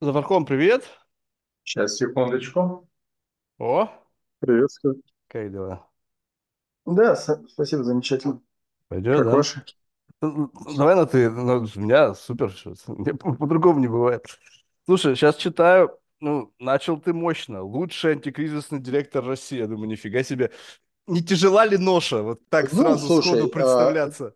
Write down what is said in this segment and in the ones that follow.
Заварком, привет. Сейчас, секундочку. О, Приветствую. как дела? Да, с- спасибо, замечательно. Пойдет, Как да? ваши? Ну, Давай на ты. Ну, у меня супер. всё. Мне по- по-другому не бывает. Слушай, сейчас читаю. Ну, начал ты мощно. Лучший антикризисный директор России. Я думаю, нифига себе. Не тяжела ли ноша? Вот так Ну, сразу сходу слушай, а, представляться.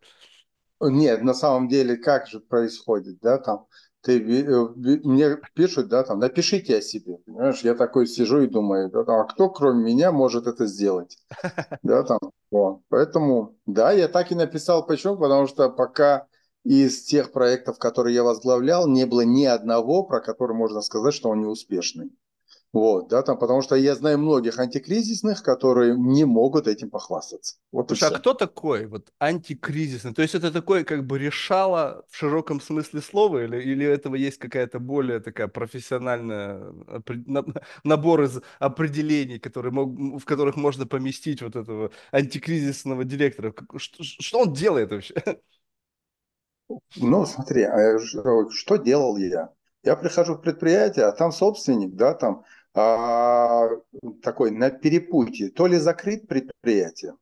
нет, на самом деле, как же происходит, да, там, ты, э, мне пишут, да, там, напишите о себе, понимаешь, я такой сижу и думаю, да, а кто кроме меня может это сделать, да, там, вот. Поэтому, да, я так и написал, почему, потому что пока из тех проектов, которые я возглавлял, не было ни одного, про который можно сказать, что он не успешный. Вот, да, там, потому что я знаю многих антикризисных, которые не могут этим похвастаться. Вот Слушай, а все. кто такой вот антикризисный? То есть это такой как бы решало в широком смысле слова или, или этого есть какая-то более такая профессиональная на- набор из определений, которые мог, в которых можно поместить вот этого антикризисного директора? Что, что он делает вообще? Ну, смотри, а что что делал я? Я прихожу в предприятие, а там собственник, да, там а, такой на перепутье. То ли закрыть предприятие,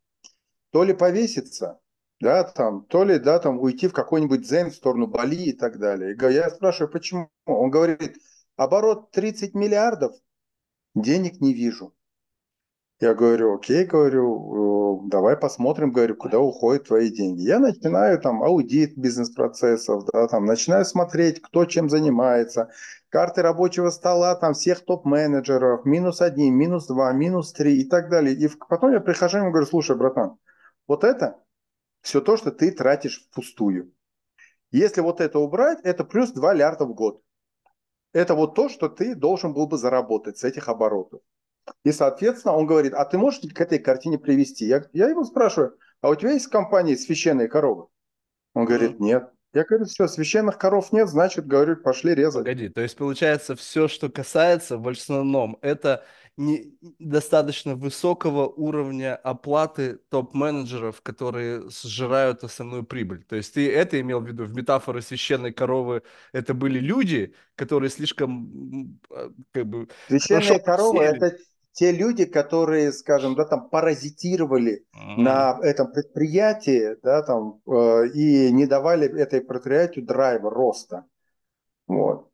то ли повеситься, да, там, то ли, да, там уйти в какой-нибудь дзен в сторону Бали и так далее. Я спрашиваю, почему? Он говорит, оборот 30 миллиардов, денег не вижу. Я говорю, окей, говорю, давай посмотрим, говорю, куда уходят твои деньги. Я начинаю там аудит бизнес-процессов, да, там, начинаю смотреть, кто чем занимается, карты рабочего стола, там, всех топ-менеджеров, минус один, минус два, минус три и так далее. И потом я прихожу и говорю, слушай, братан, вот это все то, что ты тратишь впустую. Если вот это убрать, это плюс 2 лярда в год. Это вот то, что ты должен был бы заработать с этих оборотов. И, соответственно, он говорит, а ты можешь к этой картине привести? Я, я его спрашиваю, а у тебя есть в компании священные коровы? Он говорит, нет. Я говорю, все, священных коров нет, значит, говорю, пошли резать. Погоди, то есть получается все, что касается в основном, это не достаточно высокого уровня оплаты топ-менеджеров, которые сжирают основную прибыль. То есть ты это имел в виду в метафоре священной коровы, это были люди, которые слишком а, как бы коровы– подсели. это те люди, которые, скажем, да, там паразитировали М. на этом предприятии, да, там, э, и не давали этой предприятию драйва, роста. Вот.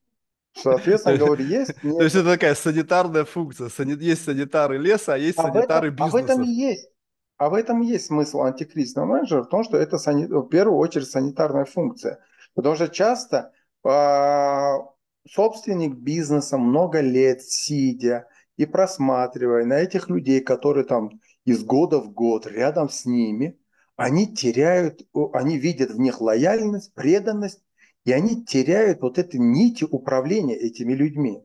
То Соответственно, говорю, есть, то нет. есть это такая санитарная функция. Есть санитары леса, а есть А в этом, санитары а в этом и есть. А в этом и есть смысл антикризисного менеджера, в том, что это сани- в первую очередь санитарная функция. Потому что часто а, собственник бизнеса много лет сидя и просматривая на этих людей, которые там из года в год рядом с ними, они теряют, они видят в них лояльность, преданность, и они теряют вот эти нити управления этими людьми.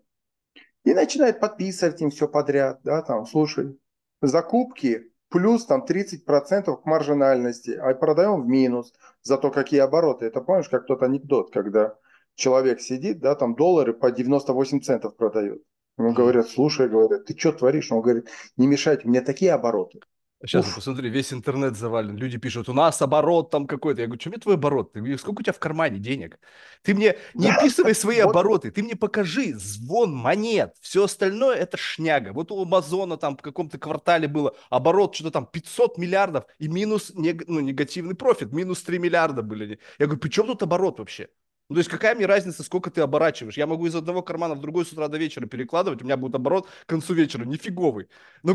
И начинает подписывать им все подряд, да, там, слушай, закупки плюс там 30% к маржинальности, а продаем в минус, зато какие обороты. Это помнишь, как тот анекдот, когда человек сидит, да, там доллары по 98 центов продает. Ему говорят, слушай, говорят, ты что творишь? Он говорит, не мешайте, у меня такие обороты. Сейчас вот Уф, посмотри, весь интернет завален. Люди пишут, у нас оборот там какой-то. Я говорю, что мне твой оборот? Ты сколько у тебя в кармане денег? Ты мне не описывай свои обороты, ты мне покажи звон монет. Все остальное это шняга. Вот у Амазона там в каком-то квартале было оборот что-то там 500 миллиардов и минус, ну, негативный профит, минус 3 миллиарда были. Я говорю, при чем тут оборот вообще? Ну, то есть какая мне разница, сколько ты оборачиваешь? Я могу из одного кармана в другой с утра до вечера перекладывать, у меня будет оборот к концу вечера нифиговый. В-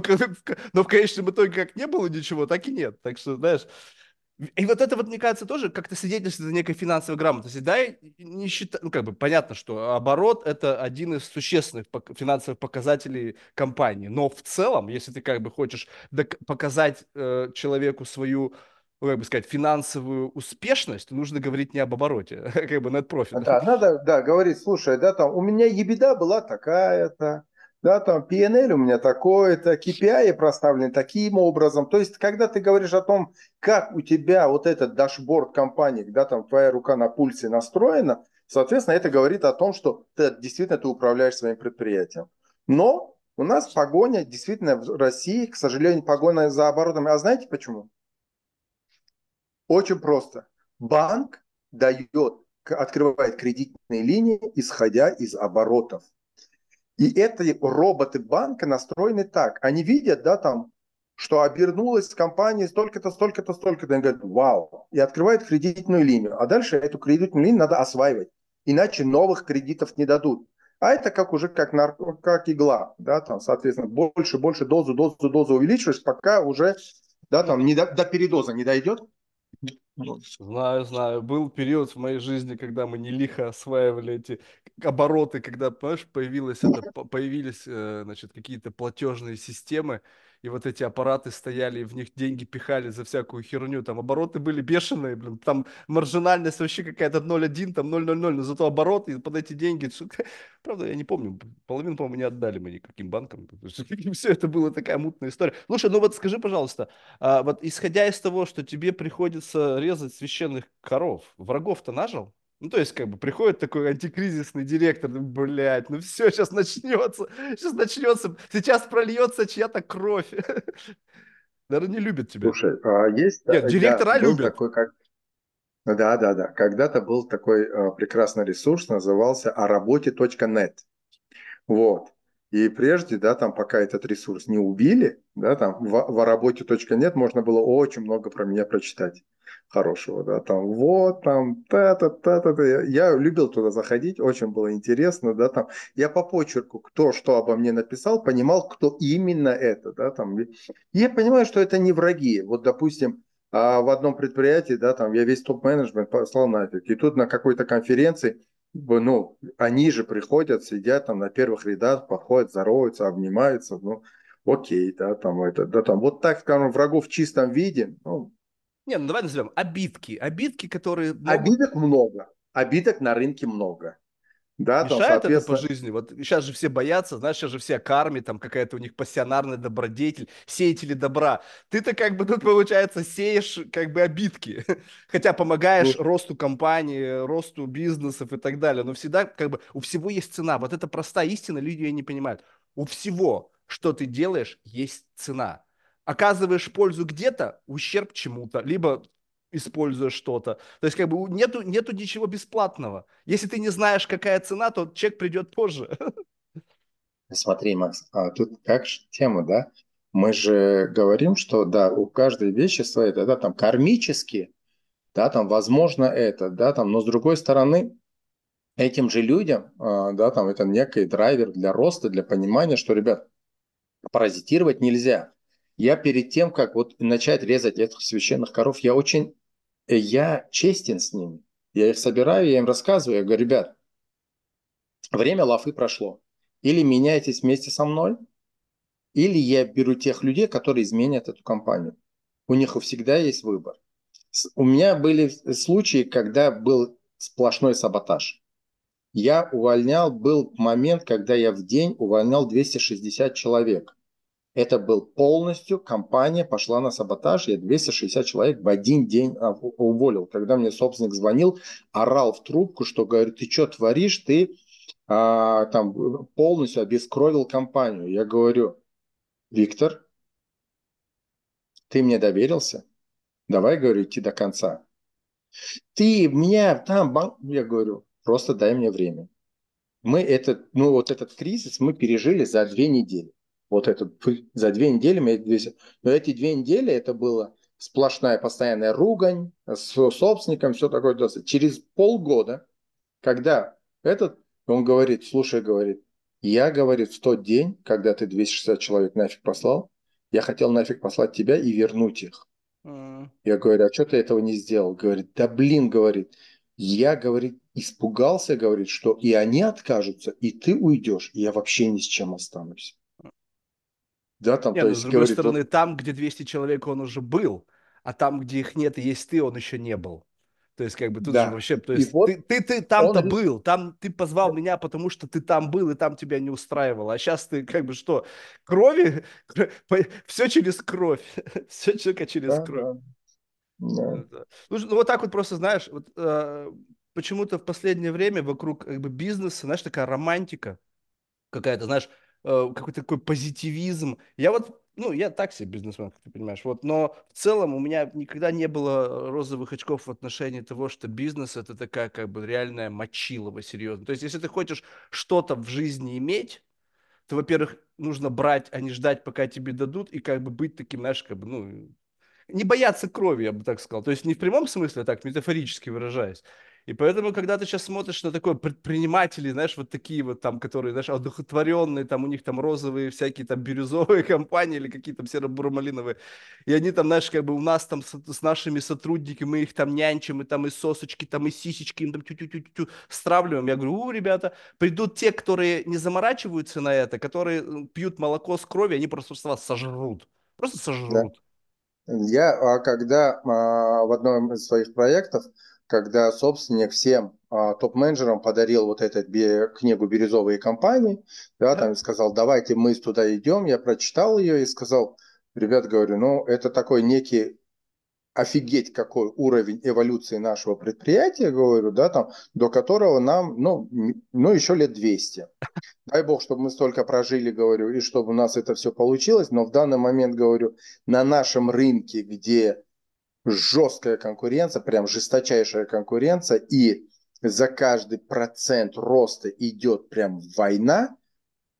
но в конечном итоге как не было ничего, так и нет. Так что, знаешь, и вот это вот, мне кажется, тоже как-то свидетельствует о некой финансовой грамотности. Да, не считаю, ну, как бы понятно, что оборот– это один из существенных финансовых показателей компании. Но в целом, если ты как бы хочешь показать э, человеку свою, ну, как бы сказать, финансовую успешность, нужно говорить не об обороте, как бы net profit. Да, надо, да, говорить, слушай, да, там, у меня ебеда была такая-то, да, там, PNL у меня такое-то, KPI проставлены таким образом. То есть, когда ты говоришь о том, как у тебя вот этот дашборд компании, да, там, твоя рука на пульсе настроена, соответственно, это говорит о том, что ты, действительно ты управляешь своим предприятием. Но у нас погоня, действительно, в России, к сожалению, погоня за оборотами. А знаете почему? Очень просто. Банк дает открывает кредитные линии, исходя из оборотов. И эти роботы банка настроены так. Они видят, да, там, что обернулась компания столько-то, столько-то, столько-то. Они говорят, вау. И открывают кредитную линию. А дальше эту кредитную линию надо осваивать. Иначе новых кредитов не дадут. А это как уже как, нар... как игла, да, там, соответственно, больше, больше дозу, дозу, дозу увеличиваешь, пока уже, да, там, не до, до передоза не дойдет, Знаю, знаю. Был период в моей жизни, когда мы не лихо осваивали эти обороты, когда, понимаешь, появилось это, появились, э, значит, какие-то платежные системы, и вот эти аппараты стояли, и в них деньги пихали за всякую херню, там обороты были бешеные, блин, там маржинальность вообще какая-то 0,1, там 0,00, но зато обороты под эти деньги, правда, я не помню, половину, по-моему, не отдали мы никаким банкам, все это было такая мутная история. Слушай, ну вот скажи, пожалуйста, а вот исходя из того, что тебе приходится резать священных коров, врагов-то нажил? Ну, то есть, как бы, приходит такой антикризисный директор, ну, блядь, ну все, сейчас начнется, сейчас начнется, сейчас прольется чья-то кровь. Наверное, не любят тебя. Слушай, а есть... Нет, директора любят. Такой, как... Да, да, да. Когда-то был такой э, прекрасный ресурс, назывался о работе.нет. Вот. И прежде, да, там, пока этот ресурс не убили, да, там, в, в работе.нет можно было очень много про меня прочитать хорошего, да, там вот, там, та-та, та-та, та. Я любил туда заходить, очень было интересно, да, там, я по почерку, кто что обо мне написал, понимал, кто именно это, да, там, я понимаю, что это не враги, вот, допустим, а в одном предприятии, да, там, я весь топ-менеджмент послал нафиг, и тут на какой-то конференции, ну, они же приходят, сидят там на первых рядах, подходят, здороваются, обнимаются, ну, окей, да, там, это, да, там, вот так, скажем, врагов в чистом виде, ну, не, ну давай назовем обидки. Обидки, которые... Обидок много. Обидок на рынке много. Да, Мешает там, соответственно... это по жизни? Вот сейчас же все боятся, знаешь, сейчас же все карми, там какая-то у них пассионарная добродетель, сеятели добра. Ты-то как бы тут, получается, сеешь как бы обидки, хотя помогаешь ну... росту компании, росту бизнесов и так далее, но всегда как бы у всего есть цена. Вот это простая истина, люди ее не понимают. У всего, что ты делаешь, есть цена оказываешь пользу где-то, ущерб чему-то, либо используя что-то. То есть как бы нету, нету ничего бесплатного. Если ты не знаешь, какая цена, то чек придет позже. Смотри, Макс, а тут как же тема, да? Мы же говорим, что да, у каждой вещи свои, да, да, там кармически, да, там возможно это, да, там, но с другой стороны, этим же людям, а, да, там это некий драйвер для роста, для понимания, что, ребят, паразитировать нельзя. Я перед тем, как вот начать резать этих священных коров, я очень, я честен с ними. Я их собираю, я им рассказываю, я говорю, ребят, время лафы прошло. Или меняйтесь вместе со мной, или я беру тех людей, которые изменят эту компанию. У них всегда есть выбор. У меня были случаи, когда был сплошной саботаж. Я увольнял, был момент, когда я в день увольнял 260 человек. Это был полностью, компания пошла на саботаж, я 260 человек в один день а, уволил. Когда мне собственник звонил, орал в трубку, что говорит, ты что творишь, ты а, там полностью обескровил компанию. Я говорю, Виктор, ты мне доверился? Давай, говорю, идти до конца. Ты меня там, банк, я говорю, просто дай мне время. Мы этот, ну вот этот кризис мы пережили за две недели вот это за две недели но эти две недели это было сплошная постоянная ругань с собственником, все такое. Через полгода, когда этот, он говорит, слушай, говорит, я, говорит, в тот день, когда ты 260 человек нафиг послал, я хотел нафиг послать тебя и вернуть их. Mm. Я говорю, а что ты этого не сделал? Говорит, да блин, говорит, я, говорит, испугался, говорит, что и они откажутся, и ты уйдешь, и я вообще ни с чем останусь. Да, там, не, то ну, есть, с другой говорит, стороны, вот... там, где 200 человек, он уже был, а там, где их нет и есть ты, он еще не был. То есть, как бы тут да. же вообще, то есть, вот ты, ты, ты там-то он... был, там ты позвал меня, потому что ты там был, и там тебя не устраивало. А сейчас ты, как бы, что, крови? Все через кровь. Все только через да, кровь. Да. Да. Ну, ну, вот так вот просто, знаешь, вот, э, почему-то в последнее время вокруг как бы, бизнеса, знаешь, такая романтика какая-то, знаешь, какой-то такой позитивизм. Я вот ну, я так себе бизнесмен, как ты понимаешь. Вот, но в целом у меня никогда не было розовых очков в отношении того, что бизнес это такая как бы реальная мочилова, серьезно. То есть, если ты хочешь что-то в жизни иметь, то, во-первых, нужно брать, а не ждать, пока тебе дадут, и как бы быть таким, знаешь, как бы, ну, не бояться крови, я бы так сказал. То есть не в прямом смысле, а так метафорически выражаясь. И поэтому, когда ты сейчас смотришь на такое предприниматели, знаешь, вот такие вот там, которые, знаешь, одухотворенные, там у них там розовые всякие там бирюзовые компании или какие-то там серо-буро-малиновые, и они там, знаешь, как бы у нас там с, с нашими сотрудниками, мы их там нянчим, и там и сосочки, там и сисечки, им там тю-тю-тю-тю стравливаем. Я говорю, у, ребята, придут те, которые не заморачиваются на это, которые пьют молоко с крови, они просто вас сожрут. Просто сожрут. Да. Я, а, когда а, в одном из своих проектов когда собственник всем а, топ-менеджерам подарил вот эту книгу «Бирюзовые компании», да, там сказал, давайте мы туда идем, я прочитал ее и сказал, ребят, говорю, ну, это такой некий офигеть, какой уровень эволюции нашего предприятия, говорю, да, там, до которого нам, ну, ну, еще лет 200. Дай бог, чтобы мы столько прожили, говорю, и чтобы у нас это все получилось, но в данный момент, говорю, на нашем рынке, где жесткая конкуренция, прям жесточайшая конкуренция, и за каждый процент роста идет прям война,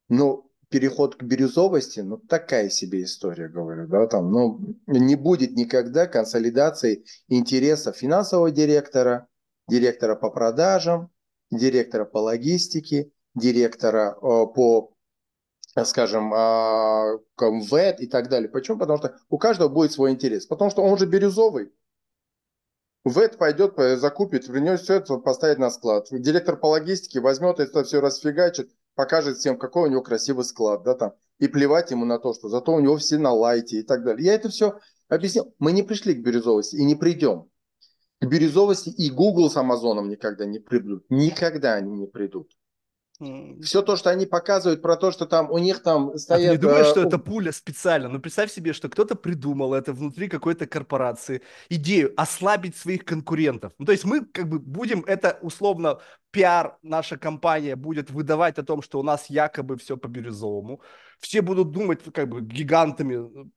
ну, переход к бирюзовости, ну, такая себе история, говорю, да, там, ну, не будет никогда консолидации интересов финансового директора, директора по продажам, директора по логистике, директора э, по скажем, а, ВЭД и так далее. Почему? Потому что у каждого будет свой интерес. Потому что он же бирюзовый. ВЭД пойдет, закупит, принесет, поставит на склад. Директор по логистике возьмет это все расфигачит, покажет всем, какой у него красивый склад, да, там, и плевать ему на то, что зато у него все на лайте и так далее. Я это все объяснил. Мы не пришли к бирюзовости и не придем. К бирюзовости и Google с Амазоном никогда не придут. Никогда они не придут. Все то, что они показывают про то, что там у них там стоят... А ты не думаешь, что это пуля специально? Ну, представь себе, что кто-то придумал это внутри какой-то корпорации, идею ослабить своих конкурентов. Ну, то есть мы как бы будем это условно пиар наша компания будет выдавать о том, что у нас якобы все по бирюзовому. Все будут думать, как бы гигантами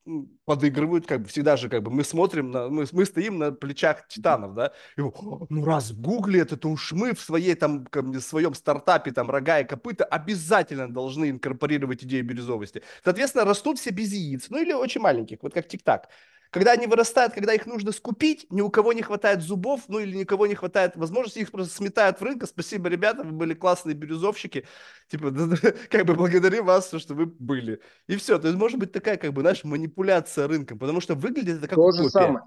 подыгрывают, как бы всегда же как бы мы смотрим, на, мы, мы стоим на плечах титанов, да, и, ну раз в Гугле это, то уж мы в своей там, как, в своем стартапе там рога и копыта обязательно должны инкорпорировать идею бирюзовости. Соответственно, растут все без яиц, ну или очень маленьких, вот как тик-так. Когда они вырастают, когда их нужно скупить, ни у кого не хватает зубов, ну или никого не хватает возможности, их просто сметают в рынок. Спасибо, ребята, вы были классные бирюзовщики. Типа, как бы благодарим вас, что вы были. И все. То есть может быть такая, как бы, знаешь, манипуляция рынком, потому что выглядит это как То же самое.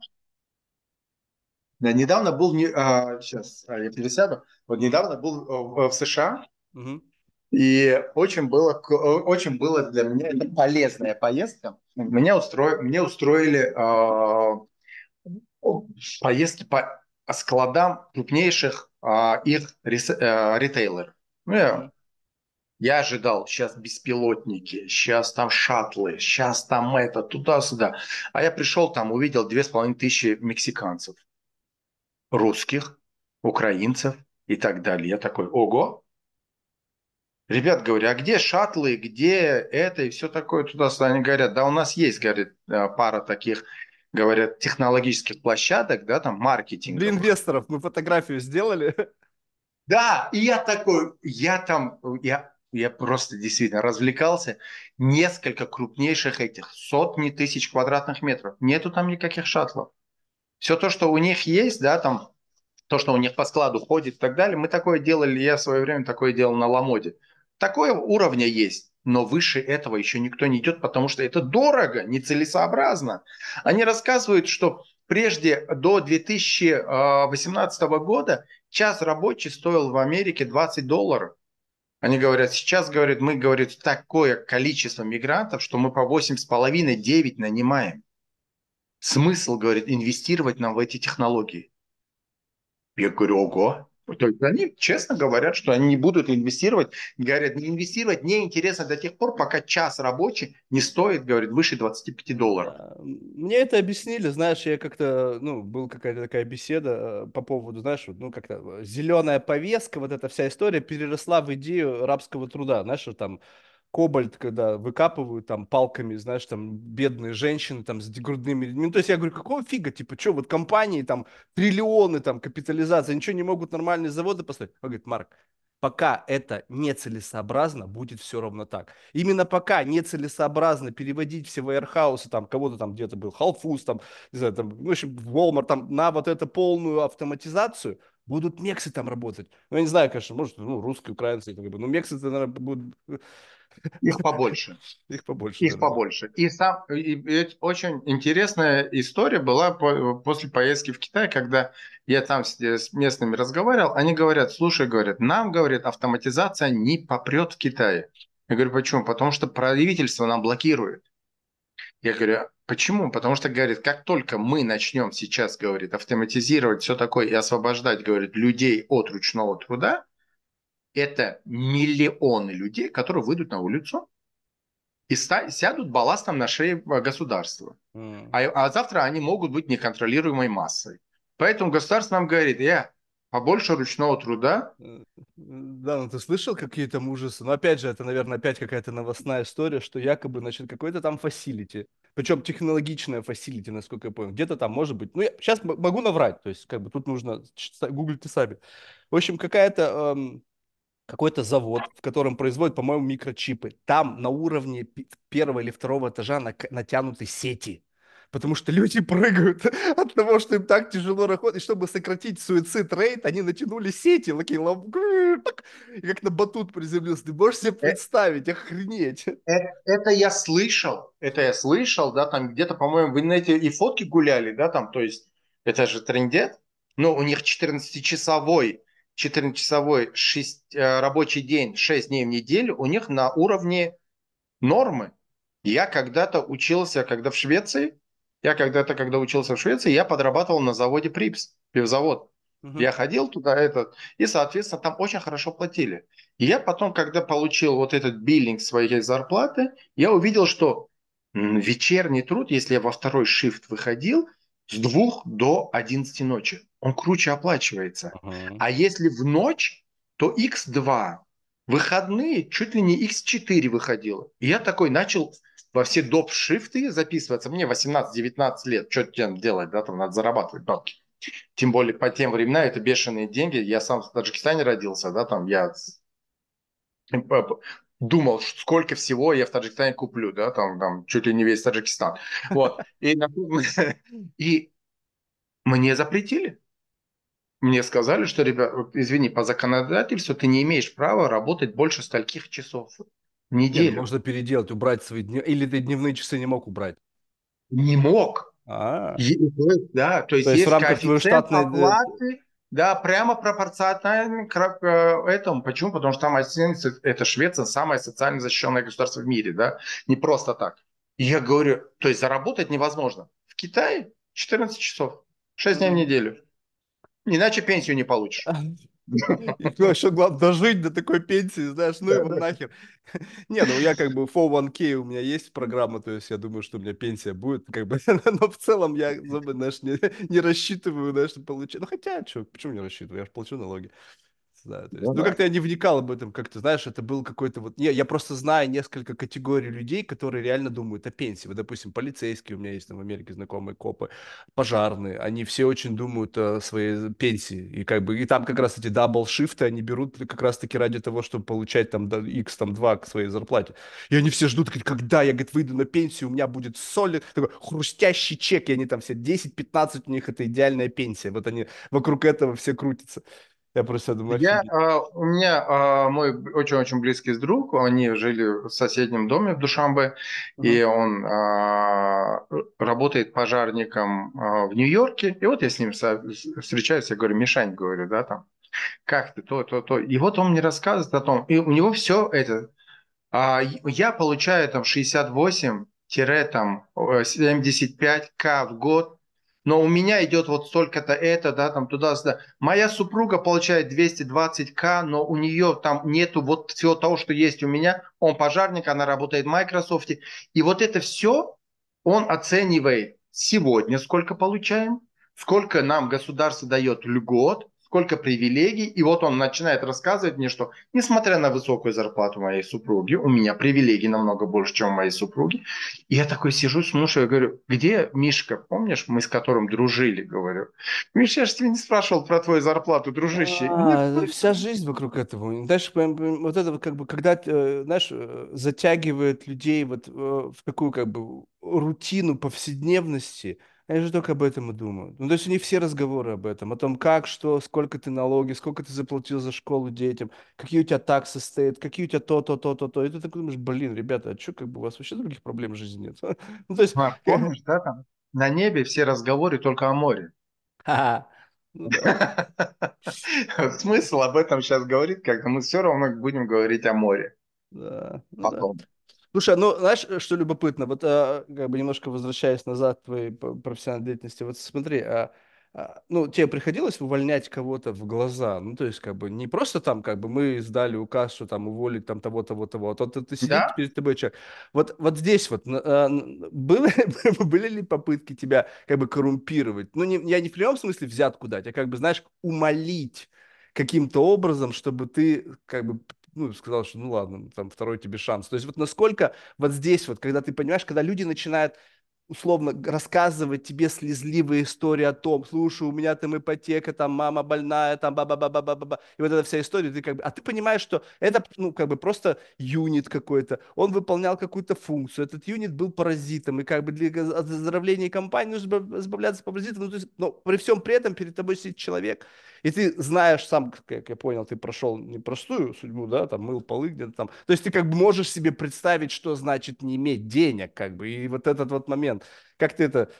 Да, недавно был, а, сейчас а, я пересяду, вот недавно был в, в США, угу. И очень было, очень было для меня это полезная поездка. Меня устроили, мне устроили э, поездки по складам крупнейших э, их э, ритейлеров. Ну, я, я ожидал, сейчас беспилотники, сейчас там шаттлы, сейчас там это, туда-сюда. А я пришел там, увидел две с половиной тысячи мексиканцев, русских, украинцев и так далее. Я такой, ого, Ребят, говорю, а где шаттлы, где это и все такое туда-сюда? Они говорят, да у нас есть, говорит, э, пара таких, говорят, технологических площадок, да, там, маркетинг. Для инвесторов мы фотографию сделали. Да, и я такой, я там, я, я просто действительно развлекался. Несколько крупнейших этих, сотни тысяч квадратных метров. Нету там никаких шаттлов. Все то, что у них есть, да, там, то, что у них по складу ходит и так далее, мы такое делали, я в свое время такое делал на Ламоде. Такое уровня есть, но выше этого еще никто не идет, потому что это дорого, нецелесообразно. Они рассказывают, что прежде до 2018 года час рабочий стоил в Америке 20 долларов. Они говорят, сейчас, говорят, мы, говорит, такое количество мигрантов, что мы по 8,5-9 нанимаем. Смысл, говорит, инвестировать нам в эти технологии. Я говорю, ого, то есть они честно говорят, что они не будут инвестировать. Говорят, не инвестировать неинтересно до тех пор, пока час рабочий не стоит, говорит, выше 25 долларов. Мне это объяснили, знаешь, я как-то, ну, был какая-то такая беседа э, по поводу, знаешь, ну, как-то зеленая повестка, вот эта вся история переросла в идею рабского труда, знаешь, там кобальт, когда выкапывают там палками, знаешь, там бедные женщины там с грудными Ну, то есть я говорю, какого фига, типа, что, вот компании там триллионы там капитализация, ничего не могут нормальные заводы поставить? Он говорит, Марк, пока это нецелесообразно, будет все равно так. Именно пока нецелесообразно переводить все вейрхаусы, там, кого-то там где-то был, Халфуз, там, не знаю, там, ну, в общем, Walmart, там, на вот эту полную автоматизацию, будут мексы там работать. Ну, я не знаю, конечно, может, ну, русские, украинцы, бы, но мексы, наверное, будут их побольше. Их побольше. Их побольше. И, сам, и, и очень интересная история была по, после поездки в Китай, когда я там с, с местными разговаривал. Они говорят, слушай, говорят, нам, говорят, автоматизация не попрет в Китае. Я говорю, почему? Потому что правительство нам блокирует. Я говорю, почему? Потому что, говорит, как только мы начнем сейчас, говорит, автоматизировать все такое и освобождать, говорит, людей от ручного труда, это миллионы людей, которые выйдут на улицу и ста- сядут балластом на шее государства. Mm. А, а завтра они могут быть неконтролируемой массой. Поэтому государство нам говорит, я побольше ручного труда. Да, ну ты слышал какие там ужасы? Но опять же, это, наверное, опять какая-то новостная история, что якобы, значит, какой-то там facility. Причем технологичная facility, насколько я понял. Где-то там может быть. Ну, я сейчас могу наврать. То есть, как бы тут нужно гуглите сами. В общем, какая-то эм, какой-то завод, в котором производят, по-моему, микрочипы. Там на уровне первого или второго этажа натянуты сети. Потому что люди прыгают от того, что им так тяжело работать. И чтобы сократить суицид рейд, они натянули сети, такие, и как на батут приземлился. Ты можешь себе э, представить, охренеть. Это, это я слышал, это я слышал, да, там где-то, по-моему, в интернете и фотки гуляли, да, там, то есть это же трендет, но у них 14-часовой 14-часовой 6, э, рабочий день, 6 дней в неделю, у них на уровне нормы. Я когда-то учился, когда в Швеции, я когда-то, когда учился в Швеции, я подрабатывал на заводе Припс, пивзавод. Угу. Я ходил туда, этот, и, соответственно, там очень хорошо платили. И я потом, когда получил вот этот биллинг своей зарплаты, я увидел, что вечерний труд, если я во второй шифт выходил, с двух до 11 ночи он круче оплачивается. Uh-huh. А если в ночь, то X2. Выходные чуть ли не X4 выходило. И я такой начал во все доп-шифты записываться. Мне 18-19 лет. Что тем делать, да, там надо зарабатывать бабки. Тем более по тем временам это бешеные деньги. Я сам в Таджикистане родился, да, там я думал, сколько всего я в Таджикистане куплю, да, там, там чуть ли не весь Таджикистан. Вот. И, и мне запретили мне сказали, что, ребят, извини, по законодательству ты не имеешь права работать больше стольких часов в неделю. Нет, можно переделать, убрать свои дни. Или ты дневные часы не мог убрать? Не мог. А. Да, то есть, то есть есть в рамках твоей штатной... оплаты, да, прямо пропорционально к э, этому. Почему? Потому что там это Швеция самое социально защищенное государство в мире, да, не просто так. И я говорю, то есть заработать невозможно. В Китае 14 часов, 6 дней в неделю. Иначе пенсию не получишь. Еще главное, дожить до такой пенсии, знаешь, ну его нахер. Не, ну я как бы 401k у меня есть программа, то есть я думаю, что у меня пенсия будет, как бы, но в целом я, знаешь, не, не рассчитываю, знаешь, получить. Ну хотя, что, почему не рассчитываю, я же плачу налоги. Да, есть, ну, ну как-то я не вникал об этом, как то знаешь, это был какой-то вот... Не, я просто знаю несколько категорий людей, которые реально думают о пенсии. Вот, допустим, полицейские, у меня есть там в Америке знакомые копы, пожарные, они все очень думают о своей пенсии. И как бы, и там как раз эти double shift ы они берут как раз-таки ради того, чтобы получать там x там 2 к своей зарплате. И они все ждут, когда я, говорит, выйду на пенсию, у меня будет solid такой хрустящий чек, и они там все 10-15 у них это идеальная пенсия. Вот они вокруг этого все крутятся. Я просто думаю, я, а, у меня а, мой очень-очень близкий друг, они жили в соседнем доме в Душанбе, uh-huh. и он а, работает пожарником а, в Нью-Йорке. И вот я с ним встречаюсь, я говорю, Мишань, говорю, да, там, как ты, то, то, то. И вот он мне рассказывает о том, и у него все это, а, я получаю там 68 там 75к в год, но у меня идет вот столько-то это, да, там туда-сюда. Моя супруга получает 220к, но у нее там нету вот всего того, что есть у меня. Он пожарник, она работает в Microsoft. И вот это все он оценивает сегодня, сколько получаем, сколько нам государство дает льгот, сколько привилегий. И вот он начинает рассказывать мне, что несмотря на высокую зарплату моей супруги, у меня привилегий намного больше, чем у моей супруги. И я такой сижу, слушаю, говорю, где Мишка, помнишь, мы с которым дружили, говорю. Миша, я же тебя не спрашивал про твою зарплату, дружище. А, вся жизнь вокруг этого. Дальше, вот это как бы, когда, э, знаешь, э, затягивает людей вот э, в такую как бы рутину повседневности, они же только об этом и думают. Ну, то есть у них все разговоры об этом, о том, как, что, сколько ты налоги, сколько ты заплатил за школу детям, какие у тебя таксы стоят, какие у тебя то, то, то, то, то. И ты такой думаешь, блин, ребята, а что, как бы у вас вообще других проблем в жизни нет? ну, то есть... А, помнишь, да, там на небе все разговоры только о море. Ну Смысл об этом сейчас говорить, когда мы все равно будем говорить о море. Да. Ну Потом. Слушай, ну знаешь, что любопытно? Вот а, как бы немножко возвращаясь назад к твоей профессиональной деятельности, вот смотри, а, а, ну, тебе приходилось увольнять кого-то в глаза? Ну, то есть, как бы, не просто там, как бы, мы сдали указ, что там уволить там того, того, того, а то ты, сидишь да? перед тобой человек. Вот, вот здесь вот, а, были, были ли попытки тебя, как бы, коррумпировать? Ну, не, я не в прямом смысле взятку дать, а, как бы, знаешь, умолить каким-то образом, чтобы ты, как бы, ну, сказал, что ну ладно, там второй тебе шанс. То есть вот насколько вот здесь вот, когда ты понимаешь, когда люди начинают условно рассказывать тебе слезливые истории о том, слушай, у меня там ипотека, там мама больная, там ба ба ба ба ба ба и вот эта вся история, ты как бы, а ты понимаешь, что это, ну, как бы просто юнит какой-то, он выполнял какую-то функцию, этот юнит был паразитом, и как бы для оздоровления компании нужно избавляться по паразитам, ну, то есть, но при всем при этом перед тобой сидит человек, и ты знаешь сам, как я понял, ты прошел непростую судьбу, да, там мыл полы где-то там. То есть ты как бы можешь себе представить, что значит не иметь денег, как бы, и вот этот вот момент. Как ты это,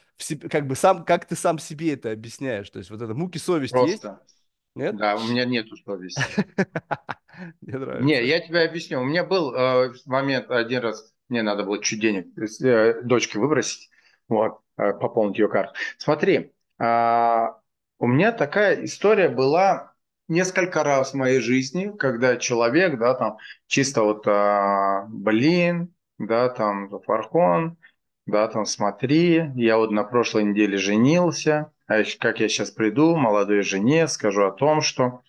как бы сам, как ты сам себе это объясняешь? То есть вот это муки совести Просто. есть? Нет? Да, у меня нету совести. Не, я тебе объясню. У меня был э, момент один раз, мне надо было чуть денег э, дочке выбросить, вот, э, пополнить ее карту. Смотри, э, у меня такая история была несколько раз в моей жизни, когда человек, да, там, чисто вот, а, блин, да, там, Фархон, да, там, смотри, я вот на прошлой неделе женился, а как я сейчас приду, молодой жене, скажу о том, что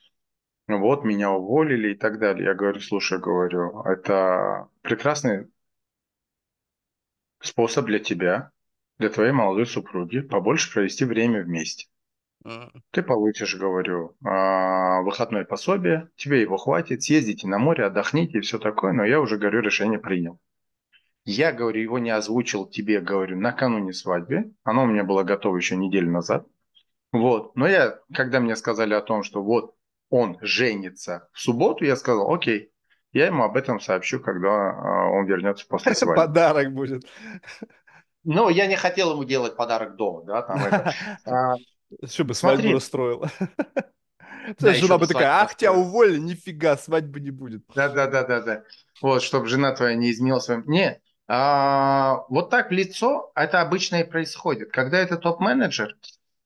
вот меня уволили и так далее. Я говорю, слушай, говорю, это прекрасный способ для тебя, для твоей молодой супруги побольше провести время вместе. Ты получишь, говорю, а, выходное пособие, тебе его хватит, съездите на море, отдохните и все такое, но я уже, говорю, решение принял. Я, говорю, его не озвучил тебе, говорю, накануне свадьбы. Оно у меня было готово еще неделю назад. Вот. Но я, когда мне сказали о том, что вот он женится в субботу, я сказал, окей, я ему об этом сообщу, когда а, он вернется после свадьбы. Подарок будет. Ну, я не хотел ему делать подарок дома, да, там это. А, чтобы свадьбу расстроила. Да, жена бы такая, ах, тебя уволили, нифига, свадьбы не будет. Да-да-да-да-да. Вот, чтобы жена твоя не изменила своим... Не, а, вот так лицо это обычно и происходит. Когда это топ-менеджер,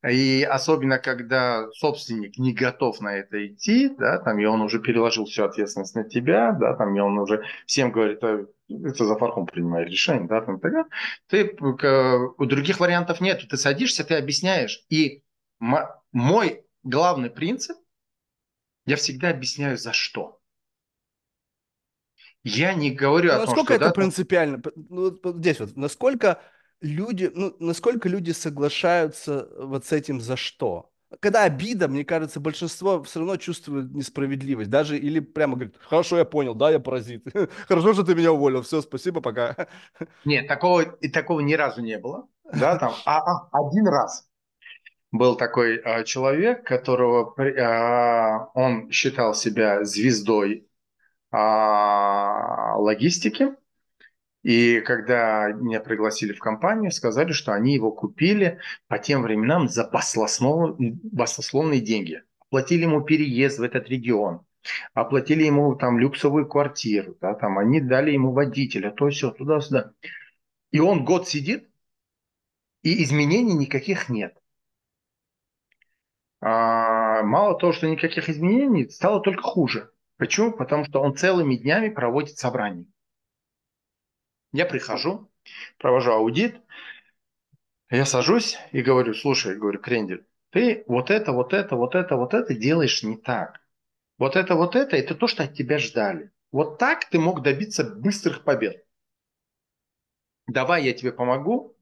и особенно когда собственник не готов на это идти, да, там, и он уже переложил всю ответственность на тебя, да, там, и он уже всем говорит, «А, это за фархом принимает решение, да, там, тогда ты, у других вариантов нет, ты садишься, ты объясняешь, и мой главный принцип, я всегда объясняю, за что. Я не говорю о том, насколько что... это да, принципиально? Ну, здесь вот, насколько люди, ну, насколько люди соглашаются вот с этим за что? Когда обида, мне кажется, большинство все равно чувствует несправедливость. Даже или прямо говорит, хорошо, я понял, да, я паразит. Хорошо, что ты меня уволил, все, спасибо, пока. Нет, такого, и такого ни разу не было. Да, там, а, а, один раз был такой а, человек, которого а, он считал себя звездой а, логистики. И когда меня пригласили в компанию, сказали, что они его купили по тем временам за баснословные деньги. Оплатили ему переезд в этот регион, оплатили ему там люксовую квартиру, да, там они дали ему водителя, то все туда-сюда. И он год сидит, и изменений никаких нет. А, мало того, что никаких изменений, стало только хуже. Почему? Потому что он целыми днями проводит собрания. Я прихожу, провожу аудит, я сажусь и говорю, слушай, говорю, Крендель, ты вот это, вот это, вот это, вот это делаешь не так. Вот это, вот это, это то, что от тебя ждали. Вот так ты мог добиться быстрых побед. Давай я тебе помогу,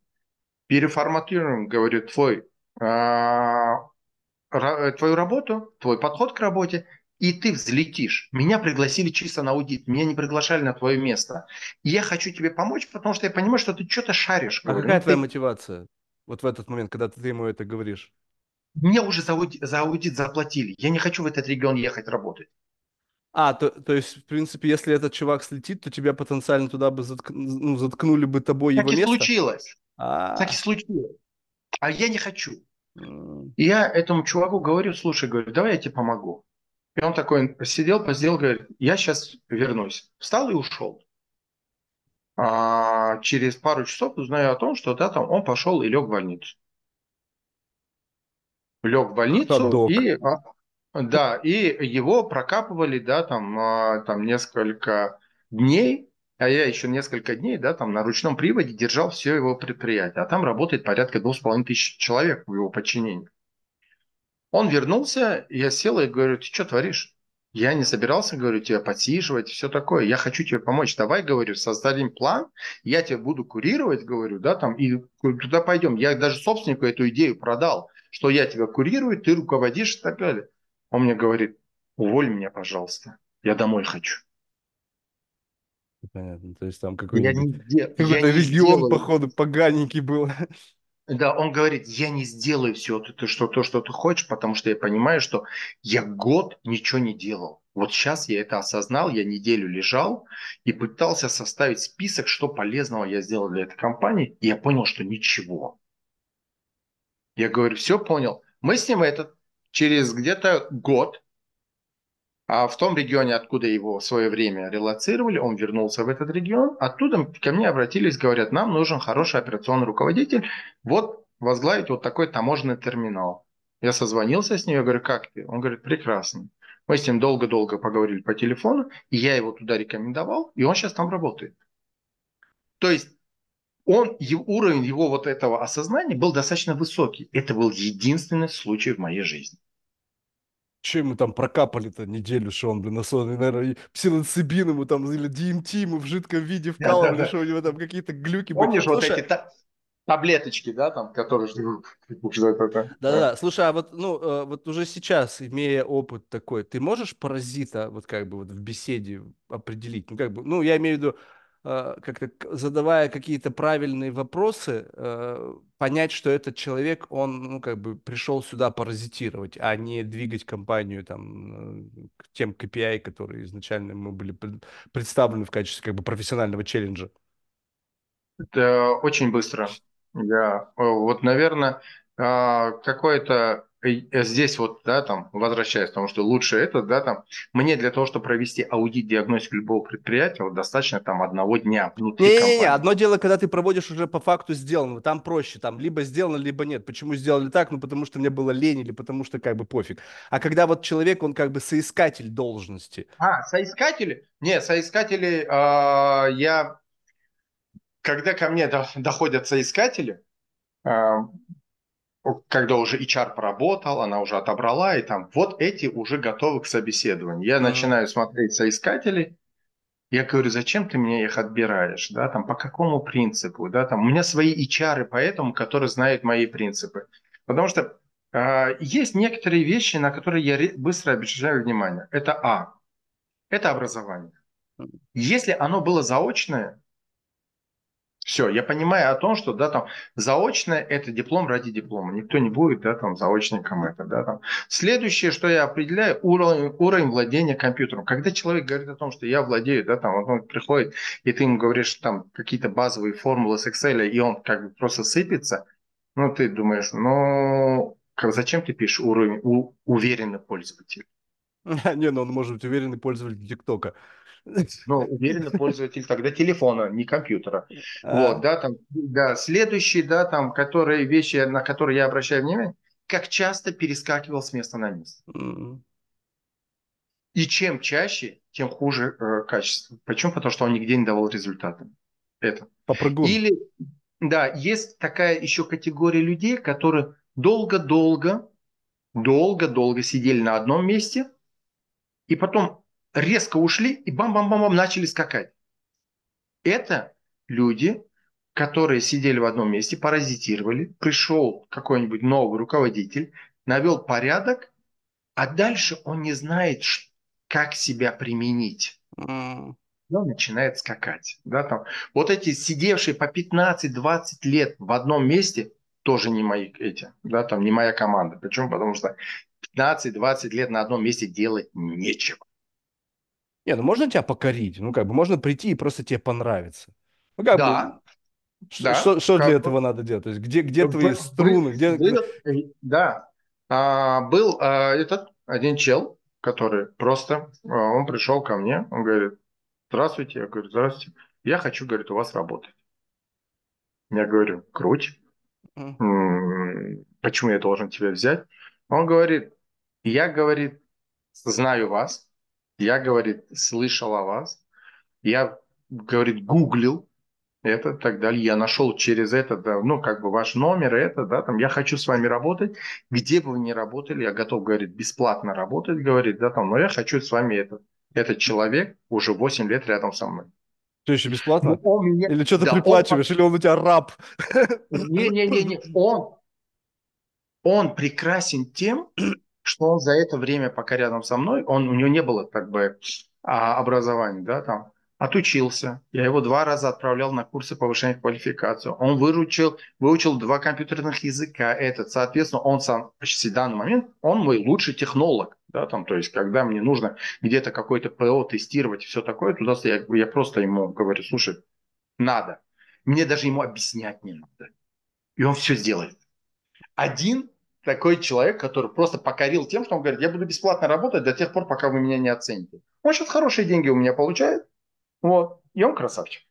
переформатируем, говорю, твой, а, твою работу, твой подход к работе, и ты взлетишь. Меня пригласили чисто на аудит, меня не приглашали на твое место. И я хочу тебе помочь, потому что я понимаю, что ты что-то шаришь. А какая ну, твоя ты... мотивация вот в этот момент, когда ты ему это говоришь? Мне уже за аудит, за аудит заплатили. Я не хочу в этот регион ехать работать. А, то, то есть, в принципе, если этот чувак слетит, то тебя потенциально туда бы затк... ну, заткнули бы тобой так его и место? случилось. А-а-а. Так и случилось. А я не хочу. И я этому чуваку говорю, слушай, говорю, давай я тебе помогу. И он такой сидел, посидел, говорит, я сейчас вернусь. Встал и ушел. А через пару часов узнаю о том, что да, там он пошел и лег в больницу. Лег в больницу Ходок. и а, да, и его прокапывали, да, там, а, там несколько дней, а я еще несколько дней, да, там на ручном приводе держал все его предприятие. А там работает порядка двух с половиной тысяч человек в его подчинении. Он вернулся, я сел и говорю, ты что творишь? Я не собирался, говорю, тебя подсиживать, все такое. Я хочу тебе помочь. Давай, говорю, создадим план, я тебя буду курировать, говорю, да, там, и туда пойдем. Я даже собственнику эту идею продал, что я тебя курирую, ты руководишь и так далее. Он мне говорит, уволь меня, пожалуйста, я домой хочу. Понятно, то есть там какой-нибудь какой регион, сделаю. походу, поганенький был. Да, он говорит, я не сделаю все это, что, то, что ты хочешь, потому что я понимаю, что я год ничего не делал. Вот сейчас я это осознал, я неделю лежал и пытался составить список, что полезного я сделал для этой компании, и я понял, что ничего. Я говорю, все понял. Мы с ним этот через где-то год а в том регионе, откуда его в свое время релацировали, он вернулся в этот регион. Оттуда ко мне обратились, говорят, нам нужен хороший операционный руководитель. Вот возглавить вот такой таможенный терминал. Я созвонился с ним, я говорю, как ты? Он говорит, прекрасно. Мы с ним долго-долго поговорили по телефону, и я его туда рекомендовал, и он сейчас там работает. То есть он, уровень его вот этого осознания был достаточно высокий. Это был единственный случай в моей жизни. Че мы там прокапали-то неделю, что он, блин, особенно, наверное, псилоцибин ему там, или DMT ему в жидком виде вкалывали, да, что у него там какие-то глюки были. Помнишь вот эти таблеточки, да, там, которые... Да-да, слушай, а вот, ну, э, вот уже сейчас, имея опыт такой, ты можешь паразита вот как бы вот в беседе определить? Ну, как бы, ну, я имею в виду, как-то задавая какие-то правильные вопросы, э, понять, что этот человек, он, ну, как бы пришел сюда паразитировать, а не двигать компанию там э, к тем KPI, которые изначально мы были представлены в качестве как бы профессионального челленджа. Это очень быстро. Я, вот, наверное, какое-то Э, здесь вот, да, там, возвращаясь тому, что лучше это, да, там, мне для того, чтобы провести аудит, диагностику любого предприятия, вот достаточно там одного дня внутри не, компании. Не, не, одно дело, когда ты проводишь уже по факту сделанного, там проще, там, либо сделано, либо нет. Почему сделали так? Ну, потому что мне было лень или потому что как бы пофиг. А когда вот человек, он как бы соискатель должности. А, соискатели? Нет, соискатели, э, я, когда ко мне доходят соискатели, э, когда уже HR поработал, она уже отобрала, и там вот эти уже готовы к собеседованию. Я mm-hmm. начинаю смотреть соискателей, я говорю, зачем ты мне их отбираешь, да, там, по какому принципу, да, там, у меня свои HR, поэтому, которые знают мои принципы. Потому что э, есть некоторые вещи, на которые я быстро обращаю внимание. Это А, это образование. Если оно было заочное, все, я понимаю о том, что, да, там, заочное – это диплом ради диплома. Никто не будет, да, там, заочником это, да, там. Следующее, что я определяю, уровень, уровень владения компьютером. Когда человек говорит о том, что я владею, да, там, он приходит, и ты ему говоришь, там, какие-то базовые формулы с Excel, и он как бы просто сыпется, ну, ты думаешь, ну, зачем ты пишешь уровень у, уверенный пользователь? Не, ну он может быть уверенный пользователь ТикТока. Ну, уверенный пользователь тогда телефона, не компьютера. Вот, да, там, да, следующие, да, там, которые вещи, на которые я обращаю внимание, как часто перескакивал с места на место. И чем чаще, тем хуже э, качество. Почему? Потому что он нигде не давал результаты. Это. Попрыгун. Или, да, есть такая еще категория людей, которые долго-долго долго-долго сидели на одном месте, и потом резко ушли и бам-бам-бам-бам начали скакать. Это люди, которые сидели в одном месте, паразитировали, пришел какой-нибудь новый руководитель, навел порядок, а дальше он не знает, как себя применить. Mm. Он начинает скакать. Да, там. Вот эти сидевшие по 15-20 лет в одном месте, тоже не мои эти, да, там не моя команда. Почему? Потому что 15-20 лет на одном месте делать нечего. Не, ну можно тебя покорить, ну как бы можно прийти и просто тебе понравится. Ну как да. бы, да, что, что для бы... этого надо делать? То есть где, где твои струны? Где... Да, а, был а, этот один чел, который просто, а, он пришел ко мне, он говорит, здравствуйте, я говорю, здравствуйте, я хочу, говорит, у вас работать. Я говорю, круть, mm. почему я должен тебя взять? Он говорит, я, говорит, знаю вас, я, говорит, слышал о вас, я, говорит, гуглил, это так далее. Я нашел через это, да, ну, как бы ваш номер, это, да, там, я хочу с вами работать, где бы вы ни работали, я готов, говорит, бесплатно работать, говорит, да, там, но я хочу с вами этот, этот человек уже 8 лет рядом со мной. Что еще бесплатно? Ну, меня... Или что-то да, приплачиваешь, он... или он у тебя раб? Не-не-не, он, он прекрасен тем, что за это время, пока рядом со мной, он, у него не было, как бы, а, образования, да, там, отучился. Я его два раза отправлял на курсы повышения квалификации. Он выручил, выучил два компьютерных языка. Этот, соответственно, он сам почти в данный момент, он мой лучший технолог. Да, там, то есть, когда мне нужно где-то какой-то ПО тестировать и все такое, туда я, я просто ему говорю, слушай, надо. Мне даже ему объяснять не надо. И он все сделает. Один такой человек, который просто покорил тем, что он говорит, я буду бесплатно работать до тех пор, пока вы меня не оцените. Он сейчас хорошие деньги у меня получает, вот. И он красавчик.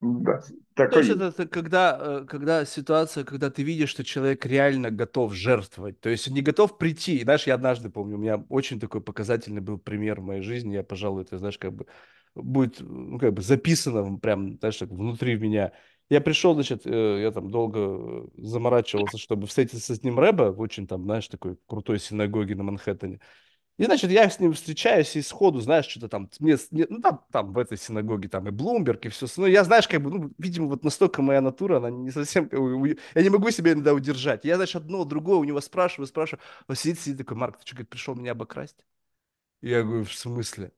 Да, такой... То есть это, это когда, э, когда ситуация, когда ты видишь, что человек реально готов жертвовать, то есть не готов прийти. И, знаешь, я однажды помню, у меня очень такой показательный был пример в моей жизни, я, пожалуй, это, знаешь, как бы будет, ну, как бы записано прям, знаешь, так внутри меня. Я пришел, значит, э, я там долго заморачивался, чтобы встретиться с ним Рэба в очень там, знаешь, такой крутой синагоге на Манхэттене. И, значит, я с ним встречаюсь и сходу, знаешь, что-то там, мне, ну, там, там в этой синагоге там и Блумберг, и все. Ну, я, знаешь, как бы, ну, видимо, вот настолько моя натура, она не совсем, я не могу себя иногда удержать. Я, значит, одно, другое у него спрашиваю, спрашиваю. Он сидит, сидит такой, Марк, ты что, говорит, пришел меня обокрасть? Я говорю, в смысле?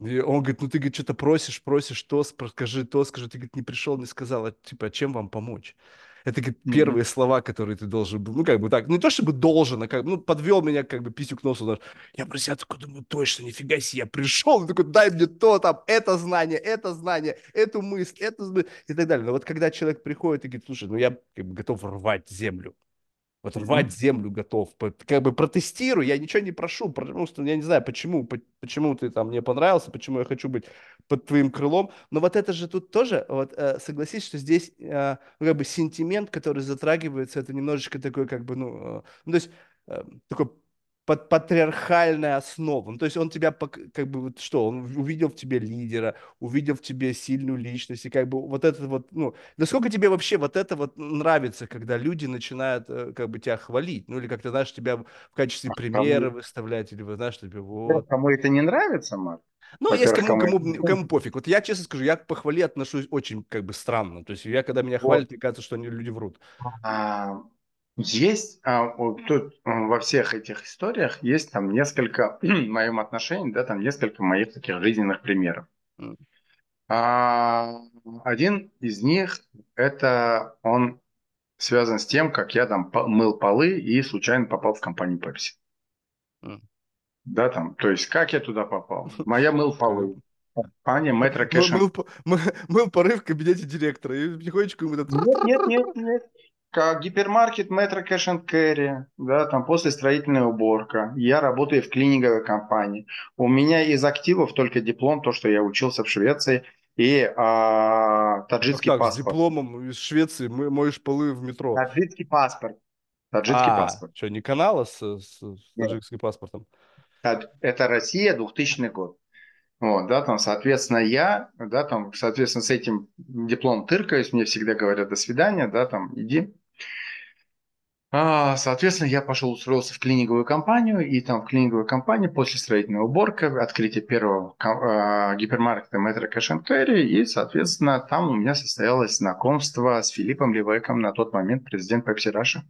И он говорит, ну ты, говорит, что-то просишь, просишь, то, скажи то, скажи. Ты, говорит, не пришел, не сказал, а, типа, а чем вам помочь? Это mm-hmm. первые слова, которые ты должен был, ну, как бы так, ну, не то чтобы должен, а как ну, подвел меня, как бы, писю к носу. Даже. Я про себя такой думаю, точно, нифига себе, я пришел, такой, дай мне то, там, это знание, это знание, эту мысль, это и так далее. Но вот когда человек приходит и говорит, слушай, ну, я как бы готов рвать землю, вот рвать землю готов. Как бы протестирую, я ничего не прошу, потому что я не знаю, почему, почему ты там мне понравился, почему я хочу быть под твоим крылом. Но вот это же тут тоже, вот э, согласись, что здесь э, ну, как бы сентимент, который затрагивается, это немножечко такой как бы, ну, э, ну то есть такой под патриархальная основа. Ну, то есть он тебя как бы вот что, он увидел в тебе лидера, увидел в тебе сильную личность, и как бы вот это вот, ну, насколько тебе вообще вот это вот нравится, когда люди начинают э, как бы тебя хвалить, ну, или как-то, знаешь, тебя в качестве а примера кому... выставлять, или, знаешь, тебе вот. Кому это не нравится, Марк? Ну, есть кому, кому, кому, кому пофиг. Вот я, честно скажу, я к похвале отношусь очень как бы странно. То есть я, когда меня хвалят, вот. мне кажется, что они люди врут. А, есть а, тут во всех этих историях есть там несколько, в моем отношении, да, там несколько моих таких жизненных примеров. А, один из них это он связан с тем, как я там мыл полы и случайно попал в компанию Pepsi. Mm. Да, там, то есть как я туда попал? Моя мыл полы. Компания Metro Cash. Мыл, мыл, мыл порыв в кабинете директора и потихонечку ему... Нет, нет, нет, нет как гипермаркет Metro Cash and Carry, да, там после строительная уборка. Я работаю в клининговой компании. У меня из активов только диплом, то, что я учился в Швеции, и а, таджикский а как, паспорт. С дипломом из Швеции моешь полы в метро. Таджикский паспорт. Таджикский а, паспорт. Что, не канала с, с, с таджикским паспортом? Это Россия, 2000 год. Вот, да, там, соответственно, я, да, там, соответственно, с этим диплом тыркаюсь, мне всегда говорят до свидания, да, там, иди. А, соответственно, я пошел устроился в клининговую компанию, и там в клининговой компании после строительной уборки, открытия первого э, гипермаркета and Carry, и, соответственно, там у меня состоялось знакомство с Филиппом Ливеком, на тот момент президент Pepsi Russia,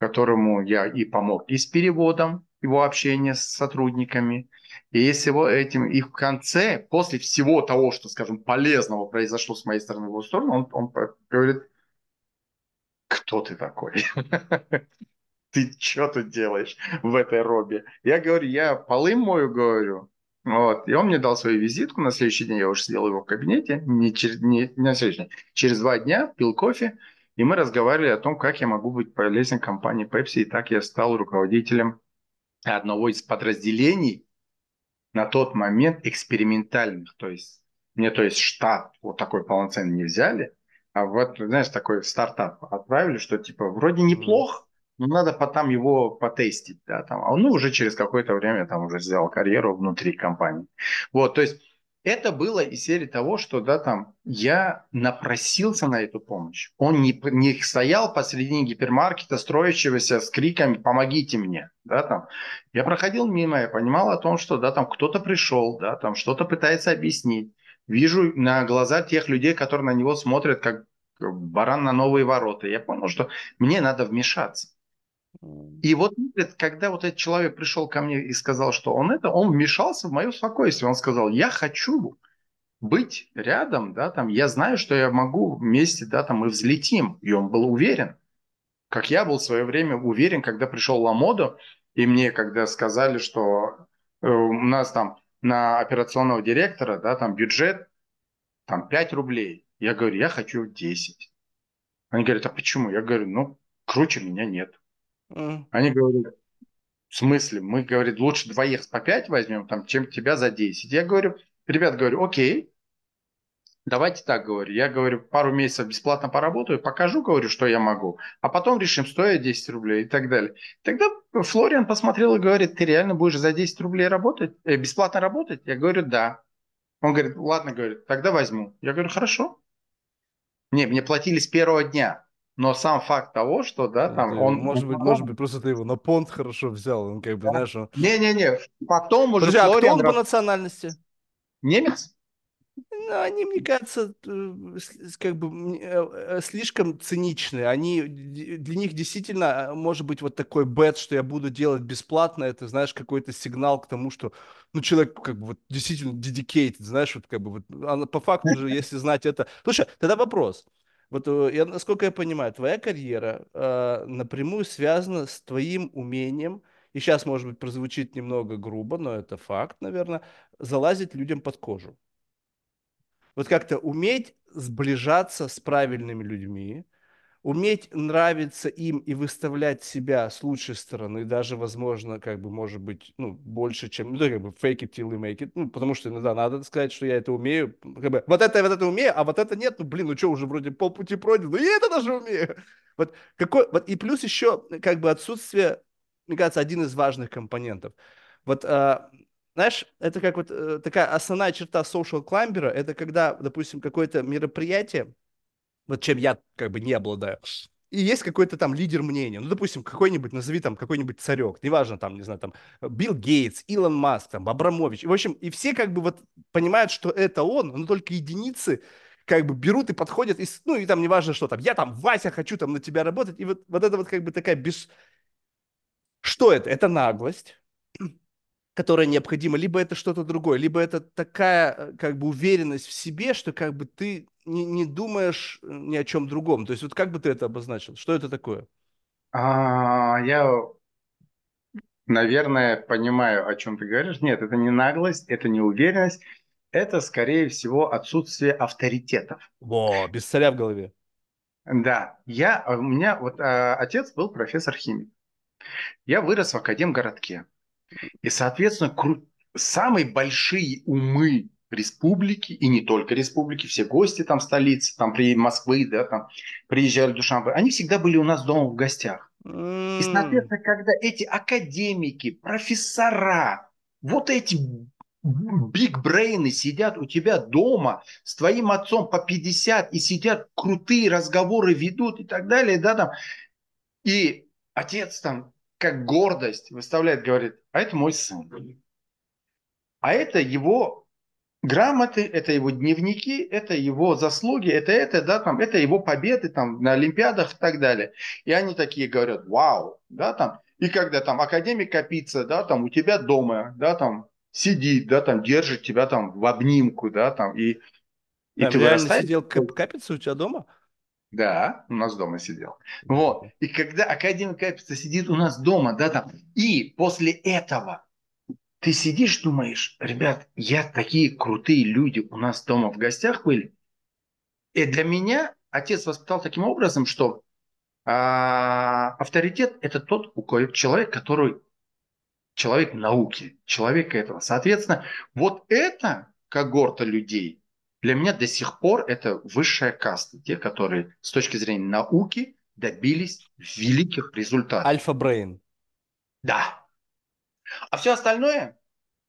которому я и помог и с переводом его общения с сотрудниками, и с его этим, и в конце, после всего того, что, скажем, полезного произошло с моей стороны в его сторону, он, он говорит, кто ты такой? Ты что тут делаешь в этой робе? Я говорю, я полы мою, говорю. Вот. И он мне дал свою визитку. На следующий день я уже сидел в кабинете. Не, через, не, не на следующий день. Через два дня пил кофе. И мы разговаривали о том, как я могу быть полезен компании Pepsi. И так я стал руководителем одного из подразделений на тот момент экспериментальных. То есть мне, то есть штат вот такой полноценный не взяли, а вот, знаешь, такой стартап отправили, что типа вроде неплох, но надо потом его потестить, да, там, а он ну, уже через какое-то время там уже сделал карьеру внутри компании. Вот, то есть это было из серии того, что, да, там, я напросился на эту помощь. Он не, не стоял посредине гипермаркета, строящегося с криками «помогите мне», да, там. Я проходил мимо, я понимал о том, что, да, там, кто-то пришел, да, там, что-то пытается объяснить. Вижу на глаза тех людей, которые на него смотрят, как баран на новые ворота. Я понял, что мне надо вмешаться. И вот когда вот этот человек пришел ко мне и сказал, что он это, он вмешался в мое спокойствие. Он сказал, я хочу быть рядом, да, там, я знаю, что я могу вместе, да, там, мы взлетим. И он был уверен. Как я был в свое время уверен, когда пришел Ламодо, и мне когда сказали, что э, у нас там на операционного директора, да, там бюджет, там 5 рублей. Я говорю, я хочу 10. Они говорят, а почему? Я говорю, ну, круче меня нет. Mm. Они говорят, в смысле? Мы, говорит, лучше двоих по 5 возьмем, там, чем тебя за 10. Я говорю, ребят, говорю, окей, давайте так говорю. Я говорю, пару месяцев бесплатно поработаю, покажу, говорю, что я могу, а потом решим, стоит 10 рублей и так далее. Тогда Флориан посмотрел и говорит, ты реально будешь за 10 рублей работать, э, бесплатно работать? Я говорю, да. Он говорит, ладно, говорит, тогда возьму. Я говорю, хорошо. Не, мне платили с первого дня. Но сам факт того, что, да, там это, он... Может быть, может быть, просто ты его на понт хорошо взял, он как бы, да. знаешь... Он... Не-не-не, потом уже Подожди, а кто он по национальности? Немец? Ну, они, мне кажется, э, как бы э, э, слишком циничны. Они, для них действительно может быть вот такой бет, что я буду делать бесплатно. Это, знаешь, какой-то сигнал к тому, что, ну, человек как бы вот действительно dedicated, знаешь, вот как бы вот, а по факту же, если знать это... Слушай, тогда вопрос. Вот я, насколько я понимаю, твоя карьера э, напрямую связана с твоим умением, и сейчас, может быть, прозвучит немного грубо, но это факт, наверное, залазить людям под кожу вот как-то уметь сближаться с правильными людьми, уметь нравиться им и выставлять себя с лучшей стороны, даже, возможно, как бы, может быть, ну, больше, чем, ну, как бы, fake it till you make it, ну, потому что иногда надо сказать, что я это умею, как бы, вот это, вот это умею, а вот это нет, ну, блин, ну, что, уже вроде полпути пройдено, ну, я это даже умею. Вот, какой, вот, и плюс еще, как бы, отсутствие, мне кажется, один из важных компонентов. Вот, а, знаешь, это как вот э, такая основная черта social climber, это когда, допустим, какое-то мероприятие, вот чем я как бы не обладаю, и есть какой-то там лидер мнения, ну, допустим, какой-нибудь, назови там какой-нибудь царек, неважно, там, не знаю, там, Билл Гейтс, Илон Маск, там, Абрамович, в общем, и все как бы вот понимают, что это он, но только единицы как бы берут и подходят, и, ну, и там неважно, что там, я там, Вася, хочу там на тебя работать, и вот, вот это вот как бы такая без... Что это? Это наглость, которая необходима, либо это что-то другое, либо это такая э, как бы уверенность в себе, что как бы ты не, не думаешь э, ни о чем другом. То есть вот как бы ты это обозначил? Что это такое? А, я, наверное, понимаю, о чем ты говоришь. Нет, это не наглость, это не уверенность, это, скорее всего, отсутствие авторитетов. Во, без царя в голове. Да, я, у меня вот а, отец был профессор химии. Я вырос в Академгородке. И, соответственно, кру... самые большие умы республики, и не только республики, все гости там столицы, там при Москвы, да, там приезжали Душанбе, они всегда были у нас дома в гостях. И, соответственно, когда эти академики, профессора, вот эти биг-брейны сидят у тебя дома с твоим отцом по 50 и сидят, крутые разговоры ведут и так далее, да, там, И отец там, как гордость, выставляет, говорит, а это мой сын. А это его грамоты, это его дневники, это его заслуги, это это, да, там, это его победы там на Олимпиадах и так далее. И они такие говорят, вау, да, там. И когда там академик Капица, да, там у тебя дома, да, там сидит, да, там держит тебя там в обнимку, да, там и и там ты вырастаешь... сидел Капица у тебя дома? Да, у нас дома сидел. Вот. И когда академик Капица сидит у нас дома, да, там, и после этого ты сидишь, думаешь, ребят, я такие крутые люди у нас дома в гостях были. И для меня отец воспитал таким образом, что а, авторитет – это тот у кого человек, который человек науки, человек этого. Соответственно, вот это когорта людей для меня до сих пор это высшая каста, те, которые с точки зрения науки добились великих результатов. Альфа-брейн. Да, а все остальное,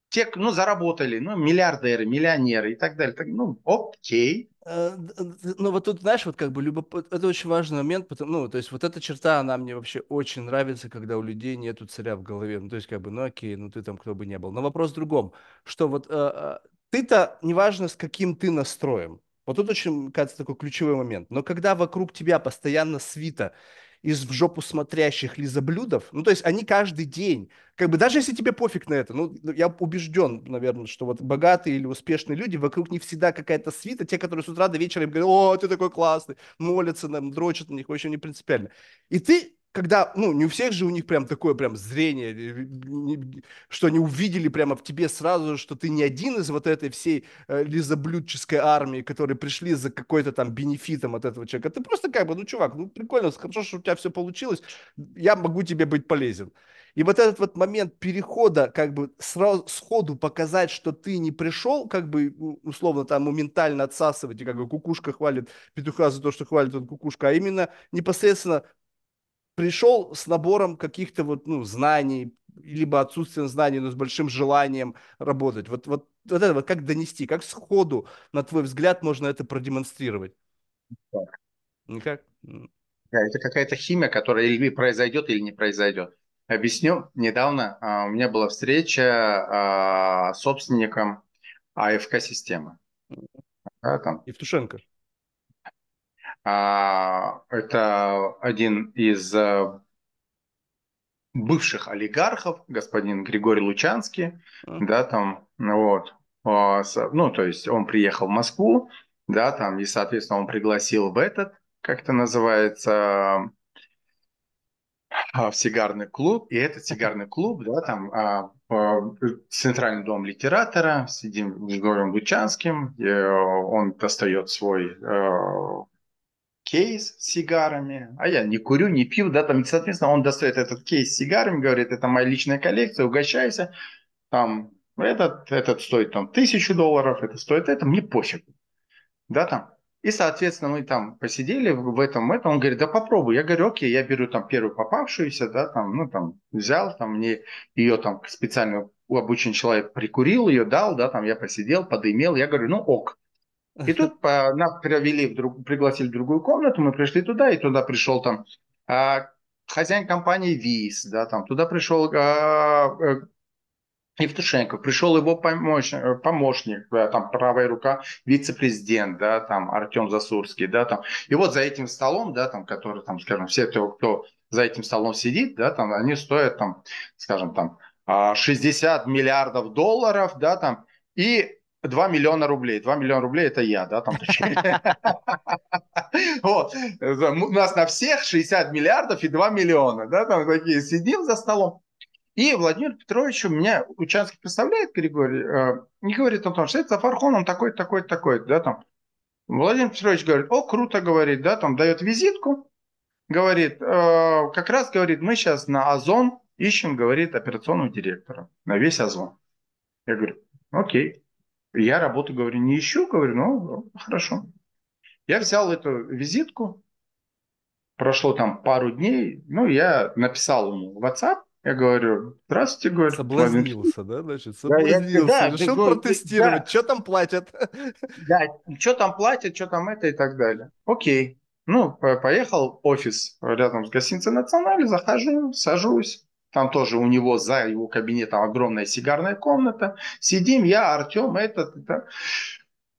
те, ну, заработали, ну, миллиардеры, миллионеры и так далее. Так, ну, окей. Э, ну, вот тут, знаешь, вот как бы любоп... это очень важный момент, потому, ну, то есть вот эта черта, она мне вообще очень нравится, когда у людей нету царя в голове. Ну, то есть как бы, ну, окей, ну, ты там кто бы не был. Но вопрос в другом, что вот э, э ты-то, неважно, с каким ты настроем, вот тут очень, кажется, такой ключевой момент. Но когда вокруг тебя постоянно свита из в жопу смотрящих лизоблюдов, ну, то есть они каждый день, как бы даже если тебе пофиг на это, ну, я убежден, наверное, что вот богатые или успешные люди, вокруг них всегда какая-то свита, те, которые с утра до вечера им говорят, о, ты такой классный, молятся нам, дрочат на них, вообще не принципиально. И ты когда, ну, не у всех же у них прям такое прям зрение, э, что они увидели прямо в тебе сразу, что ты не один из вот этой всей э, лизоблюдческой армии, которые пришли за какой-то там бенефитом от этого человека. Ты просто как бы, ну, чувак, ну, прикольно, хорошо, что у тебя все получилось, я могу тебе быть полезен. И вот этот вот момент перехода, как бы сразу, сходу показать, что ты не пришел, как бы условно там моментально отсасывать, и как бы кукушка хвалит петуха за то, что хвалит он кукушка, а именно непосредственно пришел с набором каких-то вот, ну, знаний, либо отсутствием знаний, но с большим желанием работать. Вот, вот, вот это вот как донести, как сходу, на твой взгляд, можно это продемонстрировать? Как? Никак? Да, это какая-то химия, которая или произойдет, или не произойдет. Объясню. Недавно а, у меня была встреча а, с собственником АФК-системы. Да, там. Евтушенко. А, это один из э, бывших олигархов, господин Григорий Лучанский, mm. да, там, вот, а, ну, то есть он приехал в Москву, да, там, и, соответственно, он пригласил в этот, как это называется, а, в сигарный клуб, и этот сигарный клуб, да, там, Центральный дом литератора, сидим с Григорием Лучанским, он достает свой э, кейс с сигарами, а я не курю, не пью, да, там, соответственно, он достает этот кейс с сигарами, говорит, это моя личная коллекция, угощайся, там, этот, этот стоит там тысячу долларов, это стоит это, мне пофиг, да, там, и, соответственно, мы там посидели в этом, этом, он говорит, да попробуй, я говорю, окей, я беру там первую попавшуюся, да, там, ну, там, взял, там, мне ее там специально обученный человек прикурил ее, дал, да, там, я посидел, подымел, я говорю, ну, ок, и тут по, нас провели, в друг, пригласили в другую комнату, мы пришли туда, и туда пришел там а, хозяин компании ВИС, да, там туда пришел а, а, Евтушенко, пришел его помощ, э, помощник, да, там правая рука, вице-президент, да, там Артем Засурский, да, там. И вот за этим столом, да, там, который, там, скажем, все, кто, кто за этим столом сидит, да, там, они стоят, там, скажем, там, 60 миллиардов долларов, да, там, и 2 миллиона рублей. 2 миллиона рублей это я, да, там Вот. У нас на всех 60 миллиардов и 2 миллиона, да, там такие сидим за столом. И Владимир Петрович у меня Учанский представляет Григорий э, и говорит о том, что это Фархон, он такой, такой, такой, да, там. Владимир Петрович говорит, о, круто, говорит, да, там дает визитку, говорит, э, как раз говорит, мы сейчас на Озон ищем, говорит, операционного директора на весь Озон. Я говорю, окей. Я работу, говорю, не ищу, говорю, ну, хорошо. Я взял эту визитку, прошло там пару дней, ну, я написал ему в WhatsApp, я говорю, здравствуйте, говорю. Соблазнился, да, значит, соблазнился, да, я, да, решил говорю, протестировать, да, что там платят. Да, что там платят, что там это и так далее. Окей. Ну, поехал офис рядом с гостиницей «Националь», захожу, сажусь. Там тоже у него за его кабинетом огромная сигарная комната. Сидим, я, Артем, этот, это.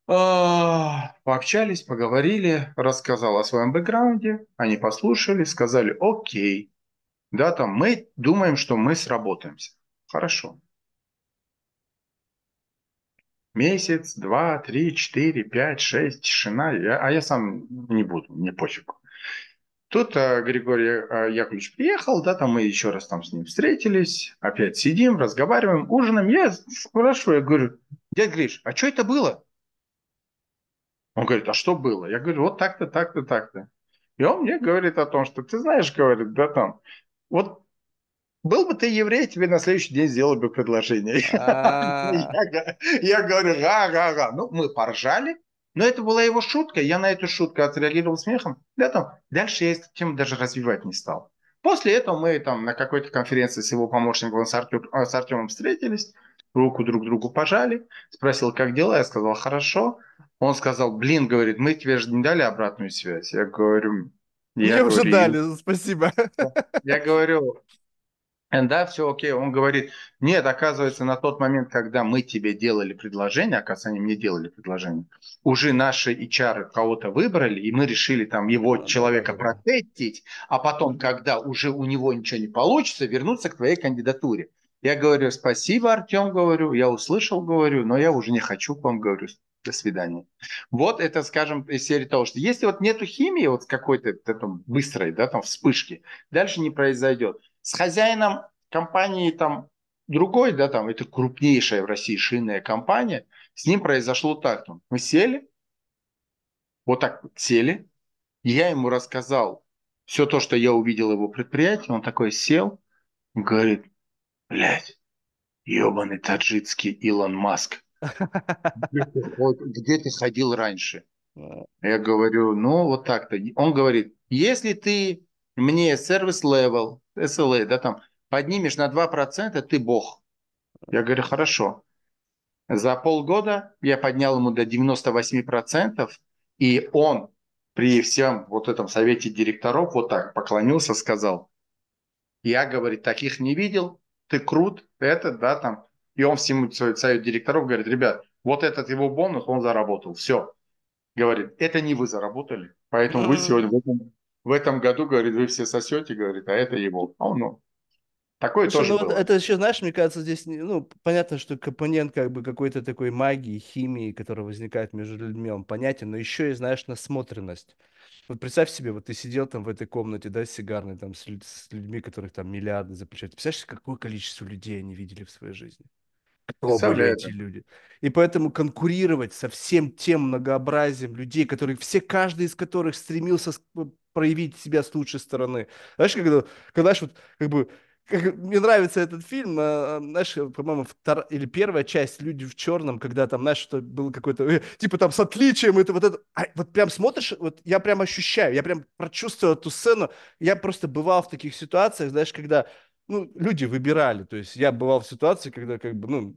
А, пообщались, поговорили, рассказал о своем бэкграунде. Они послушали, сказали, окей. Да, там мы думаем, что мы сработаемся. Хорошо. Месяц, два, три, четыре, пять, шесть, тишина. А я сам не буду, мне пофиг. Тут а, Григорий а, Яковлевич приехал, да, там мы еще раз там с ним встретились, опять сидим, разговариваем, ужинаем. Я спрашиваю, я говорю, дядя Гриш, а что это было? Он говорит, а что было? Я говорю, вот так-то, так-то, так-то. И он мне говорит о том, что ты знаешь, говорит, да там, вот был бы ты еврей, тебе на следующий день сделали бы предложение. А. Я говорю, га-га-га. Ну, мы поржали, но это была его шутка. Я на эту шутку отреагировал смехом. Да, там, дальше я эту тему даже развивать не стал. После этого мы там на какой-то конференции с его помощником с, Артем, с Артемом встретились, руку друг другу пожали, спросил, как дела, я сказал, хорошо. Он сказал, блин, говорит, мы тебе же не дали обратную связь. Я говорю, я Мне говорю, уже дали, спасибо. Я говорю, да, все окей. Он говорит, нет, оказывается, на тот момент, когда мы тебе делали предложение, оказывается, они мне делали предложение, уже наши HR кого-то выбрали, и мы решили там его человека протестить, а потом, когда уже у него ничего не получится, вернуться к твоей кандидатуре. Я говорю, спасибо, Артем, говорю, я услышал, говорю, но я уже не хочу к вам, говорю, до свидания. Вот это, скажем, из серии того, что если вот нету химии вот какой-то быстрой, да, там вспышки, дальше не произойдет с хозяином компании там другой, да, там это крупнейшая в России шинная компания, с ним произошло так, там, мы сели, вот так сели, и я ему рассказал все то, что я увидел его предприятие, он такой сел, говорит, блядь, ебаный таджикский Илон Маск, где ты ходил раньше? Я говорю, ну вот так-то. Он говорит, если ты мне сервис level, SLA, да, там, поднимешь на 2%, ты бог. Я говорю, хорошо. За полгода я поднял ему до 98%, и он при всем вот этом совете директоров вот так поклонился, сказал, я, говорит, таких не видел, ты крут, это, да, там. И он всему совет директоров говорит, ребят, вот этот его бонус он заработал, все. Говорит, это не вы заработали, поэтому вы сегодня в этом в этом году, говорит, вы все сосете, говорит, а это его. А он, ну, Такое Слушай, тоже ну, было. Это еще, знаешь, мне кажется, здесь, ну, понятно, что компонент как бы какой-то такой магии, химии, которая возникает между людьми, он понятен, но еще и, знаешь, насмотренность. Вот представь себе, вот ты сидел там в этой комнате, да, сигарной, там, с, с людьми, которых там миллиарды за плечами. Представляешь, какое количество людей они видели в своей жизни? Кто были эти люди? И поэтому конкурировать со всем тем многообразием людей, которые все, каждый из которых стремился проявить себя с лучшей стороны. Знаешь, когда, когда знаешь, вот, как бы, как, мне нравится этот фильм, э, знаешь, по-моему, втор... или первая часть «Люди в черном», когда там, знаешь, что было какой-то, э, типа там с отличием, это вот это, а, вот прям смотришь, вот я прям ощущаю, я прям прочувствую эту сцену, я просто бывал в таких ситуациях, знаешь, когда, ну, люди выбирали, то есть я бывал в ситуации, когда, как бы, ну,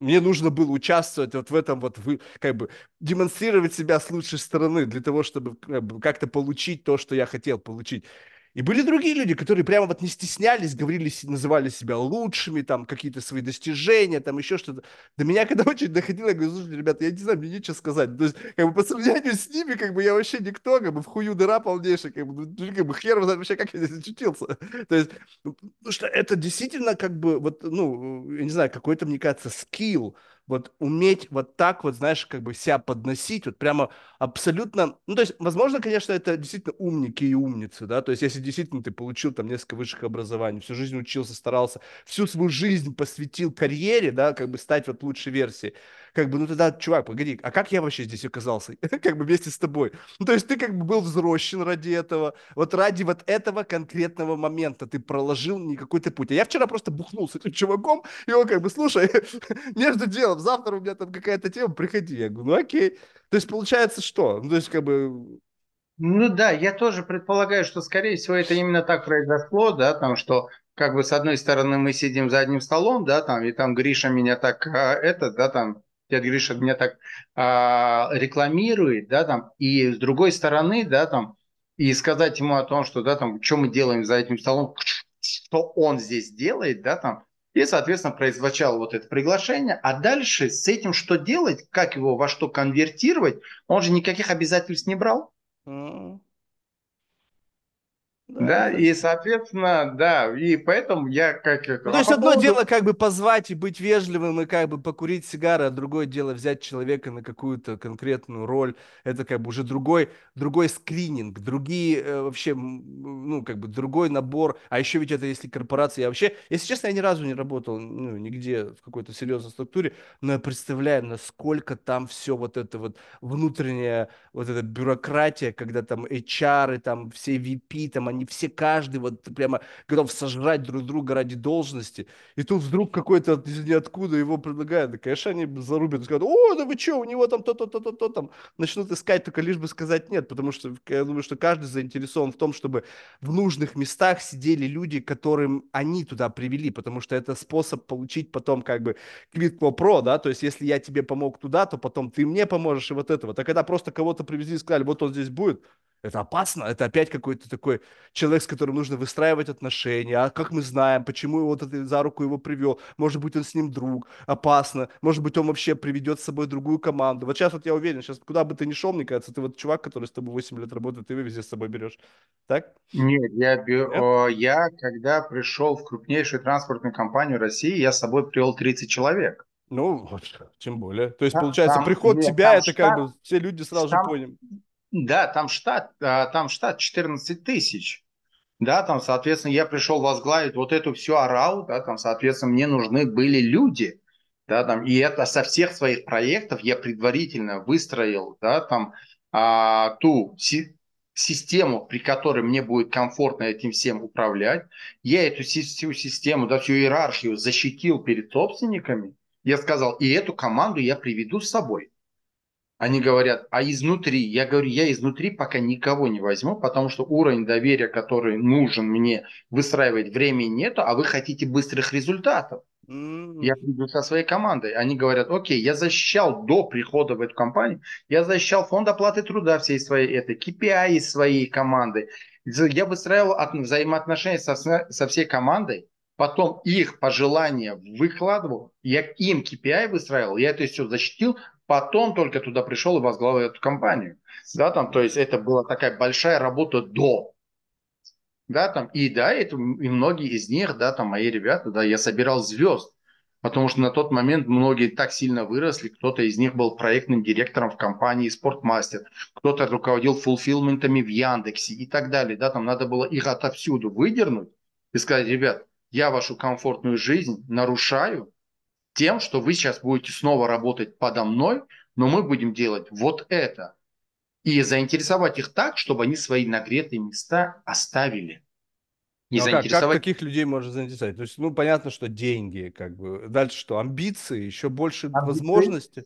мне нужно было участвовать вот в этом вот, вы, как бы демонстрировать себя с лучшей стороны для того, чтобы как-то получить то, что я хотел получить. И были другие люди, которые прямо вот не стеснялись, говорили, называли себя лучшими, там, какие-то свои достижения, там, еще что-то. До меня когда очень доходило, я говорю, слушайте, ребята, я не знаю, мне нечего сказать. То есть, как бы, по сравнению с ними, как бы, я вообще никто, как бы, в хую дыра полнейшая, как бы, ну, как бы, хер знает вообще, как я здесь очутился. То есть, ну, потому что это действительно, как бы, вот, ну, я не знаю, какой-то, мне кажется, скилл, вот уметь вот так вот, знаешь, как бы себя подносить, вот прямо абсолютно, ну, то есть, возможно, конечно, это действительно умники и умницы, да, то есть, если действительно ты получил там несколько высших образований, всю жизнь учился, старался, всю свою жизнь посвятил карьере, да, как бы стать вот лучшей версией, как бы, ну тогда, чувак, погоди, а как я вообще здесь оказался? как бы вместе с тобой. Ну, то есть ты как бы был взрощен ради этого, вот ради вот этого конкретного момента ты проложил не какой-то путь. А я вчера просто бухнул с этим чуваком, и он как бы, слушай, между делом, завтра у меня там какая-то тема, приходи. Я говорю, ну окей. То есть получается что? Ну, то есть как бы ну да, я тоже предполагаю, что, скорее всего, это именно так произошло, да, там, что как бы с одной стороны мы сидим за одним столом, да, там, и там Гриша меня так, а, это, да, там, дядя Гриша меня так а, рекламирует, да, там, и с другой стороны, да, там, и сказать ему о том, что, да, там, что мы делаем за этим столом, что он здесь делает, да, там, и, соответственно, производил вот это приглашение. А дальше с этим что делать, как его во что конвертировать, он же никаких обязательств не брал. Mm. Да, и, соответственно, да, и поэтому я как... Ну, то есть одно поводу... дело как бы позвать и быть вежливым и как бы покурить сигары, а другое дело взять человека на какую-то конкретную роль. Это как бы уже другой, другой скрининг, другие э, вообще, ну, как бы другой набор. А еще ведь это если корпорация. Я вообще, если честно, я ни разу не работал ну, нигде в какой-то серьезной структуре, но я представляю, насколько там все вот это вот внутренняя вот эта бюрократия, когда там HR, и там все VP, там они все, каждый вот прямо готов сожрать друг друга ради должности. И тут вдруг какой-то из ниоткуда его предлагают. Да, конечно, они зарубят и скажут, о, да вы что, у него там то-то, то-то, то там. Начнут искать, только лишь бы сказать нет, потому что я думаю, что каждый заинтересован в том, чтобы в нужных местах сидели люди, которым они туда привели, потому что это способ получить потом как бы pro pro, да, то есть если я тебе помог туда, то потом ты мне поможешь и вот этого. Так когда просто кого-то привезли и сказали, вот он здесь будет, это опасно, это опять какой-то такой человек, с которым нужно выстраивать отношения. А как мы знаем, почему вот это, за руку его привел? Может быть, он с ним друг, опасно. Может быть, он вообще приведет с собой другую команду. Вот сейчас вот я уверен, сейчас куда бы ты ни шел, мне кажется, ты вот чувак, который с тобой 8 лет работает, ты его везде с собой берешь. Так? Нет, я, Нет? я когда пришел в крупнейшую транспортную компанию России, я с собой привел 30 человек. Ну, вот, тем более. То есть, там, получается, там, приход нет, тебя, это штат, как бы все люди сразу там, же поняли. Да, там штат, а, там штат 14 тысяч. Да, там, соответственно, я пришел возглавить вот эту всю орал, да, там, соответственно, мне нужны были люди, да, там, и это со всех своих проектов я предварительно выстроил, да, там, а, ту си систему, при которой мне будет комфортно этим всем управлять. Я эту всю систему, да, всю иерархию защитил перед собственниками. Я сказал, и эту команду я приведу с собой. Они говорят, а изнутри? Я говорю, я изнутри пока никого не возьму, потому что уровень доверия, который нужен мне выстраивать, времени нету, а вы хотите быстрых результатов. Mm-hmm. Я приду со своей командой. Они говорят, окей, я защищал до прихода в эту компанию, я защищал фонд оплаты труда всей своей этой, KPI своей команды. Я выстраивал взаимоотношения со, со всей командой, потом их пожелания выкладывал, я им KPI выстраивал, я это все защитил, потом только туда пришел и возглавил эту компанию. Да, там, то есть это была такая большая работа до. Да, там, и да, это, и многие из них, да, там, мои ребята, да, я собирал звезд, потому что на тот момент многие так сильно выросли, кто-то из них был проектным директором в компании Спортмастер, кто-то руководил фулфилментами в Яндексе и так далее, да, там надо было их отовсюду выдернуть и сказать, ребят, я вашу комфортную жизнь нарушаю, тем, что вы сейчас будете снова работать подо мной, но мы будем делать вот это. И заинтересовать их так, чтобы они свои нагретые места оставили. Не ну, а как, как таких людей можно заинтересовать? То есть, ну, понятно, что деньги, как бы. Дальше что? Амбиции, еще больше амбиции, возможностей.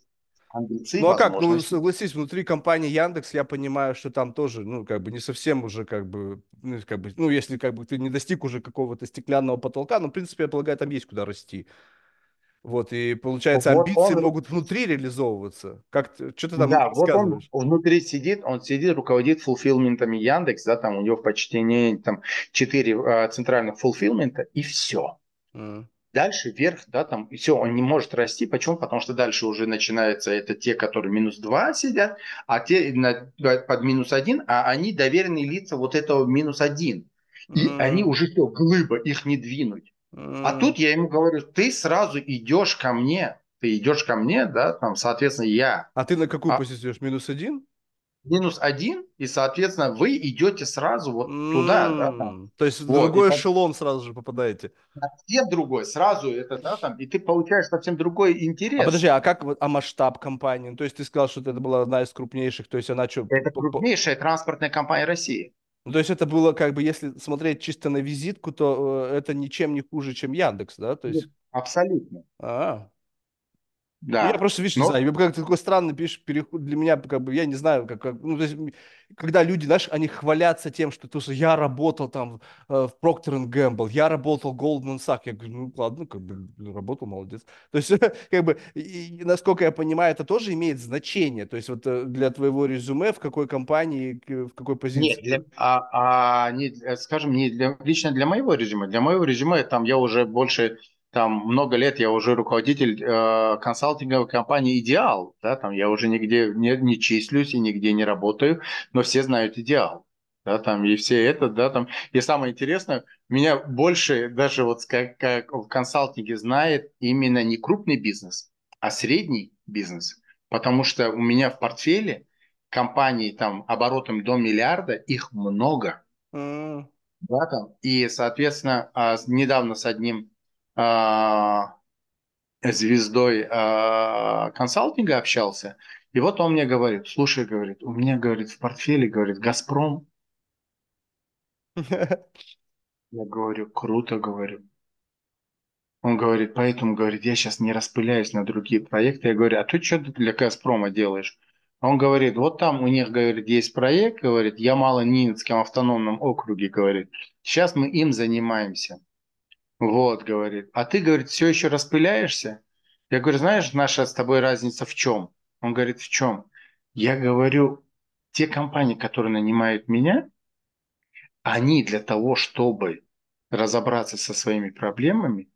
Амбиции, ну, а как? Ну, согласись, внутри компании Яндекс я понимаю, что там тоже, ну, как бы не совсем уже, как бы, ну, как бы, ну, если как бы ты не достиг уже какого-то стеклянного потолка, ну, в принципе, я полагаю, там есть куда расти. Вот, и получается, вот амбиции он... могут внутри реализовываться. Как что ты там да, вот он внутри сидит, он сидит, руководит фулфилментами Яндекс, да, там у него в почтении там четыре а, центральных фулфилмента, и все. Mm. Дальше вверх, да, там, и все, он не может расти. Почему? Потому что дальше уже начинается это те, которые минус 2 сидят, а те на, под минус 1, а они доверенные лица вот этого минус 1. И mm. они уже все, глыба, их не двинуть. А тут я ему говорю, ты сразу идешь ко мне, ты идешь ко мне, да, там, соответственно, я. А ты на какую а... позицию идешь? Минус один? Минус один, и, соответственно, вы идете сразу вот туда. Да, там. То есть вот, другой эшелон сразу же попадаете. Совсем другой, сразу это, да, там, и ты получаешь совсем другой интерес. А подожди, а как, а масштаб компании? То есть ты сказал, что это была одна из крупнейших, то есть она что? Это крупнейшая транспортная компания России. Ну, то есть это было как бы, если смотреть чисто на визитку, то э, это ничем не хуже, чем Яндекс, да? То есть... Абсолютно. А, да. Я просто, видишь, не Но- знаю, как ты такой странный пишешь переход для меня, как бы, я не знаю, как, как- ну, то есть, когда люди, знаешь, они хвалятся тем, что, то, что я работал там э, в Procter Gamble, я работал в Goldman Sachs, я говорю, ну, ладно, как бы, работал, молодец. То есть, как бы, и, насколько я понимаю, это тоже имеет значение, то есть, вот э, для твоего резюме, в какой компании, в какой позиции. Нет, для, а, а не, для- скажем, не для, лично для моего резюме. Для моего резюме там я уже больше, там много лет я уже руководитель э, консалтинговой компании «Идеал». Да, там я уже нигде не, не числюсь и нигде не работаю, но все знают «Идеал». Да, там и все это, да, там. И самое интересное, меня больше даже вот как, как в консалтинге знает именно не крупный бизнес, а средний бизнес. Потому что у меня в портфеле компаний там оборотом до миллиарда, их много. М, Да, там. И, соответственно, а, недавно с одним звездой а, консалтинга общался, и вот он мне говорит, слушай, говорит, у меня, говорит, в портфеле, говорит, Газпром. Я говорю, круто, говорю. Он говорит, поэтому, говорит, я сейчас не распыляюсь на другие проекты. Я говорю, а ты что для Газпрома делаешь? Он говорит, вот там у них, говорит, есть проект, говорит, Ямало-Ненецком автономном округе, говорит. Сейчас мы им занимаемся. Вот, говорит. А ты, говорит, все еще распыляешься? Я говорю, знаешь, наша с тобой разница в чем? Он говорит, в чем? Я говорю, те компании, которые нанимают меня, они для того, чтобы разобраться со своими проблемами,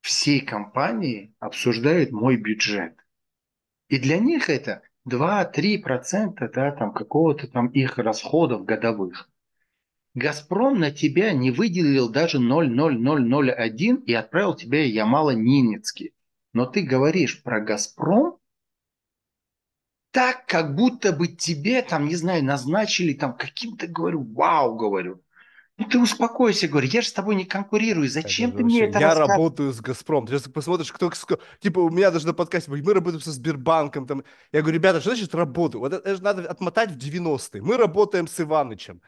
всей компании обсуждают мой бюджет. И для них это 2-3% да, там, какого-то там их расходов годовых. Газпром на тебя не выделил даже 0,0001 и отправил тебя Ямало-Ненецкий. Но ты говоришь про Газпром так, как будто бы тебе там, не знаю, назначили там каким-то, говорю, вау, говорю. Ну ты успокойся, говорю, я же с тобой не конкурирую, зачем Это ты мне это Я работаю с Газпром. Ты сейчас посмотришь, кто, ск- типа, у меня даже на подкасте, мы работаем со Сбербанком. Там. Я говорю, ребята, что значит работаю? Вот это, это же надо отмотать в 90-е. Мы работаем с Иванычем.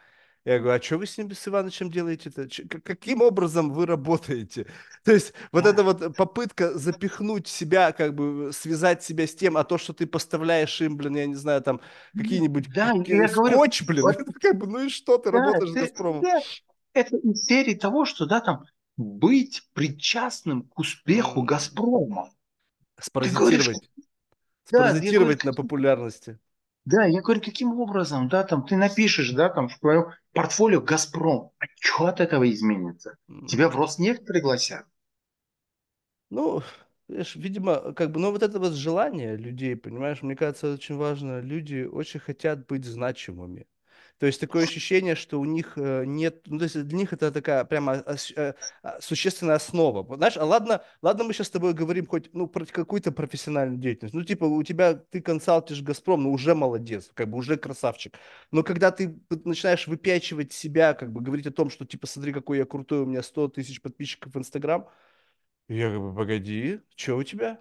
Я говорю, а что вы с ним с Иванычем делаете-то? Каким образом вы работаете? То есть вот эта вот попытка запихнуть себя, как бы связать себя с тем, а то, что ты поставляешь им, блин, я не знаю, там какие-нибудь Да, какие- я говорю, скотч, блин, вот- это как бы, ну и что, ты Да, работаешь с ты- Газпромом? да, Это из серии того, что да, там быть причастным к успеху. Газпрома. Спаразитировать. Да, я Спаразитировать говорю, на популярности. Да, я говорю, каким образом, да, там ты напишешь, да, там в твоем портфолио Газпром, а что от этого изменится? Тебя в Роснефть пригласят. Ну, видишь, видимо, как бы, ну вот это вот желание людей, понимаешь, мне кажется, очень важно, люди очень хотят быть значимыми. То есть такое ощущение, что у них э, нет, ну, то есть для них это такая прямо э, а, существенная основа. Знаешь, а ладно, ладно, мы сейчас с тобой говорим хоть, ну, про какую-то профессиональную деятельность. Ну, типа, у тебя, ты консалтишь Газпром, ну, уже молодец, как бы уже красавчик. Но когда ты начинаешь выпячивать себя, как бы говорить о том, что, типа, смотри, какой я крутой, у меня 100 тысяч подписчиков в Инстаграм, я как бы, погоди, что у тебя?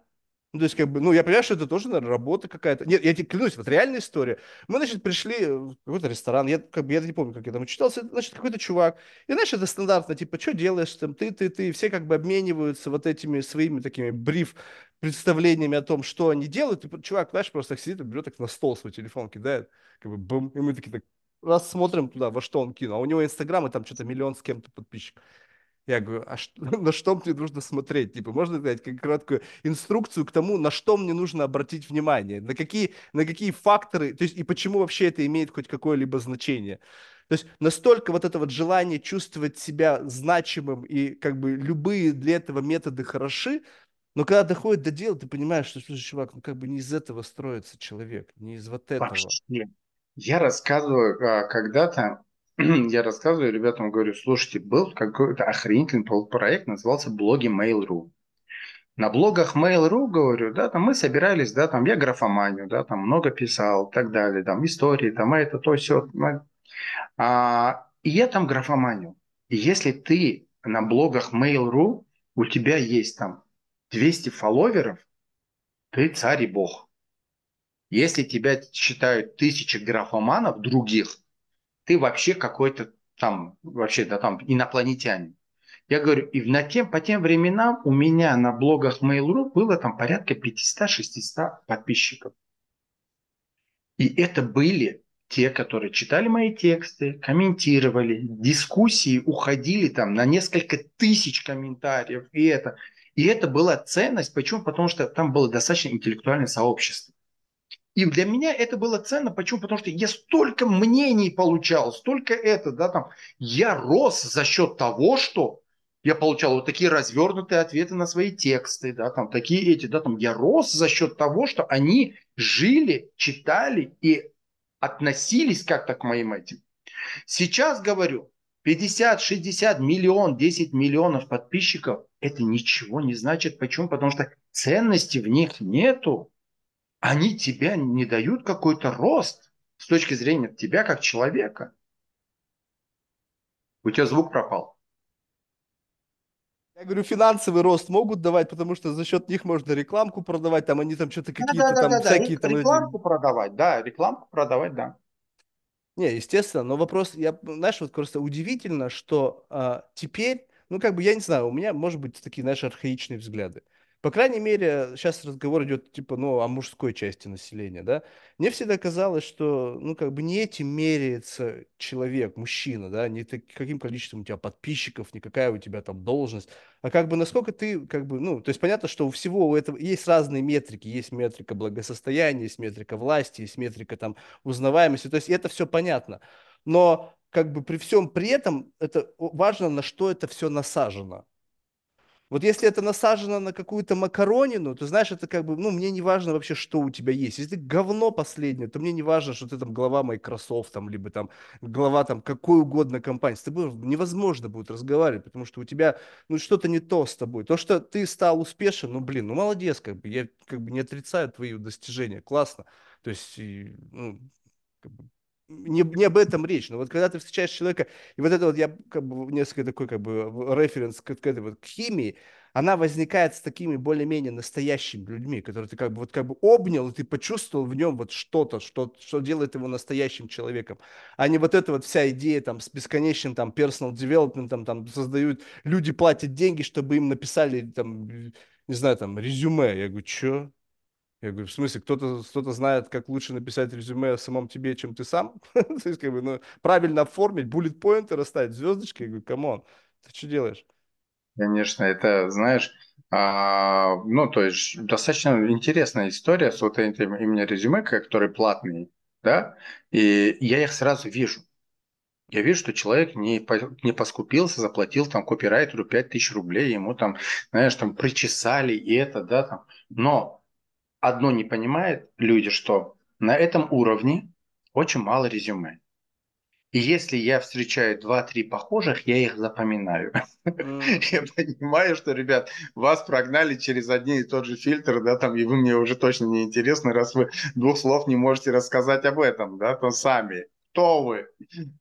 Ну, то есть, как бы, ну, я понимаю, что это тоже, наверное, работа какая-то. Нет, я тебе клянусь, вот реальная история. Мы, значит, пришли в какой-то ресторан, я, как бы, я не помню, как я там читался, значит, какой-то чувак. И, знаешь, это стандартно, типа, что делаешь там, ты, ты, ты, все как бы обмениваются вот этими своими такими бриф представлениями о том, что они делают. И чувак, знаешь, просто сидит, берет так на стол свой телефон, кидает, как бы, бум, и мы такие так, раз смотрим туда, во что он кинул. А у него Инстаграм, и там что-то миллион с кем-то подписчиков. Я говорю, а что, на что мне нужно смотреть? Типа, можно дать как краткую инструкцию к тому, на что мне нужно обратить внимание, на какие, на какие факторы, то есть и почему вообще это имеет хоть какое-либо значение. То есть настолько вот это вот желание чувствовать себя значимым и как бы любые для этого методы хороши, но когда доходит до дела, ты понимаешь, что, слушай, чувак, ну как бы не из этого строится человек, не из вот этого. Вообще. Я рассказываю а, когда-то, я рассказываю ребятам, говорю, слушайте, был какой-то охренительный проект, назывался блоги Mail.ru. На блогах Mail.ru, говорю, да, там мы собирались, да, там я графоманию, да, там много писал, так далее, там истории, там это, то, все. А, и я там графоманию. И если ты на блогах Mail.ru, у тебя есть там 200 фолловеров, ты царь и бог. Если тебя считают тысячи графоманов других, ты вообще какой-то там, вообще, да, там, инопланетянин. Я говорю, и на тем, по тем временам у меня на блогах Mail.ru было там порядка 500-600 подписчиков. И это были те, которые читали мои тексты, комментировали, дискуссии уходили там на несколько тысяч комментариев. И это, и это была ценность. Почему? Потому что там было достаточно интеллектуальное сообщество. И для меня это было ценно. Почему? Потому что я столько мнений получал, столько это, да, там, я рос за счет того, что я получал вот такие развернутые ответы на свои тексты, да, там, такие эти, да, там, я рос за счет того, что они жили, читали и относились как-то к моим этим. Сейчас говорю, 50, 60 миллион, 10 миллионов подписчиков, это ничего не значит. Почему? Потому что ценности в них нету они тебя не дают какой-то рост с точки зрения тебя как человека. У тебя звук пропал. Я говорю, финансовый рост могут давать, потому что за счет них можно рекламку продавать, там они там что-то какие-то да, да, там да, всякие да. там... Рекламку эти... продавать, да, рекламку продавать, да. Не, естественно, но вопрос, я, знаешь, вот просто удивительно, что а, теперь, ну, как бы, я не знаю, у меня, может быть, такие, знаешь, архаичные взгляды. По крайней мере, сейчас разговор идет типа, ну, о мужской части населения, да. Мне всегда казалось, что, ну, как бы не этим меряется человек, мужчина, да, не каким количеством у тебя подписчиков, не какая у тебя там должность, а как бы насколько ты, как бы, ну, то есть понятно, что у всего у этого есть разные метрики, есть метрика благосостояния, есть метрика власти, есть метрика там узнаваемости, то есть это все понятно, но как бы при всем при этом это важно, на что это все насажено. Вот если это насажено на какую-то макаронину, то знаешь, это как бы, ну, мне не важно вообще, что у тебя есть. Если ты говно последнее, то мне не важно, что ты там глава Microsoft, там, либо там глава там какой угодно компании. С тобой невозможно будет разговаривать, потому что у тебя, ну, что-то не то с тобой. То, что ты стал успешен, ну, блин, ну, молодец, как бы, я как бы не отрицаю твои достижения, классно. То есть, ну, как бы, не, не об этом речь. Но вот когда ты встречаешь человека, и вот это вот я как бы несколько такой как бы референс к, к этой вот к химии, она возникает с такими более-менее настоящими людьми, которые ты как бы вот как бы обнял, и ты почувствовал в нем вот что-то, что, что делает его настоящим человеком, а не вот эта вот вся идея там с бесконечным там personal development, там, там создают, люди платят деньги, чтобы им написали там, не знаю, там резюме. Я говорю, что? Я говорю, в смысле, кто-то кто знает, как лучше написать резюме о самом тебе, чем ты сам? То есть, как бы, ну, правильно оформить, bullet point ы расставить, звездочки. Я говорю, come on, ты что делаешь? Конечно, это, знаешь, а, ну, то есть, достаточно интересная история с вот этим именно резюме, который платный, да, и я их сразу вижу. Я вижу, что человек не, не поскупился, заплатил там копирайтеру 5000 рублей, ему там, знаешь, там причесали и это, да, там. Но одно не понимают люди, что на этом уровне очень мало резюме. И если я встречаю 2-3 похожих, я их запоминаю. Mm. я понимаю, что, ребят, вас прогнали через один и тот же фильтр, да, там, и вы мне уже точно не интересны, раз вы двух слов не можете рассказать об этом, да, то сами. Кто вы?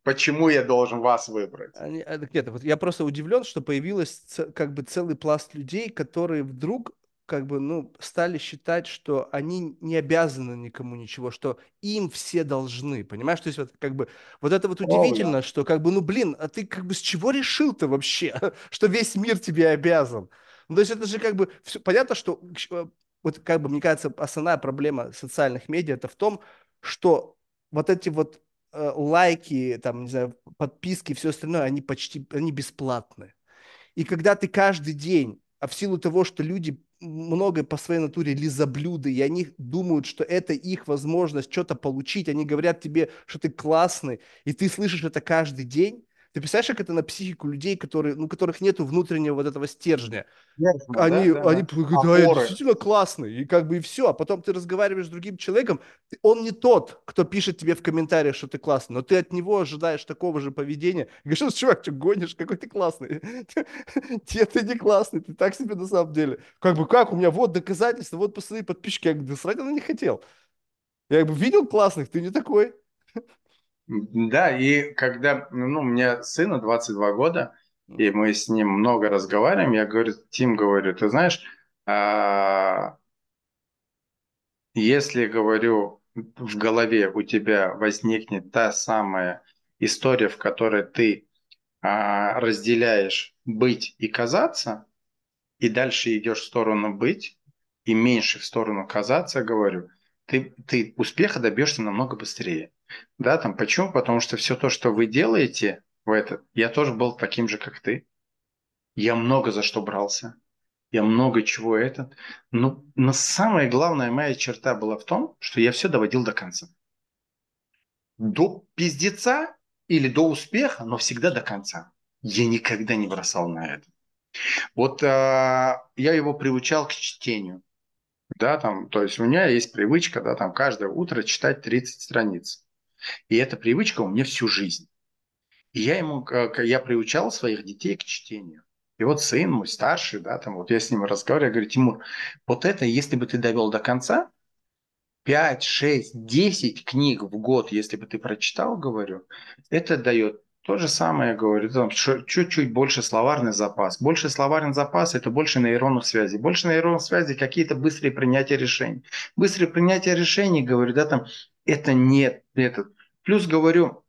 Почему я должен вас выбрать? Они, а, нет, вот я просто удивлен, что появилось как бы целый пласт людей, которые вдруг как бы, ну, стали считать, что они не обязаны никому ничего, что им все должны, понимаешь? То есть вот как бы вот это вот удивительно, О, что как бы, ну, блин, а ты как бы с чего решил-то вообще, что весь мир тебе обязан? Ну, то есть это же как бы, все, понятно, что э, вот как бы, мне кажется, основная проблема социальных медиа это в том, что вот эти вот э, лайки, там, не знаю, подписки, все остальное, они почти, они бесплатные. И когда ты каждый день, а в силу того, что люди много по своей натуре лизоблюды, и они думают, что это их возможность что-то получить. Они говорят тебе, что ты классный, и ты слышишь это каждый день. Ты представляешь, как это на психику людей, которые, ну, которых нет внутреннего вот этого стержня? Ясно, они, да, да, они да. да, я действительно классный, и как бы и все. А потом ты разговариваешь с другим человеком, он не тот, кто пишет тебе в комментариях, что ты классный, но ты от него ожидаешь такого же поведения. И говоришь, что, чувак, что гонишь, какой ты классный. Те, ты не классный, ты так себе на самом деле. Как бы, как, у меня вот доказательства, вот посмотри подписчики. Я говорю, да срать она не хотел. Я как бы видел классных, ты не такой. Да, и когда, ну, у меня сыну 22 года, и мы с ним много разговариваем, я говорю, Тим, говорю, ты знаешь, а, если, говорю, в голове у тебя возникнет та самая история, в которой ты а, разделяешь быть и казаться, и дальше идешь в сторону быть, и меньше в сторону казаться, говорю, ты, ты успеха добьешься намного быстрее. Да, там почему? Потому что все то, что вы делаете в это, я тоже был таким же, как ты. Я много за что брался. Я много чего этот. Но, но самая главная моя черта была в том, что я все доводил до конца. До пиздеца или до успеха, но всегда до конца. Я никогда не бросал на это. Вот а, я его приучал к чтению. Да, там, то есть у меня есть привычка, да, там каждое утро читать 30 страниц. И эта привычка у меня всю жизнь. И я ему, я приучал своих детей к чтению. И вот сын мой старший, да, там вот я с ним разговариваю, я говорю, Тимур, вот это, если бы ты довел до конца, 5, 6, 10 книг в год, если бы ты прочитал, говорю, это дает то же самое, говорю, там чуть-чуть больше словарный запас. Больше словарный запас – это больше нейронных связей. Больше нейронных связей – какие-то быстрые принятия решений. Быстрые принятия решений, говорю, да, там, это нет, этот. Плюс, говорю,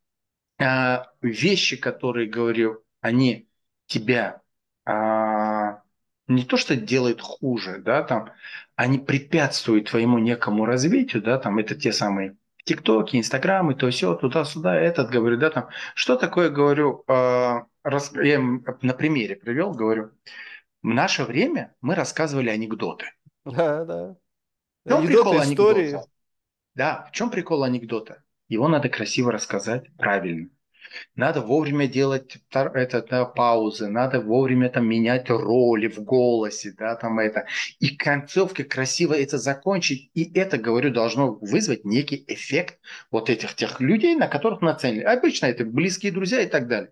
а, вещи, которые, говорю, они тебя а, не то, что делают хуже, да, там, они препятствуют твоему некому развитию, да, там, это те самые ТикТоки, Инстаграмы, то все, туда-сюда, этот, говорю, да, там, что такое, говорю, э, рас, я на примере привел, говорю, в наше время мы рассказывали анекдоты. Да, да. В чем анекдоты, прикол истории. анекдота? Да, в чем прикол анекдота? Его надо красиво рассказать правильно. Надо вовремя делать это, да, паузы, надо вовремя там менять роли в голосе, да, там это. И концовка красиво это закончить. И это, говорю, должно вызвать некий эффект вот этих тех людей, на которых нацелены. Обычно это близкие друзья и так далее.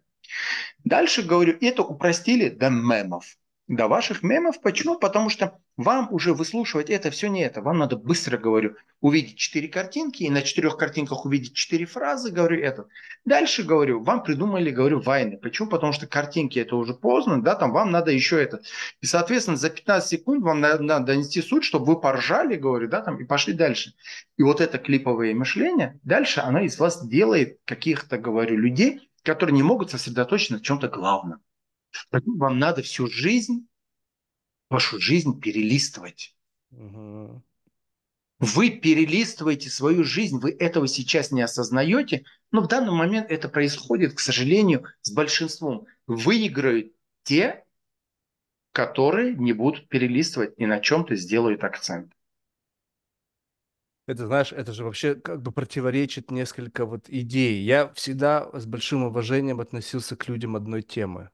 Дальше, говорю, это упростили до мемов до ваших мемов. Почему? Потому что вам уже выслушивать это все не это. Вам надо быстро, говорю, увидеть четыре картинки и на четырех картинках увидеть четыре фразы, говорю, это. Дальше, говорю, вам придумали, говорю, вайны. Почему? Потому что картинки это уже поздно, да, там вам надо еще это. И, соответственно, за 15 секунд вам надо, надо донести суть, чтобы вы поржали, говорю, да, там, и пошли дальше. И вот это клиповое мышление, дальше оно из вас делает каких-то, говорю, людей, которые не могут сосредоточиться на чем-то главном. Вам надо всю жизнь, вашу жизнь перелистывать. Угу. Вы перелистываете свою жизнь, вы этого сейчас не осознаете, но в данный момент это происходит, к сожалению, с большинством. Выиграют те, которые не будут перелистывать и на чем-то сделают акцент. Это, знаешь, это же вообще как бы противоречит несколько вот идей. Я всегда с большим уважением относился к людям одной темы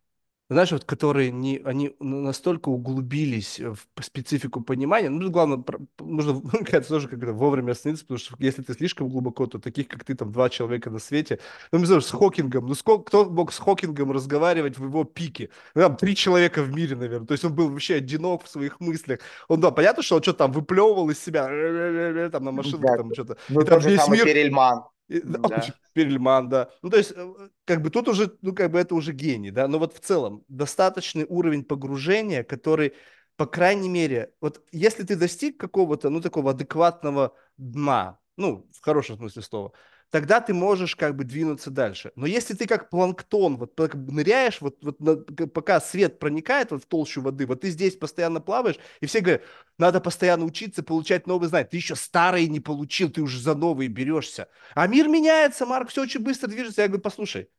знаешь, вот которые не, они настолько углубились в специфику понимания, ну, главное, нужно кажется, тоже как-то вовремя остановиться, потому что если ты слишком глубоко, то таких, как ты, там, два человека на свете, ну, мы с Хокингом, ну, сколько, кто мог с Хокингом разговаривать в его пике? Ну, там, три человека в мире, наверное, то есть он был вообще одинок в своих мыслях, он, да, понятно, что он что-то там выплевывал из себя, там, на машинке, там, что-то. Ну, тот же самый мир... Перельман. Да. Перельман, да. Ну, то есть, э, как бы тут уже, ну, как бы это уже гений, да. Но вот в целом, достаточный уровень погружения, который, по крайней мере, вот если ты достиг какого-то, ну, такого адекватного дна, ну, в хорошем смысле слова, тогда ты можешь как бы двинуться дальше. Но если ты как планктон, вот как ныряешь, вот, вот на, пока свет проникает вот в толщу воды, вот ты здесь постоянно плаваешь, и все говорят, надо постоянно учиться, получать новые знания. Ты еще старые не получил, ты уже за новые берешься. А мир меняется, Марк, все очень быстро движется. Я говорю, послушай,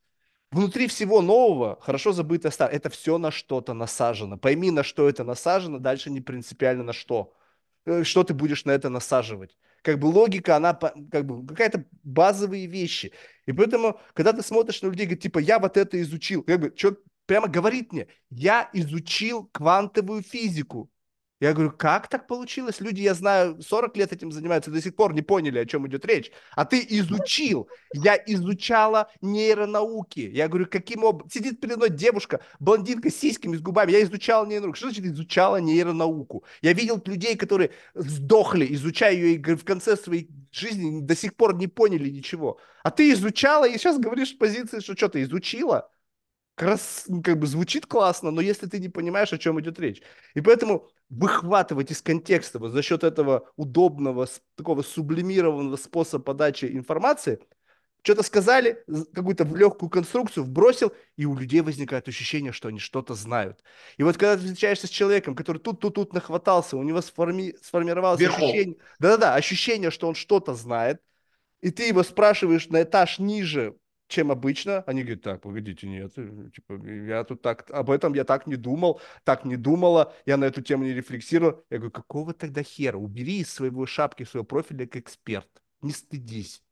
Внутри всего нового хорошо забытое старое. Это все на что-то насажено. Пойми, на что это насажено, дальше не принципиально на что. Э, что ты будешь на это насаживать как бы логика, она как бы какая-то базовые вещи. И поэтому, когда ты смотришь на людей, говорит, типа, я вот это изучил, как бы, что прямо говорит мне, я изучил квантовую физику. Я говорю, как так получилось? Люди, я знаю, 40 лет этим занимаются, до сих пор не поняли, о чем идет речь. А ты изучил. Я изучала нейронауки. Я говорю, каким образом? Сидит передо мной девушка, блондинка с сиськами, с губами. Я изучала нейронауку. Что значит изучала нейронауку? Я видел людей, которые сдохли, изучая ее, и в конце своей жизни до сих пор не поняли ничего. А ты изучала и сейчас говоришь в позиции, что что, ты изучила? Как раз как бы звучит классно, но если ты не понимаешь, о чем идет речь. И поэтому выхватывать из контекста вот за счет этого удобного, такого сублимированного способа подачи информации, что-то сказали, какую-то легкую конструкцию вбросил, и у людей возникает ощущение, что они что-то знают. И вот когда ты встречаешься с человеком, который тут, тут, тут нахватался, у него сформи... сформировалось Верхов. ощущение, да-да-да, ощущение, что он что-то знает, и ты его спрашиваешь на этаж ниже, чем обычно. Они говорят, так, погодите, нет, э, типа, я тут так, об этом я так не думал, так не думала, я на эту тему не рефлексировал. Я говорю, какого тогда хера? Убери из своего шапки, своего профиля как эксперт. Не стыдись.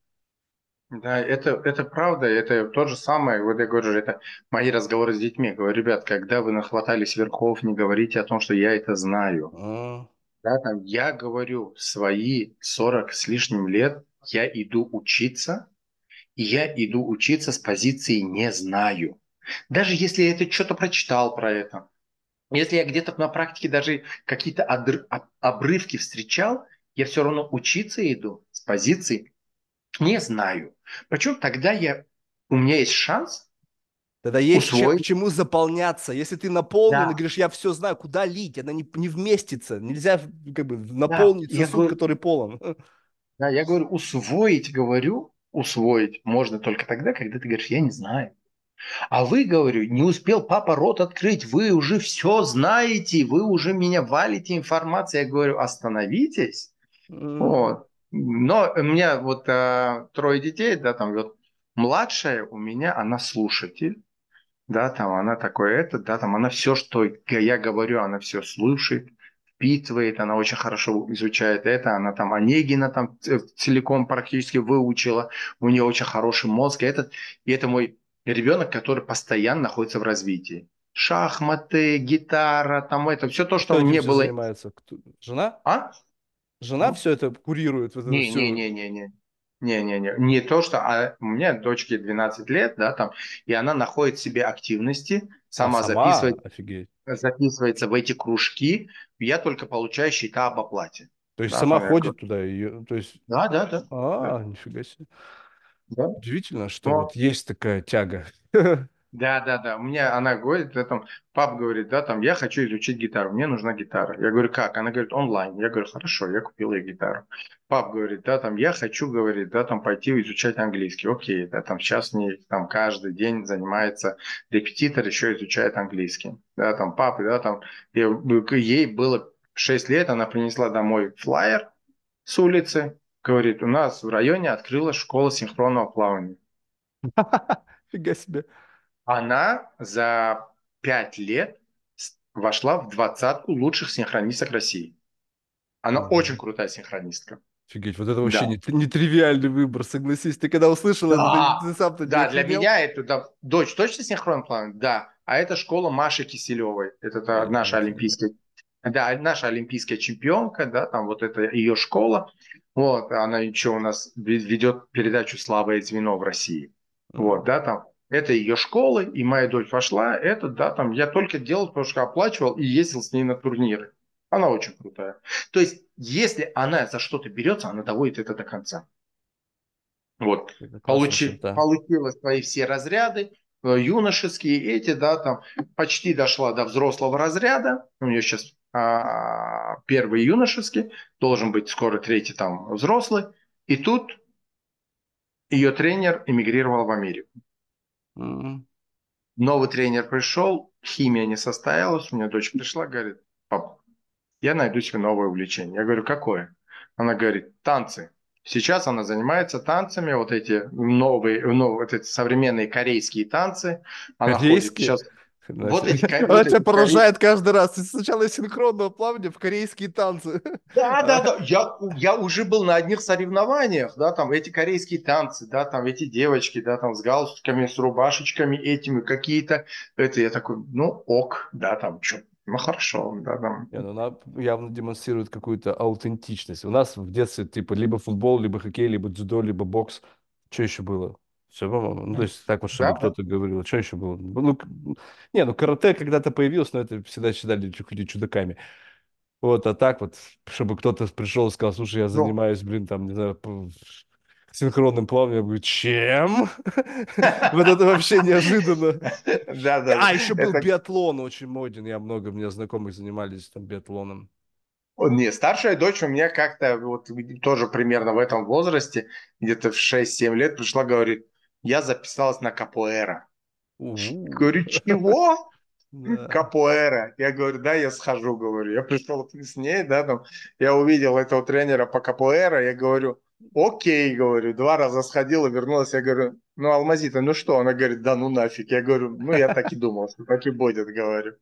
Да, это, это правда, это то же самое, вот я говорю, это мои разговоры с детьми. Говорю, ребят, когда вы нахватались верхов, не говорите о том, что я это знаю. А, Да, там, я говорю, свои 40 с лишним лет я иду учиться, я иду учиться с позиции «не знаю». Даже если я это что-то прочитал про это, если я где-то на практике даже какие-то обрывки встречал, я все равно учиться иду с позиции «не знаю». Причем тогда я, у меня есть шанс Тогда есть чем, Усвоить. чему заполняться. Если ты наполнен Да. и говоришь, я все знаю, куда лить, она не, не вместится. Нельзя как бы наполнить я сосуд, говорю- который полон. Да, я говорю, усвоить, говорю, усвоить можно только тогда, когда ты говоришь, я не знаю. А вы, говорю, не успел папа рот открыть, вы уже все знаете, вы уже меня валите информацией. Я говорю, остановитесь. Вот. Но у меня вот а, трое детей, да, там вот младшая у меня, она слушатель, да, там она такое это, да, там она все, что я говорю, она все слушает, впитывает, она очень хорошо изучает это, она там Онегина там ц- целиком практически выучила, у нее очень хороший мозг, и, этот, и это мой ребенок, который постоянно находится в развитии. Шахматы, гитара, там это, все то, что Кто мне было... занимается? Кто- Жена? А? Жена Ну. все это курирует? Вот это Не, всё? не, не, не, не. Не-не-не, не то, что... А у меня дочке 12 лет, да, там, и она находит в себе активности, А, сама, записывает, Офигеть. записывается в эти кружки, я только получаю счета об оплате. То есть Да, сама ходит туда, ее, то есть, Да, да, да. а, нифига себе. Да. Удивительно, что Но- вот есть такая тяга. Да, да, да. У меня она говорит, да, там, пап говорит, да, там, я хочу изучить гитару, мне нужна гитара. Я говорю, как? Она говорит, онлайн. Я говорю, хорошо, я купил ей гитару. Пап говорит, да, там, я хочу, говорит, да, там, пойти изучать английский. Окей, да, там, сейчас мне там каждый день занимается репетитор, еще изучает английский. Да, там, папа, да, там, я- ей было 6 лет, она принесла домой флаер с улицы, говорит, у нас в районе открылась школа синхронного плавания. Фига себе. Она за пять лет вошла в двадцатку лучших синхронисток России. Она Мгм. очень крутая синхронистка. Офигеть, вот это вообще Да. не- нетривиальный выбор, согласись. Ты когда услышал это, Да, ты, ты сам-то Да, для офигел? меня это да, дочь точно синхронный плавание? Да. А это школа Маши Киселевой. Это та Ничего наша олимпийская, да, наша олимпийская чемпионка, да, там вот это ее школа. Вот, она еще у нас ве- ведет передачу «Слава и звено» в России. Вот, да, там, это ее школы, и моя дочь вошла, это, да, там, я только делал, потому что оплачивал и ездил с ней на турниры. Она очень крутая. То есть, если она за что-то берется, она доводит это до конца. Вот. Это Получи, черта. получила свои все разряды, э, юношеские эти, да, там, почти дошла до взрослого разряда. У нее сейчас а, первый юношеский, должен быть скоро третий там взрослый. И тут ее тренер эмигрировал в Америку. Новый тренер пришел, химия не состоялась, у меня дочь пришла, говорит, пап, я найду себе новое увлечение. Я говорю, какое? Она говорит, танцы. Сейчас она занимается танцами, вот эти новые, ну, вот эти современные корейские танцы. Она ходит Корейские? сейчас. Вот эти Она тебя поражает каждый раз. Сначала синхронного плавания в корейские танцы. Да, да, да. Я, я уже был на одних соревнованиях, да, там эти корейские танцы, да, там эти девочки, да, там с галстуками, с рубашечками этими какие-то. Это я такой, ну, ок, да, там, что, ну, хорошо, да, там. Не, ну она явно демонстрирует какую-то аутентичность. У нас в детстве типа либо футбол, либо хоккей, либо дзюдо, либо бокс. Что еще было? Все, по-моему. Ну, то есть так вот, чтобы Да, да. кто-то говорил. Что еще было? Ну, не, ну карате когда-то появилось, но это всегда считали чудаками. Вот, а так вот, чтобы кто-то пришел и сказал, слушай, я Ну. занимаюсь, блин, там, не знаю, синхронным плаванием. Я говорю, чем? Вот это вообще неожиданно. Да, да. А, еще был биатлон очень моден. Я много, у меня знакомых занимались там биатлоном. Не, старшая дочь у меня как-то вот тоже примерно в этом возрасте, где-то в 6-7 лет пришла, говорит, я записалась на капуэра. Говорю, чего? Капуэра. Я говорю, да, я схожу, говорю. Я пришел с ней, да, там, я увидел этого тренера по капуэра, я говорю, окей, говорю, два раза сходила, вернулась, я говорю, ну, Алмазита, ну что? Она говорит, да ну нафиг. Я говорю, ну, я так и думал, что так и будет, говорю.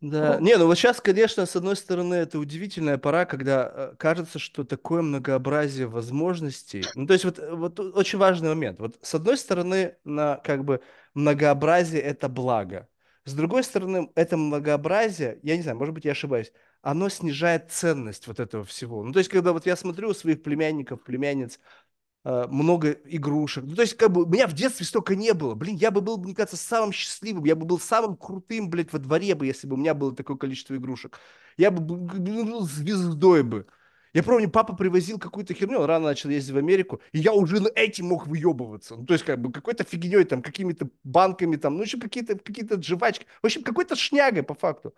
Да, не, ну вот сейчас, конечно, с одной стороны, это удивительная пора, когда э, кажется, что такое многообразие возможностей. Ну, то есть вот, вот очень важный момент. Вот с одной стороны, на как бы многообразие это благо. С другой стороны, это многообразие, я не знаю, может быть, я ошибаюсь, оно снижает ценность вот этого всего. Ну, то есть, когда вот я смотрю у своих племянников, племянниц, Э, много игрушек. Ну, то есть, как бы, меня в детстве столько не было. Блин, я бы был, мне кажется, самым счастливым, я бы был самым крутым, блядь, во дворе бы, если бы у меня было такое количество игрушек. Я бы был звездой бы. Я помню, папа привозил какую-то херню, он рано начал ездить в Америку, и я уже на этим мог выебываться. Ну, то есть, как бы, какой-то фигней, там, какими-то банками, там, ну, еще какие-то какие жвачки. В общем, какой-то шнягой, по факту.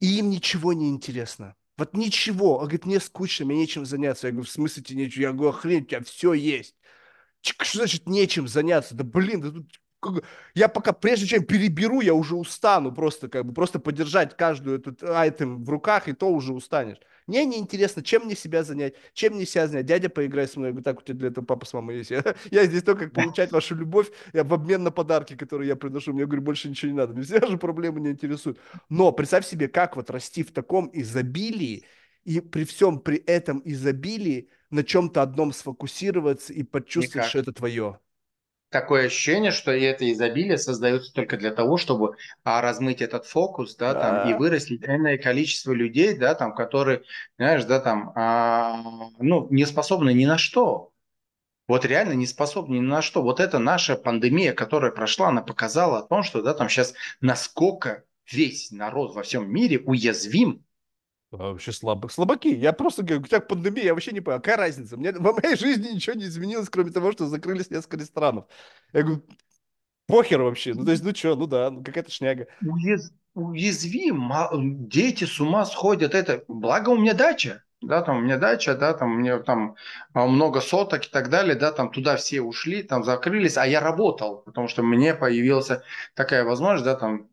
И им ничего не интересно. Вот ничего. Он говорит, мне скучно, мне нечем заняться. Я говорю, в смысле тебе нечем? Я говорю, охренеть, у тебя все есть. Что значит нечем заняться? Да блин, да тут я пока, прежде чем переберу, я уже устану просто, как бы, просто подержать каждую этот айтем в руках, и то уже устанешь. Мне не интересно, чем мне себя занять, чем мне себя занять. Дядя, поиграй со мной. Я говорю, так, у тебя для этого папа с мамой есть. Я, здесь только как получать вашу любовь я в обмен на подарки, которые я приношу. Мне, говорю, больше ничего не надо. Меня все же проблемы не интересуют. Но представь себе, как вот расти в таком изобилии, и при всем при этом изобилии на чем-то одном сфокусироваться и почувствовать, Никак. что это твое такое ощущение, что это изобилие создается только для того, чтобы а, размыть этот фокус, да, да. там, и вырастить энное количество людей, да, там, которые, знаешь, да, там, а, ну, не способны ни на что. Вот реально не способны ни на что. Вот это наша пандемия, которая прошла, она показала о том, что, да, там сейчас насколько весь народ во всем мире уязвим Вообще слабых. Слабаки. Я просто говорю, как пандемия, я вообще не понимаю, какая разница? Мне, во моей жизни ничего не изменилось, кроме того, что закрылись несколько ресторанов. Я говорю, похер вообще. Ну, то есть, ну что, ну да, ну какая-то шняга. Уяз... Уязвим. Дети с ума сходят. Это, благо у меня дача. Да, там у меня дача, да, там у меня там а, много соток и так далее, да, там туда все ушли, там закрылись, а я работал, потому что мне появилась такая возможность, да, там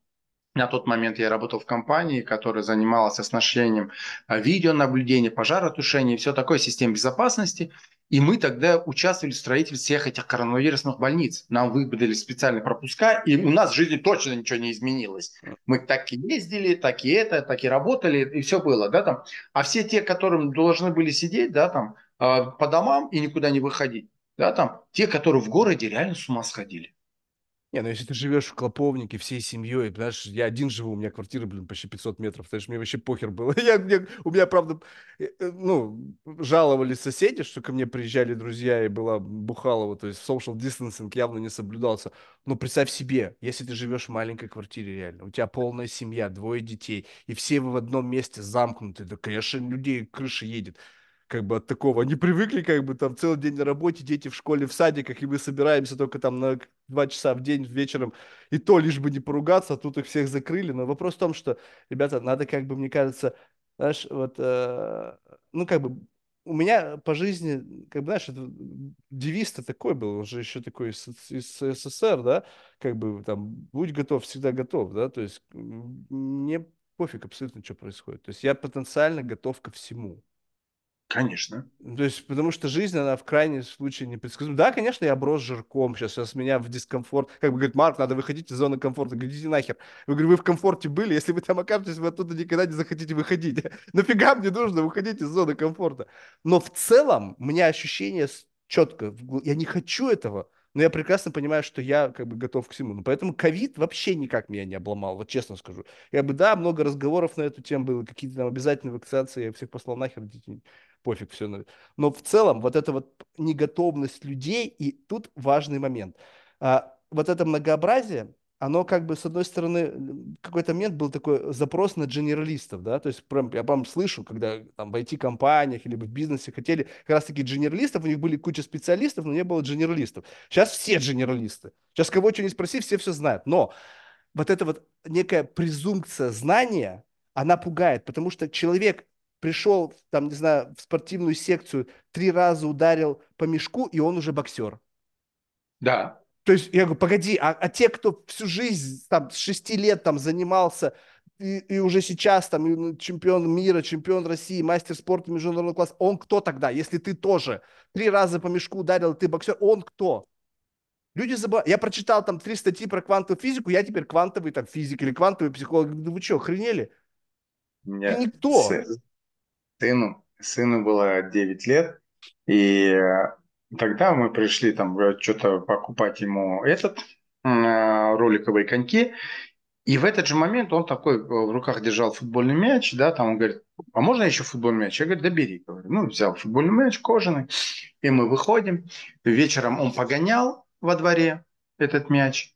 на тот момент я работал в компании, которая занималась оснащением а, видеонаблюдения, пожаротушения все такое, систем безопасности. И мы тогда участвовали в строительстве всех этих коронавирусных больниц. Нам выдали специальные пропуска, и у нас в жизни точно ничего не изменилось. Мы так и ездили, так и это, так и работали, и все было, да, там. А все те, которым должны были сидеть, да, там, а, по домам и никуда не выходить, да, там, те, которые в городе реально с ума сходили. Не, ну если ты живешь в Клоповнике всей семьей, знаешь, я один живу, у меня квартира, блин, почти 500 метров, знаешь, мне вообще похер было. Я, мне, у меня, правда, э, э, ну, жаловались соседи, что ко мне приезжали друзья и была Бухалова, то есть social distancing явно не соблюдался. Но представь себе, если ты живешь в маленькой квартире реально, у тебя полная семья, двое детей, и все вы в одном месте замкнуты, да, конечно, людей крыша едет как бы от такого. Они привыкли как бы там целый день на работе, дети в школе, в садиках, и мы собираемся только там на два часа в день вечером, и то лишь бы не поругаться, а тут их всех закрыли. Но вопрос в том, что, ребята, надо как бы, мне кажется, знаешь, вот, э, ну как бы у меня по жизни, как бы, знаешь, девиз-то такой был, он же еще такой из, из СССР, да, как бы там, будь готов, всегда готов, да, то есть мне пофиг абсолютно, что происходит. То есть я потенциально готов ко всему. Конечно. То есть, потому что жизнь, она в крайнем случае непредсказуема. Да, конечно, я оброс жирком, сейчас, сейчас меня в дискомфорт. Как бы говорит, Марк, надо выходить из зоны комфорта. Говорите, нахер. Я говорю, вы в комфорте были, если вы там окажетесь, вы оттуда никогда не захотите выходить. Нафига мне нужно выходить из зоны комфорта? Но в целом, у меня ощущение четко, я не хочу этого но я прекрасно понимаю, что я как бы готов к всему. Поэтому ковид вообще никак меня не обломал, вот честно скажу. Я бы, да, много разговоров на эту тему было, какие-то там обязательные вакцинации, я всех послал нахер, пофиг, все. Но в целом вот эта вот неготовность людей, и тут важный момент. А, вот это многообразие, оно как бы, с одной стороны, какой-то момент был такой запрос на генералистов, да, то есть прям, я прям слышу, когда там в IT-компаниях или в бизнесе хотели как раз-таки генералистов, у них были куча специалистов, но не было генералистов. Сейчас все генералисты. Сейчас кого что не спроси, все все знают. Но вот эта вот некая презумпция знания, она пугает, потому что человек пришел, там, не знаю, в спортивную секцию, три раза ударил по мешку, и он уже боксер. Да. То есть я говорю, погоди, а, а те, кто всю жизнь, там, с шести лет там занимался, и, и уже сейчас там ну, чемпион мира, чемпион России, мастер спорта международного класса, он кто тогда? Если ты тоже три раза по мешку ударил, ты боксер, он кто? Люди забывают. Я прочитал там три статьи про квантовую физику, я теперь квантовый там физик или квантовый психолог. Вы что, охренели? Нет. Ты никто. Сыну, сыну было 9 лет, и тогда мы пришли там что-то покупать ему этот роликовые коньки, и в этот же момент он такой в руках держал футбольный мяч, да, там он говорит, а можно еще футбольный мяч? Я говорю, да бери. Говорю, ну, взял футбольный мяч кожаный, и мы выходим. Вечером он погонял, во дворе этот мяч.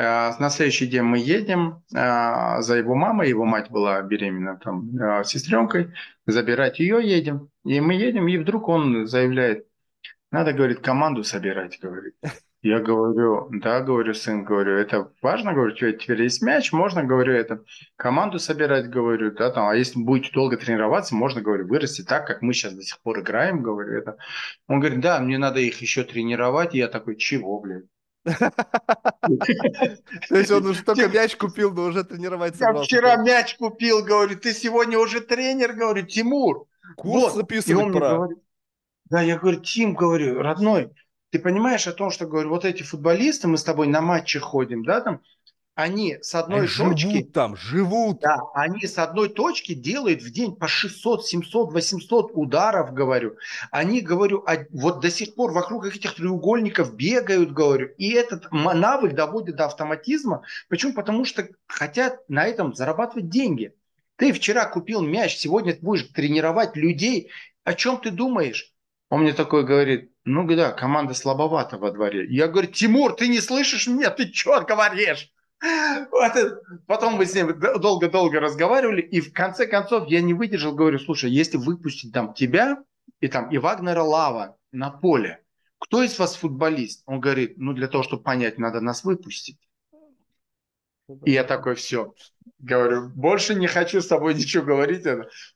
Э, на следующий день мы едем э, за его мамой, его мать была беременна там э, сестренкой, забирать ее едем. И мы едем, и вдруг он заявляет, надо, говорит, команду собирать, говорит. Я говорю, да, говорю, сын, говорю, это важно, говорю, тебя теперь есть мяч, можно, говорю, это команду собирать, говорю, да, там, а если будете долго тренироваться, можно, говорю, вырасти так, как мы сейчас до сих пор играем, говорю, это. Он говорит, да, мне надо их еще тренировать, и я такой, чего, блин? То есть он уже только мяч купил, но уже тренировать Я вчера мяч купил, говорю, ты сегодня уже тренер, говорю, Тимур. Курс записывать пора. Да, я говорю, Тим, говорю, родной, ты понимаешь о том, что, говорю, вот эти футболисты, мы с тобой на матчи ходим, да, там, они с одной они точки... Живут там, живут. Да, они с одной точки делают в день по 600, 700, 800 ударов, говорю. Они, говорю, вот до сих пор вокруг этих треугольников бегают, говорю. И этот навык доводит до автоматизма. Почему? Потому что хотят на этом зарабатывать деньги. Ты вчера купил мяч, сегодня ты будешь тренировать людей. О чем ты думаешь? Он мне такой говорит, ну да, команда слабовата во дворе. Я говорю, Тимур, ты не слышишь меня? Ты что говоришь? Потом мы с ним долго-долго разговаривали, и в конце концов я не выдержал, говорю, слушай, если выпустить там тебя и там и Вагнера Лава на поле, кто из вас футболист? Он говорит, ну для того, чтобы понять, надо нас выпустить. И я такой, все, говорю, больше не хочу с тобой ничего говорить.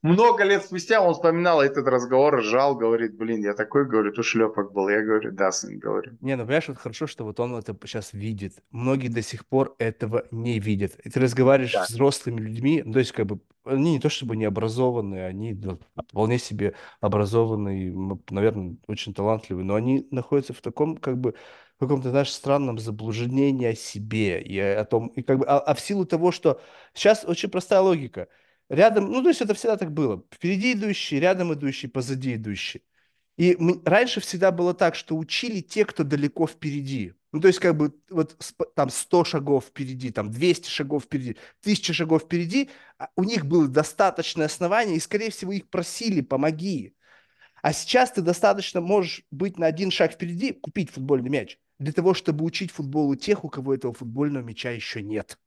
Много лет спустя он вспоминал этот разговор, ржал, говорит, блин, я такой, говорю, ты шлепок был. Я говорю, да, сын, говорю. Не, ну понимаешь, вот хорошо, что вот он это сейчас видит. Многие до сих пор этого не видят. И ты разговариваешь да. с взрослыми людьми, ну, то есть как бы они не то чтобы не образованные, они ну, вполне себе образованные, наверное, очень талантливые, но они находятся в таком как бы каком-то, знаешь, странном заблуждении о себе и о том, и как бы, а, а в силу того, что сейчас очень простая логика. Рядом, ну, то есть это всегда так было. Впереди идущий, рядом идущий, позади идущий. И мы, раньше всегда было так, что учили те, кто далеко впереди. Ну, то есть, как бы, вот там 100 шагов впереди, там 200 шагов впереди, 1000 шагов впереди, а у них было достаточное основание, и, скорее всего, их просили, помоги. А сейчас ты достаточно можешь быть на один шаг впереди, купить футбольный мяч для того, чтобы учить футболу тех, у кого этого футбольного мяча еще нет.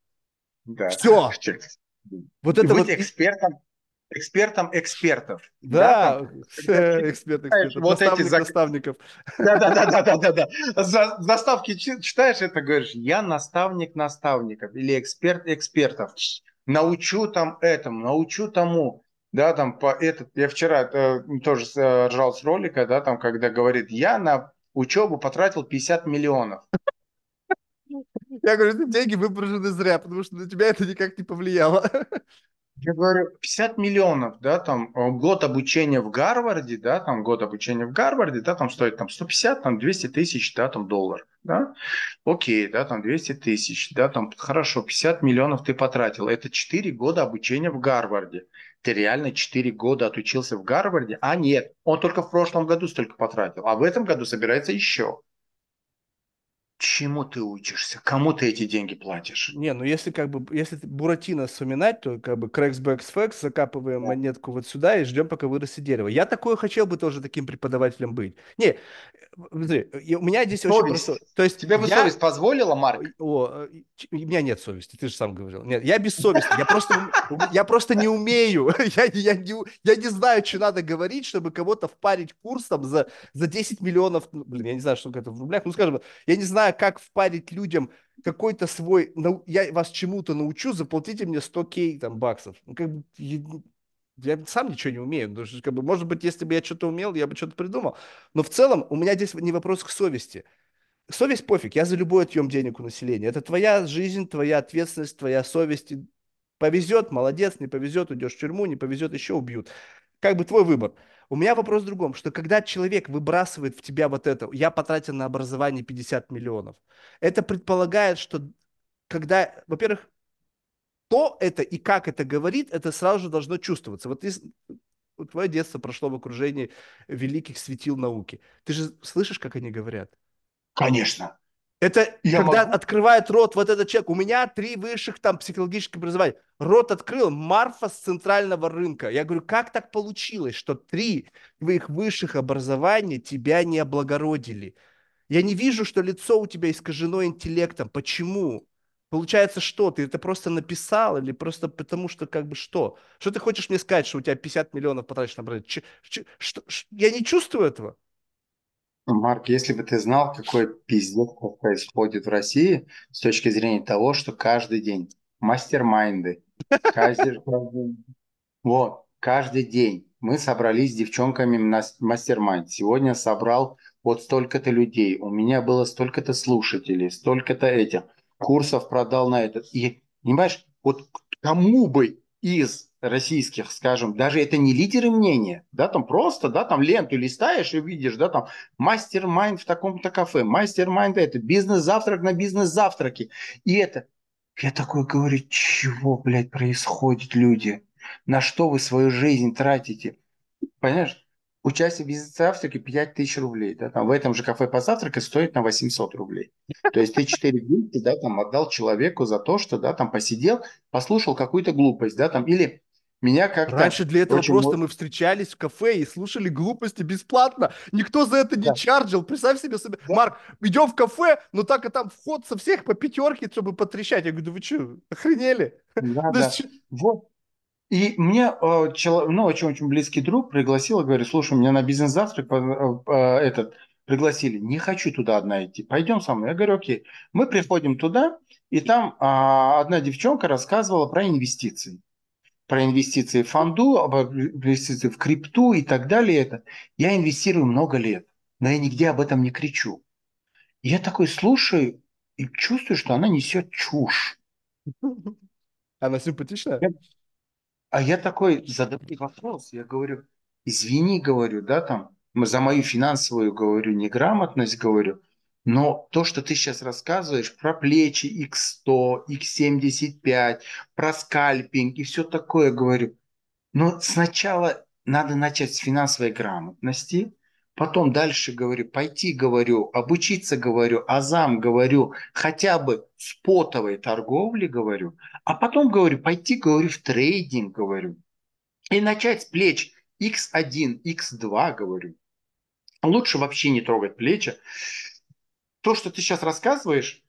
Да. Все. Вот это быть вот... экспертом, экспертом экспертов. Да, да эксперт экспертов. Вот Наставник эти наставников. Да, да, да, да, да, да. За, заставки читаешь это, говоришь, я наставник наставников или эксперт экспертов. Научу там этому, научу тому. Да, там по этот, я вчера э, тоже э, ржал с ролика, да, там, когда говорит, я на учебу потратил 50 миллионов. Я говорю, эти деньги выброшены зря, потому что на тебя это никак не повлияло. Я говорю, 50 миллионов, да, там э, год обучения в Гарварде, да, там год обучения в Гарварде, да, там стоит там 150, там 200 тысяч, да, там доллар, да, окей, да, там 200 тысяч, да, там хорошо, 50 миллионов ты потратил, это 4 года обучения в Гарварде, ты реально 4 года отучился в Гарварде, а нет, он только в прошлом году столько потратил, а в этом году собирается еще. Чему ты учишься? Кому ты эти деньги платишь? Не, ну если как бы, если Буратино вспоминать, то как бы Cracks Backs Facts, закапываем да. монетку вот сюда и ждем, пока вырастет дерево. Я такое хотел бы тоже таким преподавателем быть. Не, Смотри, у меня здесь совесть. очень просто... То есть Тебе бы я... совесть позволила, Марк? О, у меня нет совести, ты же сам говорил. Нет, я без совести, я просто, я просто не умею. Я, я, не, я не знаю, что надо говорить, чтобы кого-то впарить курсом за, за 10 миллионов. Ну, блин, я не знаю, что это в рублях. Ну, скажем, я не знаю, как впарить людям какой-то свой... Я вас чему-то научу, заплатите мне 100 кей там, баксов. Ну, как бы Я сам ничего не умею. Ну, как бы, может быть, если бы я что-то умел, я бы что-то придумал. Но в целом у меня здесь не вопрос к совести. Совесть пофиг, я за любой отъем денег у населения. Это твоя жизнь, твоя ответственность, твоя совесть. Повезет, молодец, не повезет, уйдешь в тюрьму, не повезет, еще убьют. Как бы твой выбор. У меня вопрос в другом, что когда человек выбрасывает в тебя вот это, я потратил на образование 50 миллионов, это предполагает, что когда, во-первых, кто это и как это говорит, это сразу же должно чувствоваться. Вот ты, твое детство прошло в окружении великих светил науки. Ты же слышишь, как они говорят? Конечно. Это Я когда могу? открывает рот вот этот человек. У меня три высших там психологических образования. Рот открыл Марфа с центрального рынка. Я говорю, как так получилось, что три твоих высших образования тебя не облагородили? Я не вижу, что лицо у тебя искажено интеллектом. Почему? Получается, что? Ты это просто написал или просто потому, что как бы что? Что ты хочешь мне сказать, что у тебя 50 миллионов потрачено Ч- ч- что? Я не чувствую этого. Марк, если бы ты знал, какой пиздец происходит в России с точки зрения того, что каждый день мастер-майнды, каждый, вот, каждый день мы собрались с девчонками на мастер-майнд. Сегодня собрал вот столько-то людей, у меня было столько-то слушателей, столько-то этих курсов продал на этот. И, понимаешь, вот кому бы из российских, скажем, даже это не лидеры мнения, да, там просто, да, там ленту листаешь и видишь, да, там мастер-майнд в таком-то кафе, мастер-майнд это, бизнес-завтрак на бизнес-завтраке. И это, я такой говорю, чего, блядь, происходит, люди? На что вы свою жизнь тратите? Понимаешь? участие в бизнес-завтраке 5 тысяч рублей. Да, там, в этом же кафе по завтраку стоит на 800 рублей. То есть ты 4 200 да, там, отдал человеку за то, что да, там посидел, послушал какую-то глупость. Да, там, или меня как Раньше для этого очень... просто мы встречались в кафе и слушали глупости бесплатно. Никто за это не да. чарджил. Представь себе, себе. Да. Марк, идем в кафе, но так и там вход со всех по пятерке, чтобы потрещать. Я говорю, да вы что, охренели? Да, да. Вот. И мне э, чело, ну, очень, очень близкий друг пригласил, говорит, слушай, меня на бизнес-завтрак э, э, этот пригласили, не хочу туда одна идти, пойдем со мной. Я говорю, окей. Мы приходим туда, и там а, одна девчонка рассказывала про инвестиции. Про инвестиции в фонду, об инвестиции в крипту и так далее. Это. Я инвестирую много лет, но я нигде об этом не кричу. И я такой слушаю и чувствую, что она несет чушь. Она симпатичная? А я такой задаю вопрос, я говорю, извини, говорю, да, там, за мою финансовую, говорю, неграмотность, говорю, но то, что ты сейчас рассказываешь про плечи X100, X75, про скальпинг и все такое, говорю, но сначала надо начать с финансовой грамотности, Потом дальше говорю, пойти, говорю, обучиться, говорю, азам, говорю, хотя бы спотовой торговле, говорю. А потом, говорю, пойти, говорю, в трейдинг, говорю. И начать с плеч X1, X2, говорю. Лучше вообще не трогать плечи. То, что ты сейчас рассказываешь,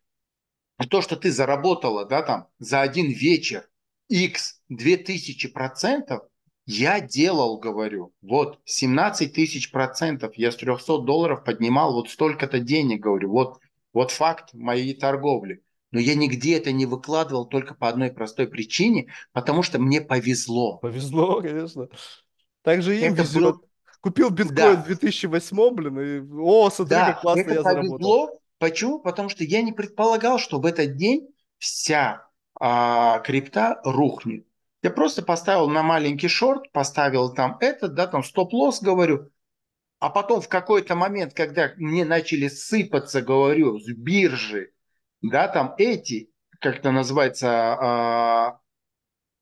то, что ты заработала, да, там, за один вечер X 2000 процентов, я делал, говорю, вот 17 тысяч процентов, я с 300 долларов поднимал вот столько-то денег, говорю, вот, вот факт моей торговли. Но я нигде это не выкладывал только по одной простой причине, потому что мне повезло. Повезло, конечно. Также им это везет. Было... Купил биткоин да. в 2008, блин, и о, смотри, да, как классно это я повезло. заработал. Почему? Потому что я не предполагал, что в этот день вся а, крипта рухнет. Я просто поставил на маленький шорт, поставил там этот, да, там стоп-лосс, говорю. А потом в какой-то момент, когда мне начали сыпаться, говорю, с биржи, да, там эти, как это называется, а,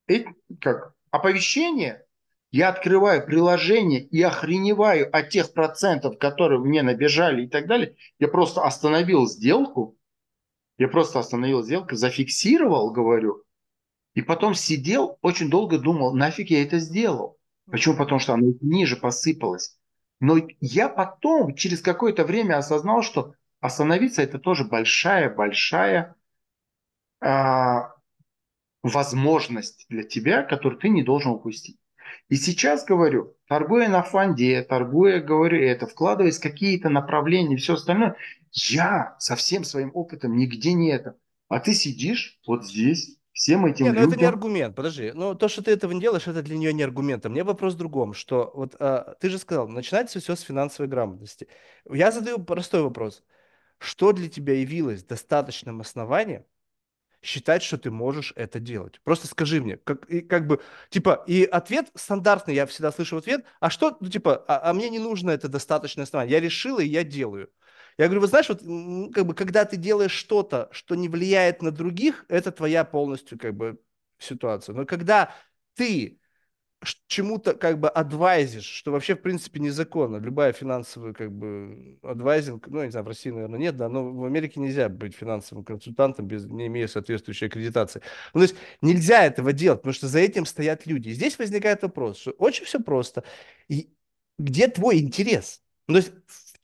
эти, как, оповещения, я открываю приложение и охреневаю от тех процентов, которые мне набежали и так далее. Я просто остановил сделку, я просто остановил сделку, зафиксировал, говорю, и потом сидел, очень долго думал, нафиг я это сделал. Почему? Потому что оно ниже посыпалось. Но я потом, через какое-то время осознал, что остановиться это тоже большая-большая а, возможность для тебя, которую ты не должен упустить. И сейчас говорю, торгуя на фонде, торгуя, говорю это, вкладываясь в какие-то направления и все остальное, я со всем своим опытом нигде не это. А ты сидишь вот здесь, всем этим не, ну людям... это не аргумент, подожди. Ну, то, что ты этого не делаешь, это для нее не аргумент. А мне вопрос в другом, что вот а, ты же сказал, начинается все с финансовой грамотности. Я задаю простой вопрос. Что для тебя явилось достаточным основанием считать, что ты можешь это делать? Просто скажи мне, как, и, как бы, типа, и ответ стандартный, я всегда слышу ответ, а что, ну, типа, а, а мне не нужно это достаточное основание, я решила, и я делаю. Я говорю, вы знаешь, вот как бы, когда ты делаешь что-то, что не влияет на других, это твоя полностью как бы ситуация. Но когда ты чему-то как бы адвайзишь, что вообще в принципе незаконно. Любая финансовая как бы адвайзинг, ну, я не знаю, в России, наверное, нет, да, но в Америке нельзя быть финансовым консультантом, без, не имея соответствующей аккредитации. Ну, то есть нельзя этого делать, потому что за этим стоят люди. И здесь возникает вопрос, что очень все просто. И где твой интерес? Ну, то есть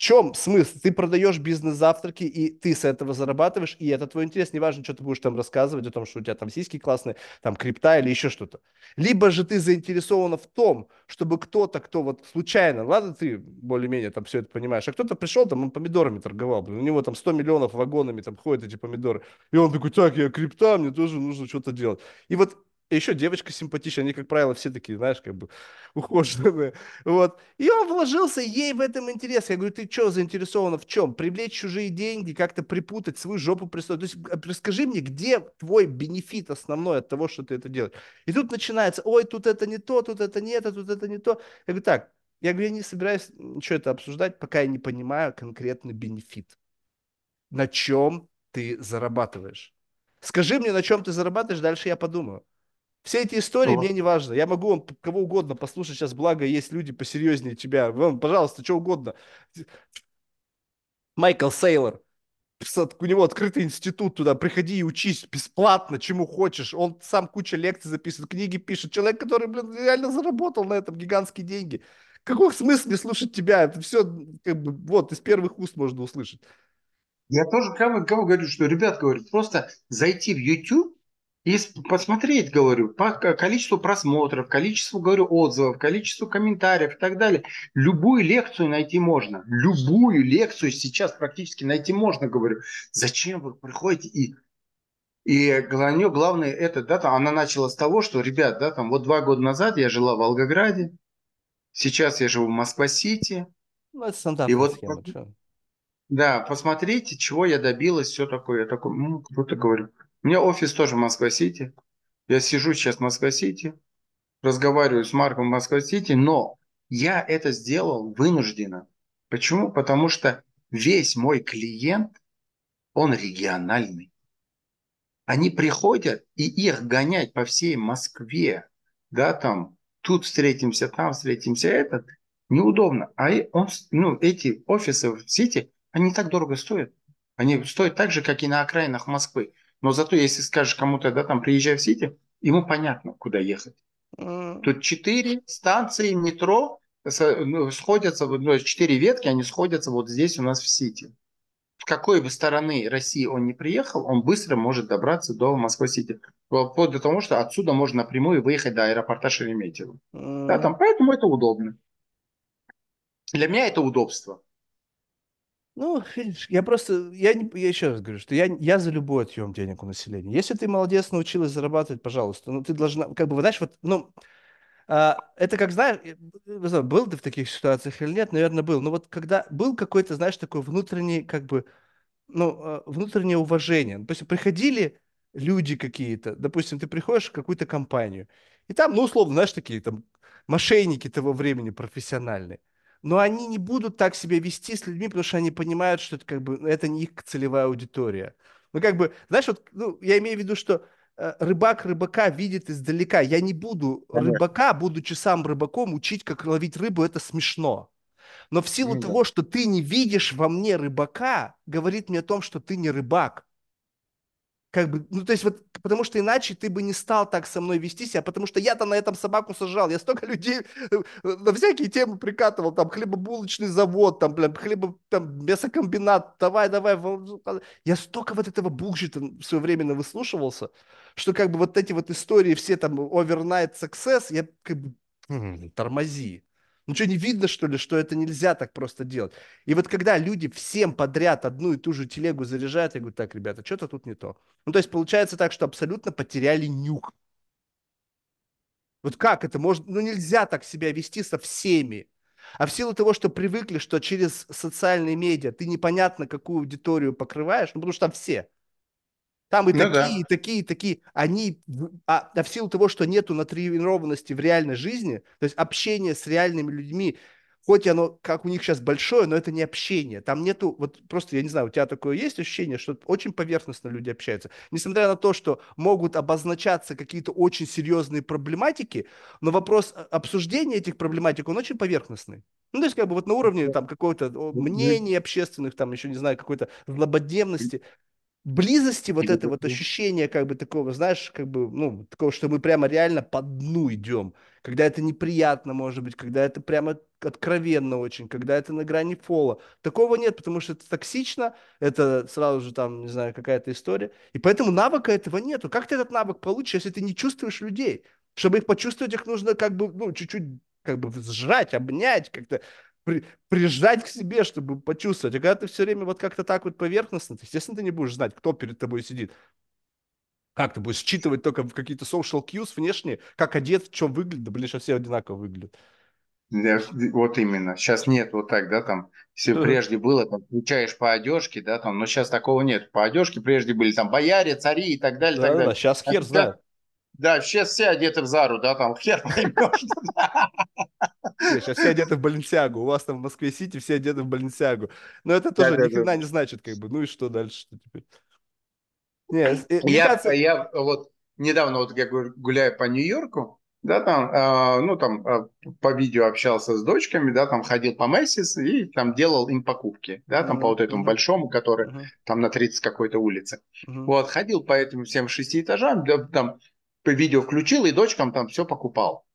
чем смысл? Ты продаешь бизнес-завтраки, и ты с этого зарабатываешь, и это твой интерес. Неважно, что ты будешь там рассказывать о том, что у тебя там сиськи классные, там крипта или еще что-то. Либо же ты заинтересована в том, чтобы кто-то, кто вот случайно, ладно, ты более-менее там все это понимаешь, а кто-то пришел, там он помидорами торговал, блин, у него там 100 миллионов вагонами там ходят эти помидоры. И он такой, так, я крипта, мне тоже нужно что-то делать. И вот и еще девочка симпатичная, они, как правило, все такие, знаешь, как бы ухоженные. Вот. И он вложился, ей в этом интерес. Я говорю, ты что заинтересована в чем? Привлечь чужие деньги, как-то припутать, свою жопу присутствовать. То есть расскажи мне, где твой бенефит основной от того, что ты это делаешь? И тут начинается, ой, тут это не то, тут это не это, тут это не то. Я говорю, так, я говорю, я не собираюсь ничего это обсуждать, пока я не понимаю конкретный бенефит. На чем ты зарабатываешь? Скажи мне, на чем ты зарабатываешь, дальше я подумаю. Все эти истории мне не важно. Я могу вам кого угодно послушать сейчас, благо есть люди посерьезнее тебя. Вам, пожалуйста, что угодно. Майкл Сейлор. У него открытый институт туда. Приходи и учись бесплатно, чему хочешь. Он сам куча лекций записывает, книги пишет. Человек, который, блин, реально заработал на этом гигантские деньги. Какой смысл не слушать тебя? Это все, как бы, вот, из первых уст можно услышать. Я тоже кому, кому говорю, что, ребят, говорю, просто зайти в YouTube и посмотреть, говорю, по количеству просмотров, количеству, говорю, отзывов, количеству комментариев и так далее. Любую лекцию найти можно. Любую лекцию сейчас практически найти можно, говорю. Зачем вы приходите и и нее главное это, да, там, она начала с того, что, ребят, да, там, вот два года назад я жила в Волгограде, сейчас я живу в Москва-Сити. Ну, это стандартная и вот, схема, что? Да, посмотрите, чего я добилась, все такое. Я такой, ну, круто говорю. У меня офис тоже в Москва-Сити. Я сижу сейчас в Москва-Сити, разговариваю с Марком в Москва-Сити, но я это сделал вынужденно. Почему? Потому что весь мой клиент, он региональный. Они приходят, и их гонять по всей Москве, да, там, тут встретимся, там встретимся, этот, неудобно. А он, ну, эти офисы в Сити, они так дорого стоят. Они стоят так же, как и на окраинах Москвы. Но зато, если скажешь кому-то, да, там, приезжай в Сити, ему понятно, куда ехать. Тут четыре станции метро ну, сходятся, ну, четыре ветки, они сходятся вот здесь у нас в Сити. В какой бы стороны России он не приехал, он быстро может добраться до Москвы-Сити. Вплоть до того, что отсюда можно напрямую выехать до аэропорта Шереметьево. Mm. Да, там, поэтому это удобно. Для меня это удобство. Ну, я просто, я, не, я еще раз говорю, что я, я за любой отъем денег у населения. Если ты молодец, научилась зарабатывать, пожалуйста, ну ты должна, как бы, знаешь, вот, ну, а, это как, знаешь, знаю, был ты в таких ситуациях или нет, наверное, был, но вот когда был какой-то, знаешь, такой внутренний, как бы, ну, а, внутреннее уважение. То есть приходили люди какие-то, допустим, ты приходишь в какую-то компанию, и там, ну, условно, знаешь, такие там мошенники того времени профессиональные но они не будут так себя вести с людьми, потому что они понимают, что это как бы ну, это не их целевая аудитория. Ну, как бы, знаешь, вот, ну, я имею в виду, что э, рыбак рыбака видит издалека. Я не буду Конечно. рыбака, будучи сам рыбаком, учить, как ловить рыбу, это смешно. Но в силу ну, того, да. что ты не видишь во мне рыбака, говорит мне о том, что ты не рыбак как бы, ну, то есть вот, потому что иначе ты бы не стал так со мной вести себя, потому что я-то на этом собаку сажал, я столько людей э, на всякие темы прикатывал, там, хлебобулочный завод, там, блин, хлебо, там, мясокомбинат, давай, давай, я столько вот этого булшита в свое время выслушивался, что как бы вот эти вот истории все там overnight success, я как бы, тормози. Ничего не видно, что ли, что это нельзя так просто делать? И вот когда люди всем подряд одну и ту же телегу заряжают, я говорю, так, ребята, что-то тут не то. Ну, то есть получается так, что абсолютно потеряли нюх. Вот как это может? Ну, нельзя так себя вести со всеми. А в силу того, что привыкли, что через социальные медиа ты непонятно какую аудиторию покрываешь, ну, потому что там все. Там и ну, такие, да. и такие, и такие. Они, а, а в силу того, что нету натренированности в реальной жизни, то есть общение с реальными людьми, хоть оно, как у них сейчас большое, но это не общение. Там нету, вот просто, я не знаю, у тебя такое есть ощущение, что очень поверхностно люди общаются. Несмотря на то, что могут обозначаться какие-то очень серьезные проблематики, но вопрос обсуждения этих проблематик, он очень поверхностный. Ну, то есть, как бы вот на уровне там какого-то мнения общественных, там еще, не знаю, какой-то злободневности близости вот это вот ощущение как бы такого, знаешь, как бы, ну, такого, что мы прямо реально по дну идем, когда это неприятно, может быть, когда это прямо откровенно очень, когда это на грани фола. Такого нет, потому что это токсично, это сразу же там, не знаю, какая-то история. И поэтому навыка этого нету. Как ты этот навык получишь, если ты не чувствуешь людей? Чтобы их почувствовать, их нужно как бы, ну, чуть-чуть как бы сжать, обнять, как-то при, прижать к себе, чтобы почувствовать. А когда ты все время вот как-то так вот поверхностно, то, естественно, ты не будешь знать, кто перед тобой сидит. Как ты будешь считывать только в какие-то social cues внешние, как одет, в чем выглядит, да блин, сейчас все одинаково выглядят. Вот именно. Сейчас нет вот так, да, там, если прежде было, там, включаешь по одежке, да, там, но сейчас такого нет. По одежке прежде были там бояре, цари и так далее, да, так далее. Да, сейчас хер знает. Да, сейчас все одеты в Зару, да, там хер поймешь. Сейчас все одеты в Баленсиагу. У вас там в Москве-Сити все одеты в Баленсиагу. Но это тоже ни хрена не значит, как бы. Ну и что дальше? Что теперь? Не, я, я вот недавно вот я гуляю по Нью-Йорку, да, там, э, ну, там, э, по видео общался с дочками, да, там, ходил по Мэссис и там делал им покупки, да, там, mm-hmm. по вот этому mm-hmm. большому, который mm-hmm. там на 30 какой-то улице. Mm-hmm. Вот, ходил по этим всем шести этажам, да, там, по видео включил и дочкам там все покупал.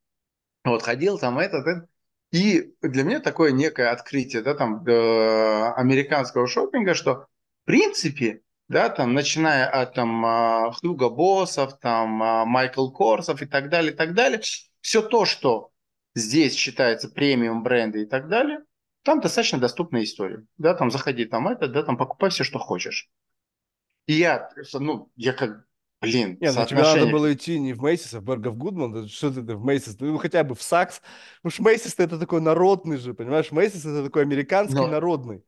Вот, ходил там этот, этот. И для меня такое некое открытие, да, там, э, американского шопинга, что, в принципе, да, там, начиная от там а, Хьюго Боссов, там, а, Майкл Корсов и так далее, и так далее, все то, что здесь считается премиум бренды и так далее, там достаточно доступная история. Да, там заходи там это, да, там покупай все, что хочешь. И я, ну, я как, блин, Нет, ну тебе надо было идти не в Мейсис, а в Бергов Гудман, что ты в Мейсис, ну хотя бы в Сакс, потому что Мейсис это такой народный же, понимаешь, Мейсис это такой американский Но... народный.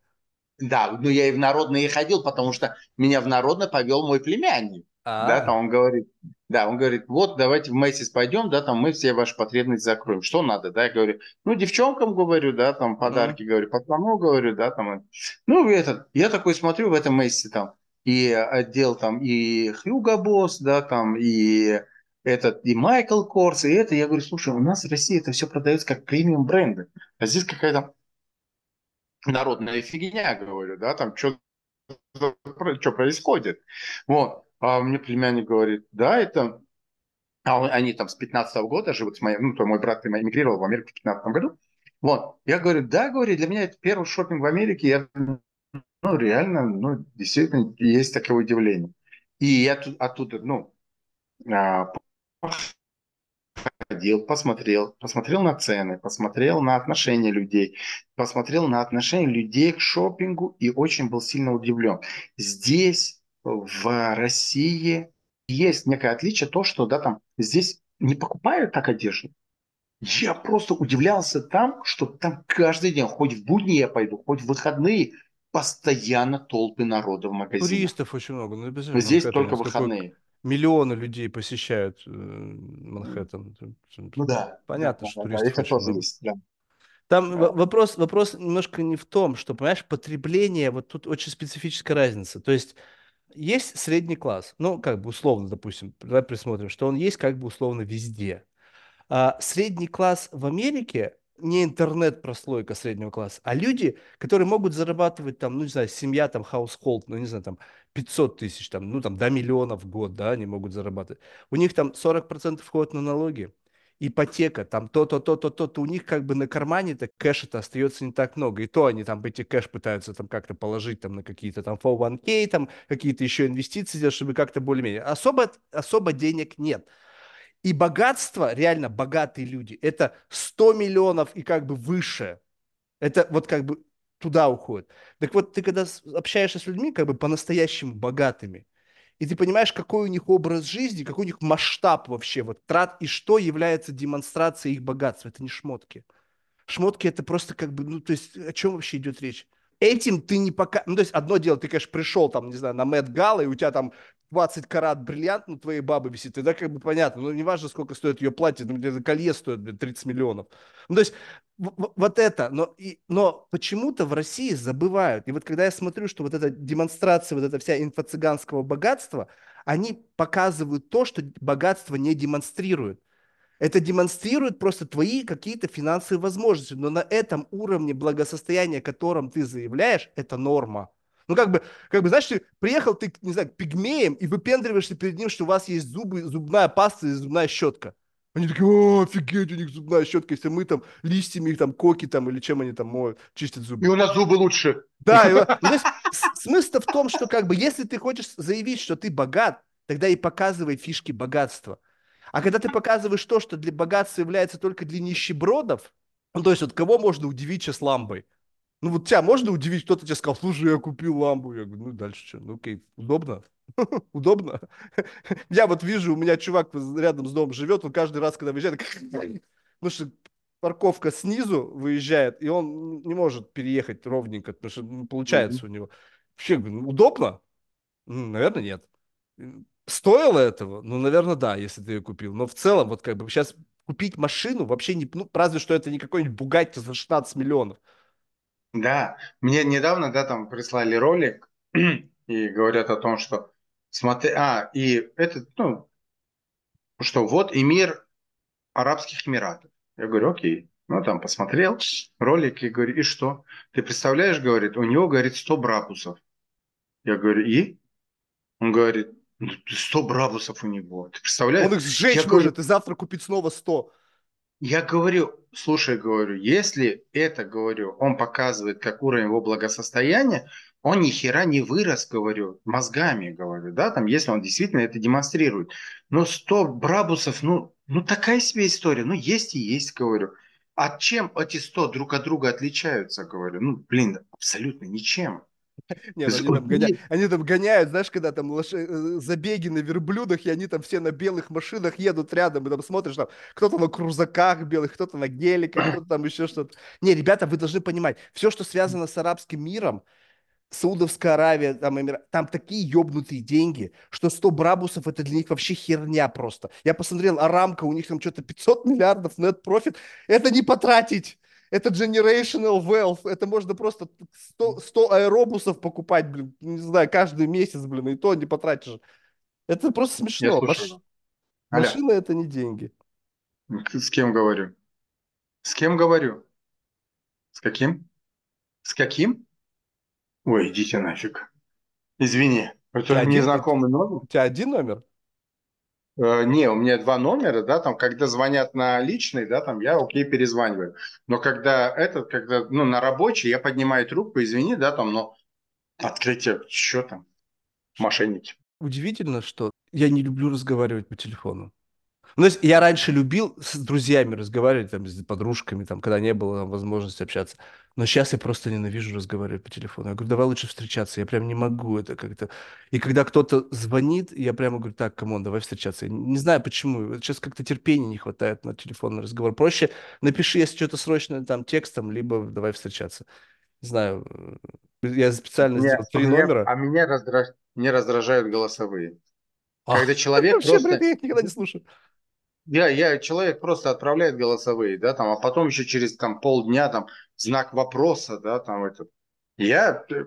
Да, ну я и в народный и ходил, потому что меня в народный повел мой племянник. А-а-а. Да, там он говорит, да, он говорит, вот давайте в Мэйсис пойдем, да, там мы все ваши потребности закроем. Что надо, да, я говорю, ну девчонкам говорю, да, там подарки, mm-hmm. говорю, пацану говорю, да, там, ну этот, я такой смотрю в этом Мэйсисе там и отдел там и Хьюго Босс, да, там и этот, и Майкл Корс, и это, я говорю, слушай, у нас в России это все продается как премиум бренды, а здесь какая-то народная фигня, говорю, да, там что что происходит. Вот. А мне племянник говорит, да, это... А они там с 15 -го года живут, с моим, ну, то мой брат эмигрировал в Америку в 15 году. Вот. Я говорю, да, говорю, для меня это первый шопинг в Америке. Я, ну, реально, ну, действительно, есть такое удивление. И я тут, оттуда, ну, а, ходил, посмотрел, посмотрел на цены, посмотрел на отношения людей, посмотрел на отношения людей к шопингу и очень был сильно удивлен. Здесь, в России, есть некое отличие, то, что да, там, здесь не покупают так одежду. Я просто удивлялся там, что там каждый день, хоть в будни я пойду, хоть в выходные, постоянно толпы народа в магазинах. Туристов очень много. Ну, Здесь только выходные. Миллионы людей посещают э, Манхэттен. Ну да. Понятно, да, что да, туристов это тоже есть, да. Там да. вопрос, вопрос немножко не в том, что, понимаешь, потребление, вот тут очень специфическая разница. То есть есть средний класс, ну, как бы условно, допустим, давай присмотрим, что он есть как бы условно везде. А средний класс в Америке не интернет-прослойка среднего класса, а люди, которые могут зарабатывать там, ну, не знаю, семья там, household, ну, не знаю, там, 500 тысяч, там, ну, там, до миллиона в год, да, они могут зарабатывать. У них там 40% входит на налоги, ипотека, там то-то, то-то, то-то, у них как бы на кармане-то кэша-то остается не так много, и то они там эти кэш пытаются там как-то положить там на какие-то там 401k, там какие-то еще инвестиции, чтобы как-то более-менее. Особо, особо денег нет. И богатство, реально богатые люди, это 100 миллионов и как бы выше. Это вот как бы туда уходит. Так вот, ты когда общаешься с людьми, как бы по-настоящему богатыми, и ты понимаешь, какой у них образ жизни, какой у них масштаб вообще, вот трат, и что является демонстрацией их богатства. Это не шмотки. Шмотки это просто как бы, ну, то есть о чем вообще идет речь? Этим ты не пока... Ну, то есть одно дело, ты, конечно, пришел там, не знаю, на Мэтт Гала, и у тебя там 20 карат бриллиант на твоей бабы висит, тогда как бы понятно, ну, неважно, сколько стоит ее платье, ну, где-то колье стоит блин, 30 миллионов. Ну, то есть вот это, но, и, но почему-то в России забывают. И вот когда я смотрю, что вот эта демонстрация, вот эта вся инфо-цыганского богатства, они показывают то, что богатство не демонстрирует. Это демонстрирует просто твои какие-то финансовые возможности, но на этом уровне благосостояния, котором ты заявляешь, это норма. Ну, как бы, как бы, знаешь, ты приехал ты, не знаю, к пигмеям и выпендриваешься перед ним, что у вас есть зубы, зубная паста и зубная щетка. Они такие, о, офигеть, у них зубная щетка, если мы там листьями, там, коки там, или чем они там моют, чистят зубы. И у нас зубы лучше. Да, и, ну, есть, смысл в том, что как бы, если ты хочешь заявить, что ты богат, тогда и показывай фишки богатства. А когда ты показываешь то, что для богатства является только для нищебродов, ну, то есть вот кого можно удивить сейчас ламбой? Ну вот тебя можно удивить, кто-то тебе сказал, слушай, я купил ламбу. Я говорю, ну дальше что? Ну окей, удобно? Удобно? Я вот вижу, у меня чувак рядом с домом живет, он каждый раз, когда выезжает, ну что парковка снизу выезжает, и он не может переехать ровненько, потому что не получается у него. Вообще, удобно? Наверное, нет. Стоило этого? Ну, наверное, да, если ты ее купил. Но в целом, вот как бы сейчас купить машину вообще не... Ну, разве что это не какой-нибудь Бугатти за 16 миллионов. Да, мне недавно, да, там прислали ролик и говорят о том, что смотри, а, и это, ну, что вот и мир Арабских Эмиратов. Я говорю, окей. Ну, там посмотрел ролик и говорю, и что? Ты представляешь, говорит, у него, говорит, 100 брабусов. Я говорю, и? Он говорит, 100 брабусов у него. Ты представляешь? Он их сжечь я может говорю, и завтра купить снова 100. Я говорю, слушай, говорю, если это, говорю, он показывает, как уровень его благосостояния, он ни хера не вырос, говорю, мозгами, говорю, да, там, если он действительно это демонстрирует. Но 100 брабусов, ну, ну такая себе история, ну есть и есть, говорю. А чем эти 100 друг от друга отличаются, говорю? Ну, блин, абсолютно ничем. Нет, они, там гоняют, они там гоняют, знаешь, когда там лош... Э, забеги на верблюдах, и они там все на белых машинах едут рядом, и там смотришь, там кто-то на крузаках белых, кто-то на геликах, кто-то там еще что-то. Не, ребята, вы должны понимать, все, что связано с арабским миром, Саудовская Аравия, там, Эмир... там такие ёбнутые деньги, что 100 брабусов это для них вообще херня просто. Я посмотрел, Арамка, у них там что-то 500 миллиардов net профит, это не потратить это generational wealth, это можно просто 100, 100 аэробусов покупать, блин, не знаю, каждый месяц, блин, и то не потратишь. Это просто смешно. Маш... Машина это не деньги. С кем говорю? С кем говорю? С каким? С каким? Ой, идите нафиг. Извини, это незнакомый номер. У тебя один номер? Э, не, у меня два номера, да, там, когда звонят на личный, да, там, я окей, перезваниваю. Но когда этот, когда, ну, на рабочий, я поднимаю трубку, извини, да, там, но открытие, что там, мошенники. Удивительно, что я не люблю разговаривать по телефону. Ну, то есть я раньше любил с друзьями разговаривать, там, с подружками, там, когда не было там, возможности общаться. Но сейчас я просто ненавижу разговаривать по телефону. Я говорю, давай лучше встречаться. Я прям не могу это как-то. И когда кто-то звонит, я прямо говорю, так, come on, давай встречаться. Я не знаю почему. Сейчас как-то терпения не хватает на телефонный разговор. Проще напиши, если что-то срочно там текстом, либо давай встречаться. Не знаю, э, я специально меня, сделал три меня, номера. А меня, раздраж... меня раздражают голосовые. Когда человек просто... Вообще, я их никогда не слушаю. Я, я, человек просто отправляет голосовые, да, там, а потом еще через там полдня там знак вопроса, да, там этот. Я э,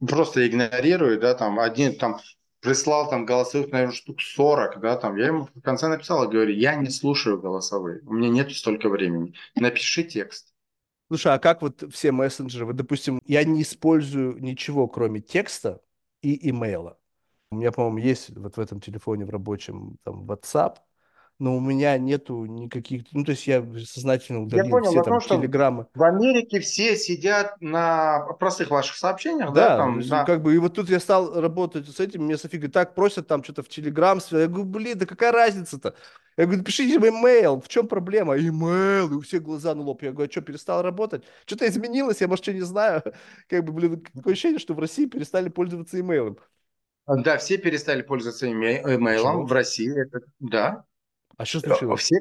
просто игнорирую, да, там, один там прислал там голосовых, наверное, штук 40, да, там, я ему в конце написал, говорю, я не слушаю голосовые, у меня нет столько времени, напиши текст. Слушай, а как вот все мессенджеры, вот, допустим, я не использую ничего, кроме текста и имейла. У меня, по-моему, есть вот в этом телефоне в рабочем там WhatsApp, но у меня нету никаких, ну, то есть я сознательно удалил Я понял, все там то, что телеграммы. в Америке все сидят на простых ваших сообщениях, да, Да, там, з- на- как бы, и вот тут я стал работать с этим, мне Софи говорит, так, просят там что-то в Телеграм, связать». я говорю, блин, да какая разница-то? Я говорю, пишите в имейл, в чем проблема? Имейл, и у всех глаза на лоб. Я говорю, а что, перестал работать? Что-то изменилось, я, может, что не знаю. Как бы, блин, такое ощущение, что в России перестали пользоваться имейлом. да, все перестали пользоваться име- имейлом Почему? в России, это, да, А что Э, случилось? Все,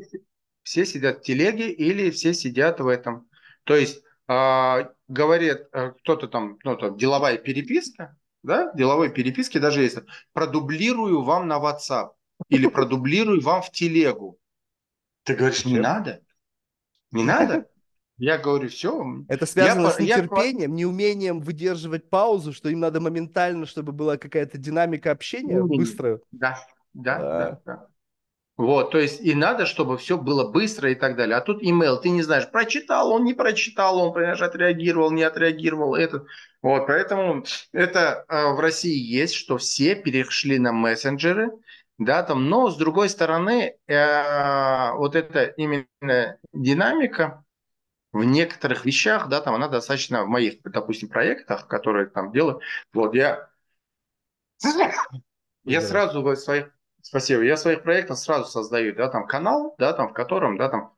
все сидят в телеге или все сидят в этом. То есть а, говорит а, кто-то там, ну, там, деловая переписка, да, деловой переписки даже есть. Продублирую вам на WhatsApp или продублирую вам в телегу. Ты говоришь, не надо, не надо. Я говорю, все. Это связано с я по- нетерпением, неумением выдерживать паузу, что им надо моментально, чтобы была какая-то динамика общения быстрая. Да, да, А. да, да. Вот, то есть и надо, чтобы все было быстро и так далее. А тут имейл, ты не знаешь, прочитал он, не прочитал он, понимаешь, отреагировал, не отреагировал, этот. Вот, поэтому это э, в России есть, что все перешли на мессенджеры, да, там, но с другой стороны, э, вот эта именно динамика в некоторых вещах, да, там она достаточно в моих, допустим, проектах, которые там делаю, вот я я Да. сразу в своих, спасибо, я своих проектах сразу создаю, да, там канал, да, там в котором, да, там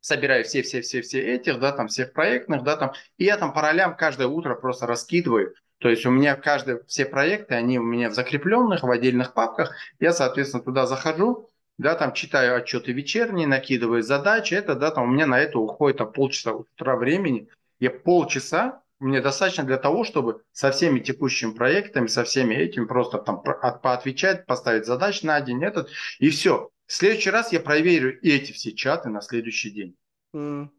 собираю все-все-все-все этих, да, там всех проектных, да, там, и я там по ролям каждое утро просто раскидываю, то есть у меня каждый, все проекты, они у меня в закрепленных, в отдельных папках, я, соответственно, туда захожу, да, там читаю отчеты вечерние, накидываю задачи, это, да, там у меня на это уходит там, полчаса утра времени, я полчаса, мне достаточно для того, чтобы со всеми текущими проектами, со всеми этими просто там поотвечать, поставить задачи на день этот, и все. В следующий раз я проверю эти все чаты на следующий день. М.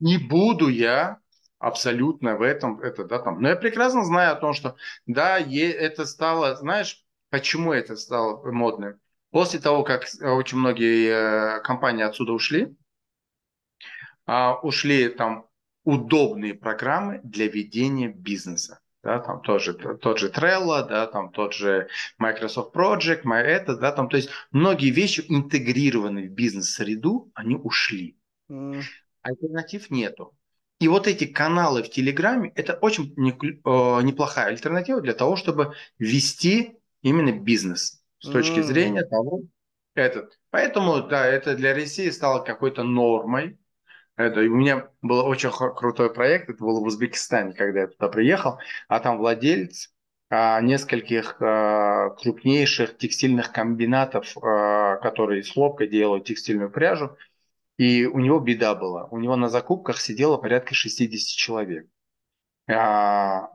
Не буду я абсолютно в этом, это, да, там. Но я прекрасно знаю о том, что, да, это стало, знаешь, почему это стало модным? После того, как очень многие э, компании отсюда ушли, а, ушли там удобные программы для ведения бизнеса. Да, там тоже, тот же Trello, да, там тот же Microsoft Project, my это, да, там, то есть многие вещи интегрированные в бизнес-среду, они ушли. М. Альтернатив нету. И вот эти каналы в Телеграме – это очень не- э, неплохая альтернатива для того, чтобы вести именно бизнес с точки М. зрения того, этот. Поэтому, да, это для России стало какой-то нормой. Это, у меня был очень крутой проект, это был в Узбекистане, когда я туда приехал, а там владелец а, нескольких а, крупнейших текстильных комбинатов, а, которые из хлопка делают текстильную пряжу, и у него беда была. У него на закупках сидело порядка 60 человек. А,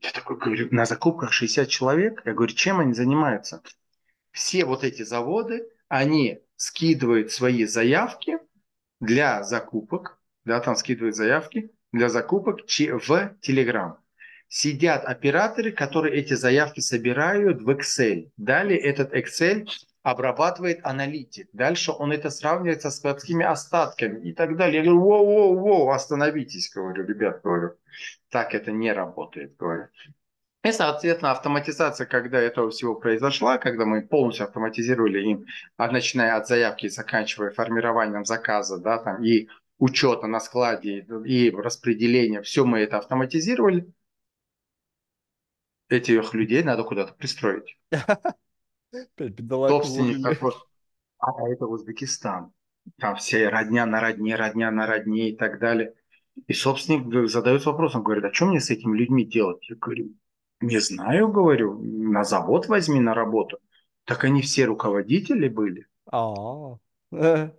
я такой говорю, на закупках 60 человек? Я говорю, чем они занимаются? Все вот эти заводы, они скидывают свои заявки для закупок, да, там скидывают заявки для закупок в Telegram. Сидят операторы, которые эти заявки собирают в Excel. Далее этот Excel обрабатывает аналитик. Дальше он это сравнивает со складскими остатками и так далее. Я говорю, воу-воу-воу, остановитесь, говорю, ребят, говорю. Так это не работает, говорю. И, соответственно, автоматизация, когда этого всего произошла, когда мы полностью автоматизировали им, а начиная от заявки и заканчивая формированием заказа, да, там, и учета на складе, и распределения, все мы это автоматизировали, этих людей надо куда-то пристроить. Собственник а это Узбекистан. Там все родня на родне, родня на родне и так далее. И собственник задает вопрос, он говорит, а что мне с этими людьми делать? Я говорю, не знаю, говорю, на завод возьми на работу. Так они все руководители были. А. Э.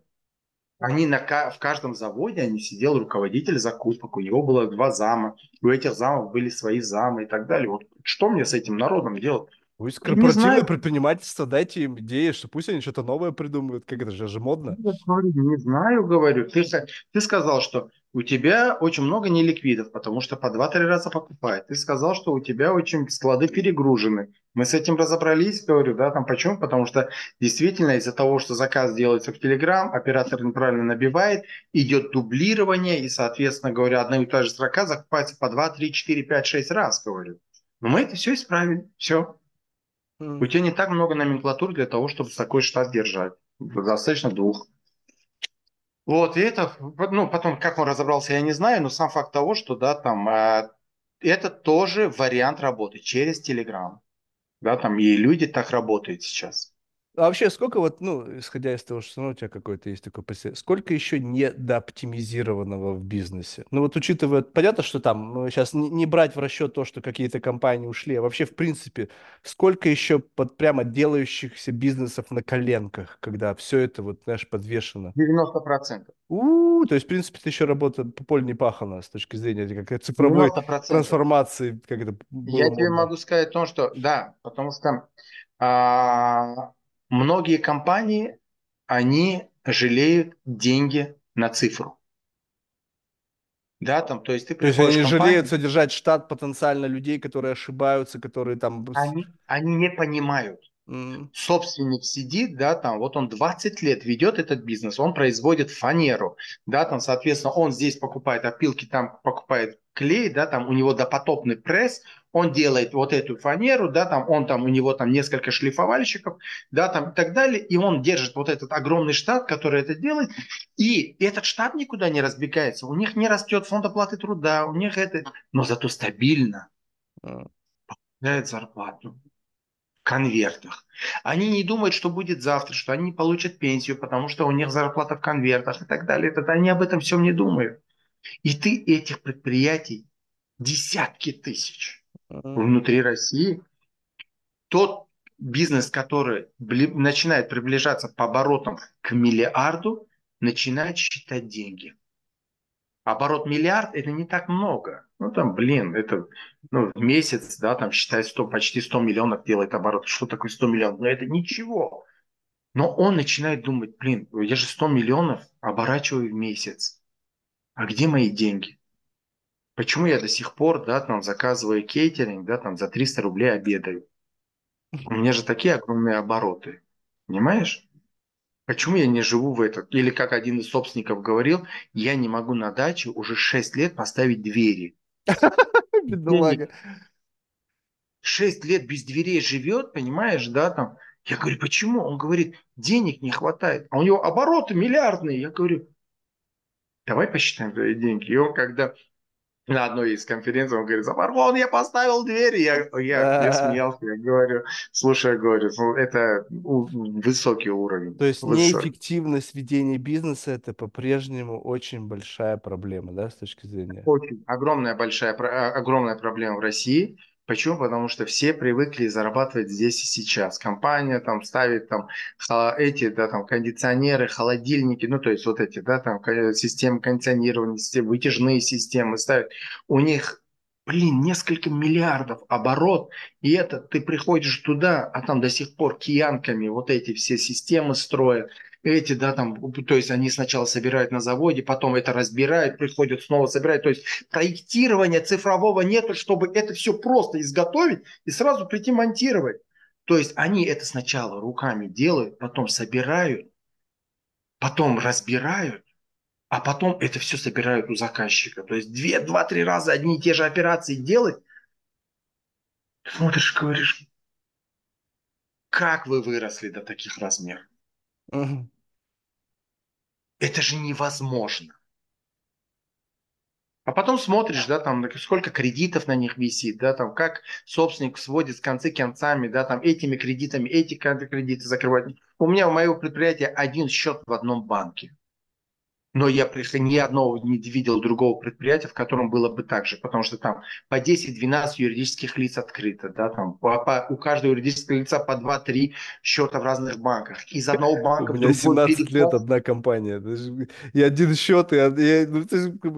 Они на, в каждом заводе они сидел руководитель закупок, у него было два зама, у этих замов были свои замы и так далее. Вот что мне с этим народом делать? Пусть корпоративное предпринимательство, дайте им идеи, что пусть они что-то новое придумают, как это же, же модно. Я говорю, не знаю, говорю. Ты, ты сказал, что у тебя очень много неликвидов, потому что по 2-3 раза покупают. Ты сказал, что у тебя очень склады перегружены. Мы с этим разобрались, говорю, да, там почему? Потому что действительно из-за того, что заказ делается в Telegram, оператор неправильно набивает, идет дублирование, и, соответственно, говоря, одна и та же строка закупается по 2, 3, 4, 5, 6 раз, говорю. Но мы это все исправили, все. М. У тебя не так много номенклатур для того, чтобы такой штат держать. Достаточно двух. Вот, и это, ну, потом, как он разобрался, я не знаю, но сам факт того, что, да, там, э, это тоже вариант работы через Telegram. Да, там и люди так работают сейчас. А вообще, сколько вот, ну, исходя из того, что ну, у тебя какой-то есть такой посыл, сколько еще недооптимизированного в бизнесе? Ну вот учитывая, понятно, что там ну, сейчас не, не брать в расчет то, что какие-то компании ушли, а вообще, в принципе, сколько еще под прямо делающихся бизнесов на коленках, когда все это вот, знаешь, подвешено? 90%. У, то есть, в принципе, это еще работа по полю не пахана с точки зрения как цифровой 90%. трансформации. Как это Я тебе могу сказать то, что да, потому что а, многие компании, они жалеют деньги на цифру. Да, там, то есть ты То есть они компанию, жалеют содержать штат потенциально людей, которые ошибаются, которые там... Они, они не понимают. Mm. Собственник сидит, да, там, вот он 20 лет ведет этот бизнес, он производит фанеру, да, там, соответственно, он здесь покупает опилки, там покупает клей, да, там у него допотопный пресс, он делает вот эту фанеру, да, там он там, у него там несколько шлифовальщиков, да, там и так далее, и он держит вот этот огромный штат, который это делает, и этот штат никуда не разбегается, у них не растет фонд оплаты труда, у них это, но зато стабильно получает зарплату в конвертах. Они не думают, что будет завтра, что они получат пенсию, потому что у них зарплата в конвертах и так далее. Это они об этом всем не думают. И ты этих предприятий десятки тысяч внутри России. Тот бизнес, который начинает приближаться по оборотам к миллиарду, начинает считать деньги. Оборот миллиард это не так много. Ну там, блин, это ну, в месяц, да, там считай 100, почти 100 миллионов делает оборот. Что такое 100 миллионов? Но это ничего. Но он начинает думать, блин, я же 100 миллионов оборачиваю в месяц. А где мои деньги? Почему я до сих пор, да, там заказываю кейтеринг, да, там за 300 рублей обедаю? У меня же такие огромные обороты. Понимаешь? Почему я не живу в этом? Или как один из собственников говорил, я не могу на даче уже 6 лет поставить двери. Бедолага. 6 лет без дверей живет, понимаешь, да, там. Я говорю, почему? Он говорит, денег не хватает. А у него обороты миллиардные. Я говорю, давай посчитаем твои деньги. И он когда на одной из конференций он говорит, Вон я поставил дверь. Я, я, я смеялся, я говорю, слушай, я говорю, ну, это высокий уровень. То есть высокий. неэффективность ведения бизнеса это по-прежнему очень большая проблема, да, с точки зрения? Очень огромная большая, огромная проблема в России. Почему? Потому что все привыкли зарабатывать здесь и сейчас. Компания там ставит там эти, да, там кондиционеры, холодильники, ну то есть вот эти, да, там системы кондиционирования, системы, вытяжные системы ставят. У них блин, несколько миллиардов оборот, и это ты приходишь туда, а там до сих пор киянками вот эти все системы строят, эти, да, там, то есть они сначала собирают на заводе, потом это разбирают, приходят снова собирать, то есть проектирования цифрового нету, чтобы это все просто изготовить и сразу прийти монтировать. То есть они это сначала руками делают, потом собирают, потом разбирают, а потом это все собирают у заказчика. То есть две, два, три раза одни и те же операции делать. Смотришь, говоришь, как вы выросли до таких размеров? Угу. Это же невозможно. А потом смотришь, да, там, сколько кредитов на них висит, да, там, как собственник сводит с концы концами, да, там, этими кредитами, эти кредиты закрывать. У меня у моего предприятия один счет в одном банке но я ни одного не видел другого предприятия, в котором было бы так же, потому что там по 10-12 юридических лиц открыто, да, там по, по, у каждого юридического лица по 2-3 счета в разных банках. Из одного банка у меня 17 переход... лет одна компания. И один счет, и, и ну,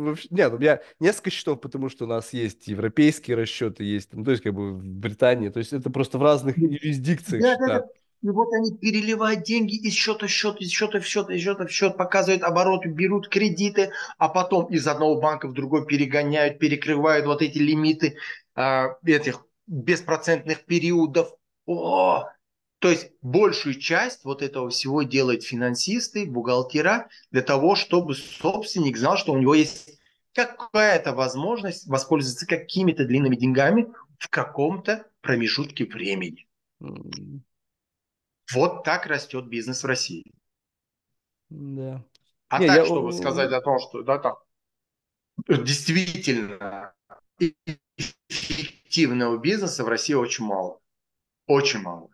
вообще, нет, у меня несколько счетов, потому что у нас есть европейские расчеты, есть, ну, то есть как бы в Британии, то есть это просто в разных юрисдикциях да, счета. И вот они переливают деньги из счета в счет, из счета в счет, из счета в счет, показывают обороты, берут кредиты, а потом из одного банка в другой перегоняют, перекрывают вот эти лимиты э, этих беспроцентных периодов. О! То есть большую часть вот этого всего делают финансисты, бухгалтера для того, чтобы собственник знал, что у него есть какая-то возможность воспользоваться какими-то длинными деньгами в каком-то промежутке времени. Вот так растет бизнес в России. Да. А Не, так, я... чтобы сказать о том, что да, там действительно эффективного бизнеса в России очень мало. Очень мало.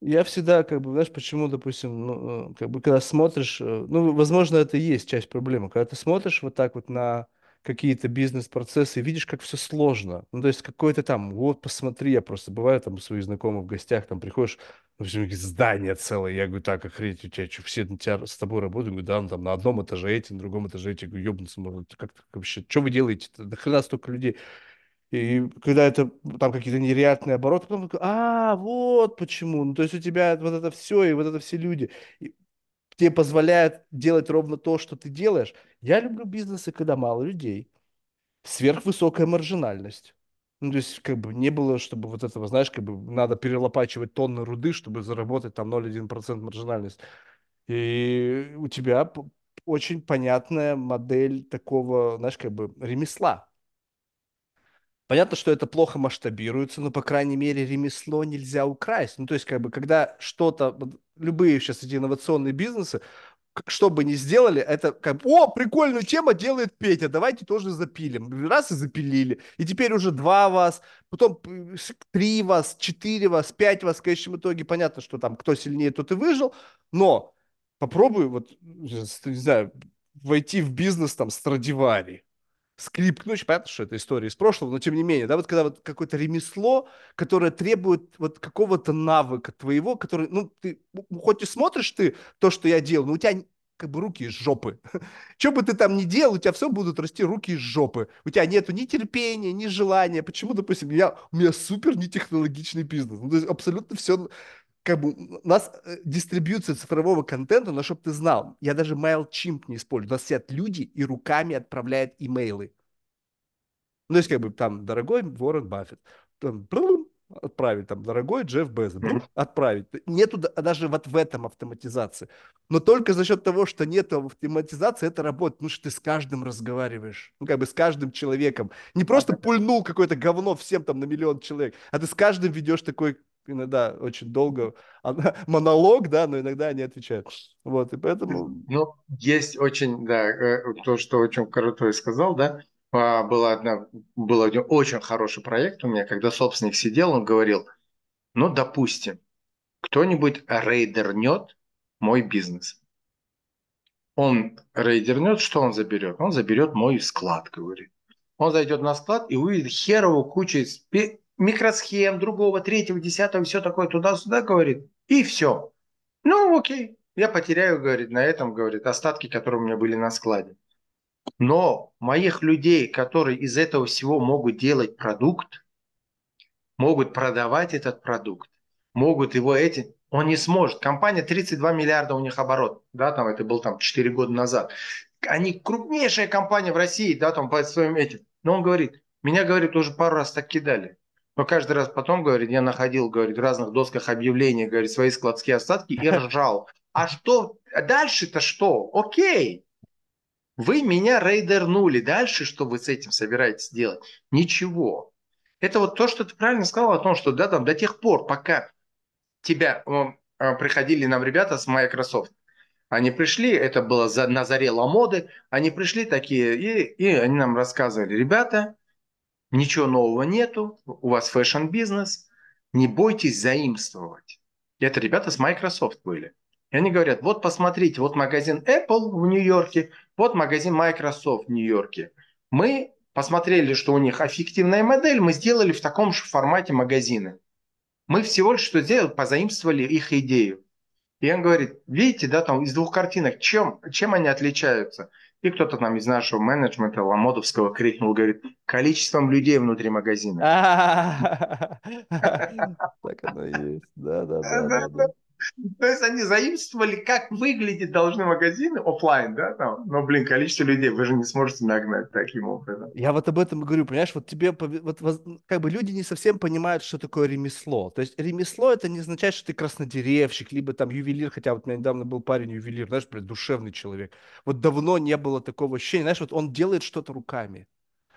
Я всегда, как бы, знаешь, почему, допустим, ну, э, как бы, когда смотришь, э, ну, возможно, это и есть часть проблемы, когда ты смотришь вот так вот на какие-то бизнес-процессы видишь, как все сложно. Ну, то есть какой-то там, вот, посмотри, я просто бываю там у своих знакомых в гостях, там приходишь, ну, здание целое, я говорю, так, охренеть, у тебя что, все тебя, с тобой работают? Говорю, да, ну, там на одном этаже эти, на другом этаже эти, я говорю, ёбнуться можно, как вообще, что вы делаете? До хрена столько людей. И когда это там какие-то нереальные обороты, потом такой, а, вот почему. Ну, то есть у тебя вот это все, и вот это все люди и тебе позволяют делать ровно то, что ты делаешь. Я люблю бизнесы, когда мало людей, сверхвысокая маржинальность. Ну, то есть, как бы не было, чтобы вот этого, знаешь, как бы надо перелопачивать тонны руды, чтобы заработать там 0,1% маржинальность. И у тебя очень понятная модель такого, знаешь, как бы ремесла. Понятно, что это плохо масштабируется, но, по крайней мере, ремесло нельзя украсть. Ну, то есть, как бы, когда что-то, любые сейчас эти инновационные бизнесы, что бы ни сделали, это как о, прикольную тема делает Петя, давайте тоже запилим. Раз и запилили. И теперь уже два вас, потом три вас, четыре вас, пять вас. В конечном итоге понятно, что там кто сильнее, тот и выжил. Но попробуй, вот, не знаю, войти в бизнес там Страдивари скрипкнуть, понятно, что это история из прошлого, но тем не менее, да, вот когда вот какое-то ремесло, которое требует вот какого-то навыка твоего, который, ну, ты, хоть и смотришь ты то, что я делал, но у тебя как бы руки из жопы. Что бы ты там ни делал, у тебя все будут расти руки из жопы. У тебя нету ни терпения, ни желания. Почему, допустим, я, у меня супер нетехнологичный бизнес. Ну, то есть абсолютно все как бы у нас э, дистрибьюция цифрового контента, но чтобы ты знал, я даже MailChimp не использую. У нас сидят люди и руками отправляют имейлы. Ну, есть, как бы там, дорогой Уоррен Баффет, там, отправить, там, дорогой Джефф Безос, отправить. Нету даже вот в этом автоматизации. Но только за счет того, что нет автоматизации, это работает, потому что ты с каждым разговариваешь, ну, как бы с каждым человеком. Не просто пульнул какое-то говно всем там на миллион человек, а ты с каждым ведешь такой иногда очень долго монолог, да, но иногда они отвечают. Вот, и поэтому... Ну, есть очень, да, э, то, что очень крутой сказал, да, а, была одна, был один очень хороший проект у меня, когда собственник сидел, он говорил, ну, допустим, кто-нибудь рейдернет мой бизнес. Он рейдернет, что он заберет? Он заберет мой склад, говорит. Он зайдет на склад и увидит херовую кучу микросхем другого, третьего, десятого, все такое туда-сюда, говорит, и все. Ну, окей, я потеряю, говорит, на этом, говорит, остатки, которые у меня были на складе. Но моих людей, которые из этого всего могут делать продукт, могут продавать этот продукт, могут его эти, он не сможет. Компания 32 миллиарда у них оборот, да, там это был там 4 года назад. Они крупнейшая компания в России, да, там по своим этим. Но он говорит, меня, говорит, уже пару раз так кидали. Но каждый раз потом, говорит, я находил, говорит, в разных досках объявлений, говорит, свои складские остатки и ржал. А что, дальше-то что? Окей, вы меня рейдернули. Дальше что вы с этим собираетесь делать? Ничего. Это вот то, что ты правильно сказал о том, что да, там, до тех пор, пока тебя э, приходили нам ребята с Microsoft, они пришли, это было за, на заре Ламоды, они пришли такие, и, и они нам рассказывали, ребята, ничего нового нету, у вас fashion-бизнес, не бойтесь заимствовать. Это ребята с Microsoft были. И они говорят, вот посмотрите, вот магазин Apple в Нью-Йорке, вот магазин Microsoft в Нью-Йорке. Мы посмотрели, что у них эффективная модель, мы сделали в таком же формате магазины. Мы всего лишь что сделали, позаимствовали их идею. И он говорит, видите, да, там из двух картинок, чем, чем они отличаются? И кто-то там из нашего менеджмента Ламодовского крикнул, говорит, количеством людей внутри магазина. Так оно и есть. Да, да, да. То есть они заимствовали, как выглядеть должны магазины офлайн, да, там. Но, блин, количество людей вы же не сможете нагнать таким образом. Я вот об этом говорю, понимаешь, вот тебе, вот, как бы люди не совсем понимают, что такое ремесло. То есть ремесло это не означает, что ты краснодеревщик, либо там ювелир, хотя вот у меня недавно был парень ювелир, знаешь, блин, душевный человек. Вот давно не было такого ощущения, знаешь, вот он делает что-то руками.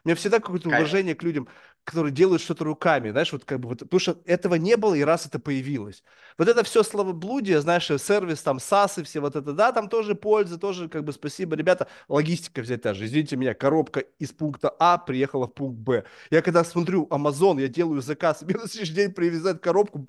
У меня всегда какое-то уважение к людям, которые делают что-то руками, знаешь, вот как бы вот, потому что этого не было, и раз это появилось. Вот это все словоблудие, знаешь, сервис, там, САСы, все вот это, да, там тоже польза, тоже как бы спасибо, ребята, логистика взять та же, извините меня, коробка из пункта А приехала в пункт Б. Я когда смотрю Amazon, я делаю заказ, мне на следующий день привезают коробку,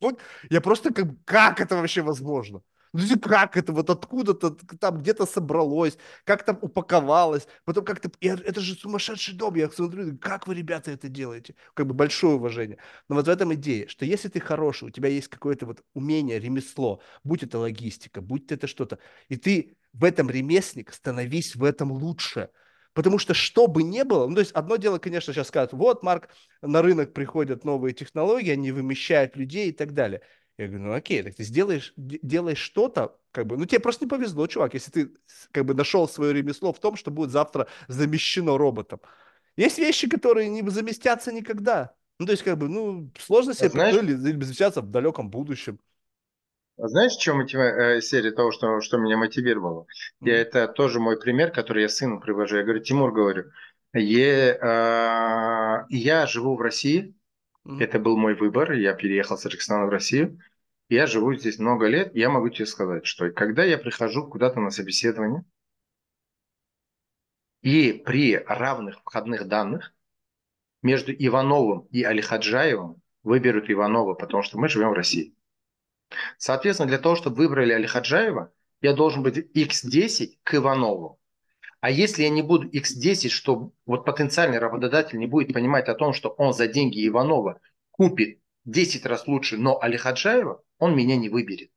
я просто как, как это вообще возможно? Ну, как это вот откуда-то там где-то собралось, как там упаковалось, потом как-то... Это же сумасшедший дом, я смотрю, как вы, ребята, это делаете? Как бы большое уважение. Но вот в этом идея, что если ты хороший, у тебя есть какое-то вот умение, ремесло, будь это логистика, будь это что-то, и ты в этом ремесленник, становись в этом лучше. Потому что что бы ни было, ну, то есть одно дело, конечно, сейчас скажут, вот, Марк, на рынок приходят новые технологии, они вымещают людей и так далее. Я говорю, ну окей, так ты сделаешь, делаешь что-то, как бы, ну тебе просто не повезло, чувак, если ты как бы нашел свое ремесло в том, что будет завтра замещено роботом. Есть вещи, которые не заместятся никогда. Ну, то есть, как бы, ну, сложно себе а знаешь, или, заместятся в далеком будущем. А знаешь, в чем мотива- э, серия того, что, что меня мотивировало? Mm-hmm. Я, это тоже мой пример, который я сыну привожу. Я говорю, Тимур, говорю, я, э, я живу в России, это был мой выбор, я переехал с Таджикистана в Россию, я живу здесь много лет, я могу тебе сказать, что когда я прихожу куда-то на собеседование, и при равных входных данных между Ивановым и Алихаджаевым выберут Иванова, потому что мы живем в России. Соответственно, для того, чтобы выбрали Алихаджаева, я должен быть x10 к Иванову. А если я не буду x10, что вот потенциальный работодатель не будет понимать о том, что он за деньги Иванова купит 10 раз лучше, но Алихаджаева, он меня не выберет.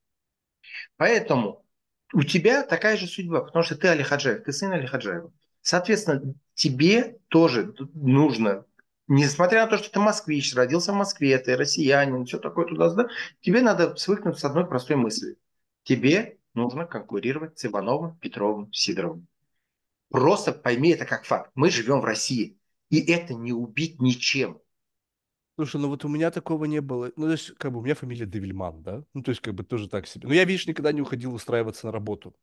Поэтому у тебя такая же судьба, потому что ты Али Хаджаев, ты сын Али Хаджаева. Соответственно, тебе тоже нужно, несмотря на то, что ты москвич, родился в Москве, ты россиянин, все такое туда-сюда, тебе надо свыкнуться с одной простой мыслью. Тебе нужно конкурировать с Ивановым, Петровым, Сидоровым. Просто пойми это как факт. Мы живем в России. И это не убить ничем. Слушай, ну вот у меня такого не было. Ну, то есть, как бы у меня фамилия Девильман, да? Ну, то есть, как бы тоже так себе. Но я, видишь, никогда не уходил устраиваться на работу.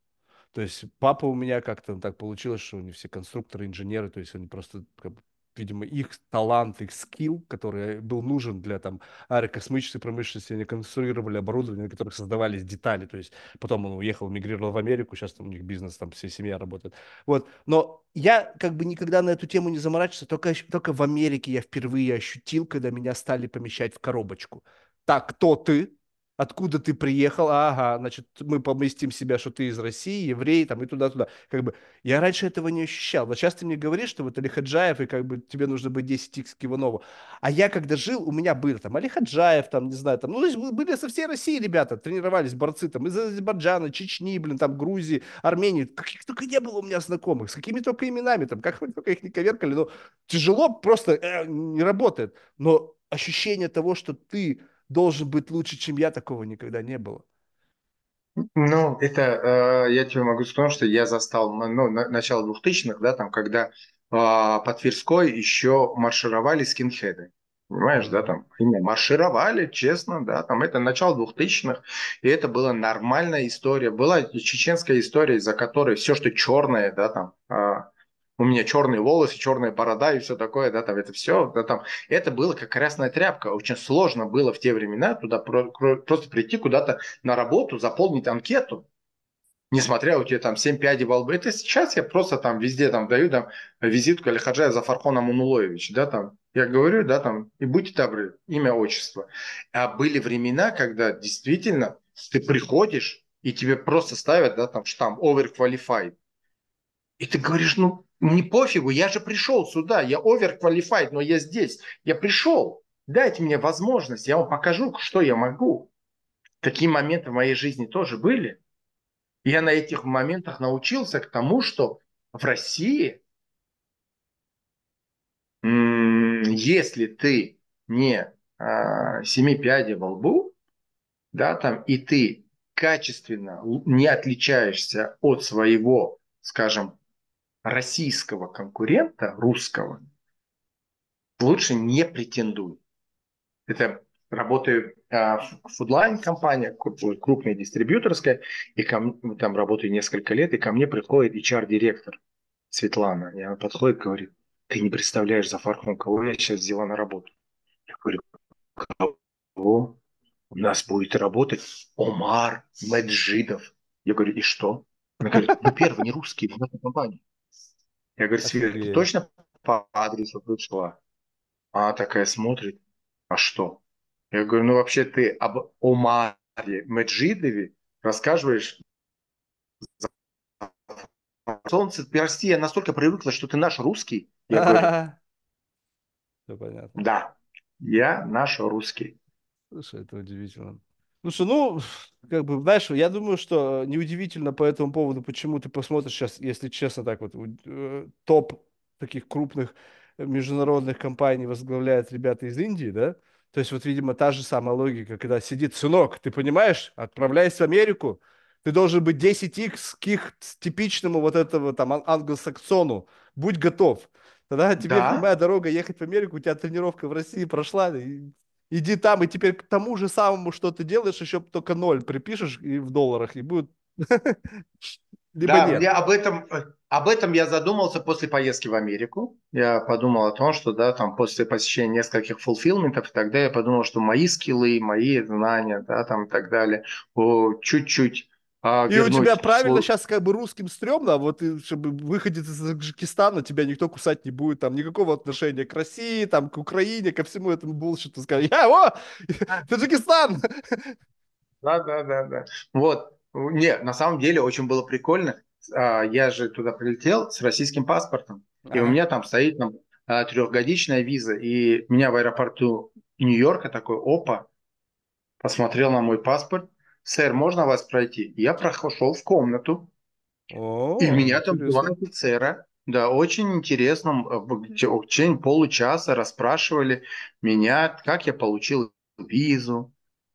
То есть, папа у меня как-то так получилось, что они все конструкторы, инженеры, то есть, они просто как бы, видимо, их талант, их скилл, который был нужен для там аэрокосмической промышленности, они конструировали оборудование, на которых создавались детали, то есть потом он уехал, мигрировал в Америку, сейчас там у них бизнес, там вся семья работает. Вот, но я как бы никогда на эту тему не заморачивался, только, только в Америке я впервые ощутил, когда меня стали помещать в коробочку. Так, кто ты? Откуда ты приехал, ага, значит, мы поместим себя, что ты из России, еврей, там, и туда-туда. Как бы, я раньше этого не ощущал. Вот сейчас ты мне говоришь, что вот Али Хаджаев, и как бы тебе нужно быть 10 икс к. А я когда жил, у меня был там Али Хаджаев, там, не знаю, там, ну, были со всей России ребята, тренировались борцы там из Азербайджана, Чечни, блин, там, Грузии, Армении, каких только не было у меня знакомых, с какими только именами, там, как только их не коверкали, но тяжело, просто э, не работает. Но ощущение того, что ты должен быть лучше, чем я, такого никогда не было. Ну, это э, я тебе могу сказать, что я застал ну, на, начало 2000-х, да, там, когда э, по Тверской еще маршировали скинхеды. Понимаешь, да, там маршировали, честно, да, там это начало 2000-х, и это была нормальная история. Была чеченская история, из-за которой все, что черное, да, там, э, у меня черные волосы, черная борода и все такое, да, там это все, да, там, это было как красная тряпка. Очень сложно было в те времена туда про, просто прийти куда-то на работу, заполнить анкету, несмотря у тебя там 7 пядей во лбу. Это сейчас я просто там везде там даю там визитку Алихаджая Зафархона Мунулоевич, да, там, я говорю, да, там, и будьте добры, имя, отчество. А были времена, когда действительно ты приходишь, и тебе просто ставят, да, там штамп overqualified. И ты говоришь, ну, не пофигу, я же пришел сюда, я overqualified, но я здесь, я пришел. Дайте мне возможность, я вам покажу, что я могу. Такие моменты в моей жизни тоже были. Я на этих моментах научился к тому, что в России, если ты не а, семи пядей во лбу, да, там, и ты качественно не отличаешься от своего, скажем, российского конкурента, русского, лучше не претендуй. Это работаю в фудлайн компания, крупная дистрибьюторская, и ко там работаю несколько лет, и ко мне приходит HR-директор Светлана. И она подходит и говорит, ты не представляешь, за Фархун, кого я сейчас взяла на работу. Говорю, кого? У нас будет работать Омар Меджидов. Я говорю, и что? Она говорит, ну первый не русский в нашей компании. Я говорю, Света, ты точно по адресу пришла? Она такая смотрит, а что? Я говорю, ну вообще ты об Омаре Меджидове рассказываешь Солнце, прости, я настолько привыкла, что ты наш русский. Я говорю, Все понятно. Да, я наш русский. Слушай, это удивительно. Слушай, ну, как бы, знаешь, я думаю, что неудивительно по этому поводу, почему ты посмотришь сейчас, если честно, так вот, э, топ таких крупных международных компаний возглавляют ребята из Индии, да? То есть вот, видимо, та же самая логика, когда сидит сынок, ты понимаешь, отправляйся в Америку, ты должен быть 10x к их типичному вот этого там англосаксону, будь готов. Тогда тебе да. прямая дорога ехать в Америку, у тебя тренировка в России прошла, и, иди там, и теперь к тому же самому, что ты делаешь, еще только ноль припишешь и в долларах, и будет... Либо да, нет. Я об этом, об этом я задумался после поездки в Америку. Я подумал о том, что да, там после посещения нескольких фулфилментов, тогда я подумал, что мои скиллы, мои знания, да, там и так далее, чуть-чуть а, и у тебя правильно свой... сейчас как бы русским стрёмно, а вот чтобы выходить из Таджикистана, тебя никто кусать не будет, там никакого отношения к России, там к Украине, ко всему этому булшиту. Скажи, я, о, Таджикистан! Да, да, да, да. Вот. Не, на самом деле очень было прикольно. А, я же туда прилетел с российским паспортом, и у меня там стоит там а, трехгодичная виза, и меня в аэропорту Нью-Йорка такой, опа, посмотрел на мой паспорт, сэр, можно вас пройти? Я прошел в комнату, О, и меня там два офицера, да, очень интересно, э, в течение получаса расспрашивали меня, как я получил визу,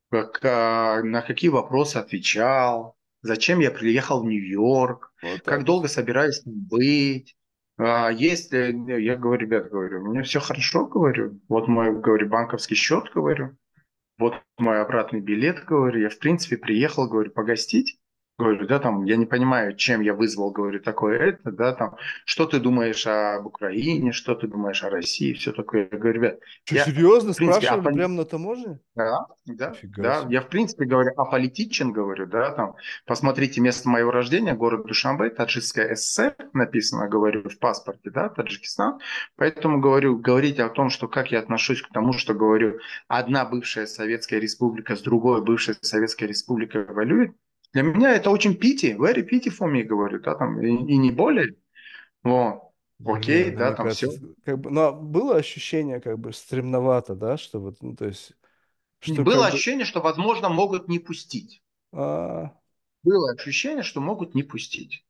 как, а, на какие вопросы отвечал, зачем я приехал в Нью-Йорк, вот как долго собираюсь быть. А, если, я говорю, ребят, говорю, у меня все хорошо, говорю, вот мой, говорю, банковский счет, говорю, вот мой обратный билет, говорю, я в принципе приехал, говорю, погостить. Говорю, да, там, я не понимаю, чем я вызвал, говорю, такое это, да, там, что ты думаешь об Украине, что ты думаешь о России, все такое. Я говорю, ребят, Что, я, серьезно, принципе, спрашивали прямо на таможне? Да, да, да, я, в принципе, говорю, аполитичен, говорю, да, там, посмотрите место моего рождения, город Душанбе, Таджикская ССР, написано, говорю, в паспорте, да, Таджикистан, поэтому говорю, говорить о том, что как я отношусь к тому, что, говорю, одна бывшая Советская Республика с другой бывшей Советской Республикой воюет, для меня это очень пити, very pity for me, говорю, да, там, и, и не более. Вот. Окей, Нет, да, там кажется, все. Как бы, но было ощущение, как бы, стремновато, да, что вот, ну, то есть... Что было ощущение, бы... что, возможно, могут не пустить. А... Было ощущение, что могут не пустить.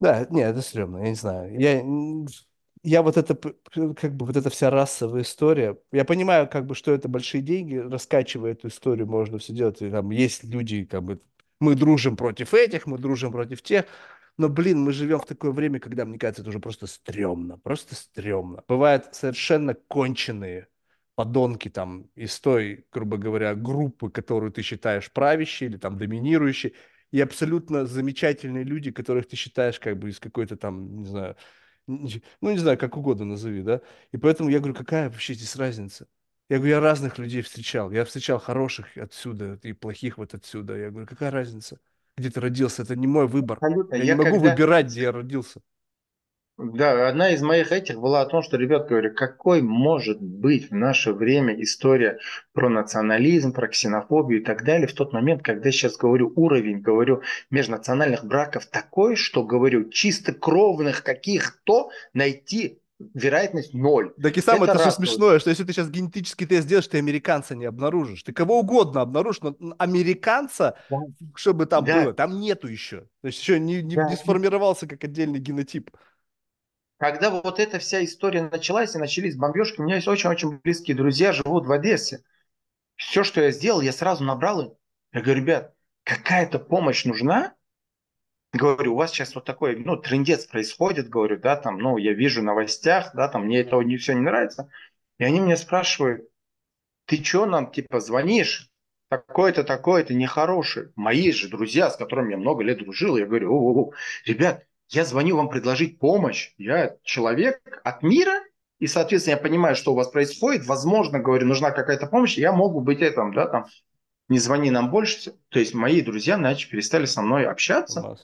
Да, нет, это стрёмно, я не знаю. Я, я вот это, как бы вот эта вся расовая история, я понимаю, как бы, что это большие деньги, раскачивая эту историю, можно все делать, и там есть люди, как бы, мы дружим против этих, мы дружим против тех, но, блин, мы живем в такое время, когда, мне кажется, это уже просто стрёмно, просто стрёмно. Бывают совершенно конченые подонки там из той, грубо говоря, группы, которую ты считаешь правящей или там доминирующей, и абсолютно замечательные люди, которых ты считаешь как бы из какой-то там, не знаю, ну, не знаю, как угодно назови, да. И поэтому я говорю, какая вообще здесь разница? Я говорю, я разных людей встречал. Я встречал хороших отсюда и плохих вот отсюда. Я говорю, какая разница? Где ты родился? Это не мой выбор. Абсолютно. Я, я не могу когда... выбирать, где я родился. Да, одна из моих этих была о том, что, ребят, говорю, какой может быть в наше время история про национализм, про ксенофобию и так далее в тот момент, когда сейчас говорю уровень, говорю, межнациональных браков такой, что, говорю, чисто кровных каких-то найти вероятность ноль. Так и самое это, это все смешное, что если ты сейчас генетический тест сделаешь, ты американца не обнаружишь. Ты кого угодно обнаружишь, но американца, да. чтобы там да. было, там нету еще. То есть еще не, не, да. не сформировался как отдельный генотип когда вот эта вся история началась и начались бомбежки, у меня есть очень-очень близкие друзья, живут в Одессе. Все, что я сделал, я сразу набрал им. Я говорю, ребят, какая-то помощь нужна? Говорю, у вас сейчас вот такой, ну, трендец происходит, говорю, да, там, ну, я вижу новостях, да, там, мне это не все не нравится. И они меня спрашивают, ты что нам, типа, звонишь? Такой-то, такой-то нехороший. Мои же друзья, с которыми я много лет дружил, я говорю, о, о, о, ребят, я звоню вам предложить помощь. Я человек от мира, и, соответственно, я понимаю, что у вас происходит, возможно, говорю, нужна какая-то помощь, я могу быть этом, да, там, не звони нам больше. То есть мои друзья начали, перестали со мной общаться.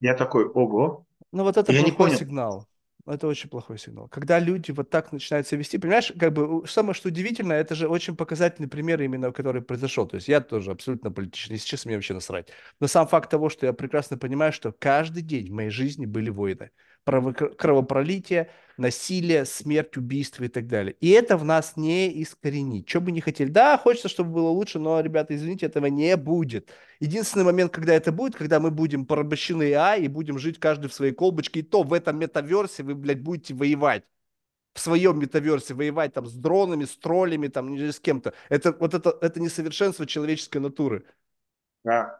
Я такой, ого. Ну вот это я не понял. сигнал. Это очень плохой сигнал. Когда люди вот так начинают себя вести, понимаешь, как бы самое что удивительно, это же очень показательный пример именно, который произошел. То есть я тоже абсолютно политичный, сейчас мне вообще насрать. Но сам факт того, что я прекрасно понимаю, что каждый день в моей жизни были войны кровопролитие, насилие, смерть, убийство и так далее. И это в нас не искоренить. Что бы ни хотели. Да, хочется, чтобы было лучше, но, ребята, извините, этого не будет. Единственный момент, когда это будет, когда мы будем порабощены А и будем жить каждый в своей колбочке, и то в этом метаверсе вы, блядь, будете воевать в своем метаверсе воевать там с дронами, с троллями, там, не с кем-то. Это, вот это, это несовершенство человеческой натуры.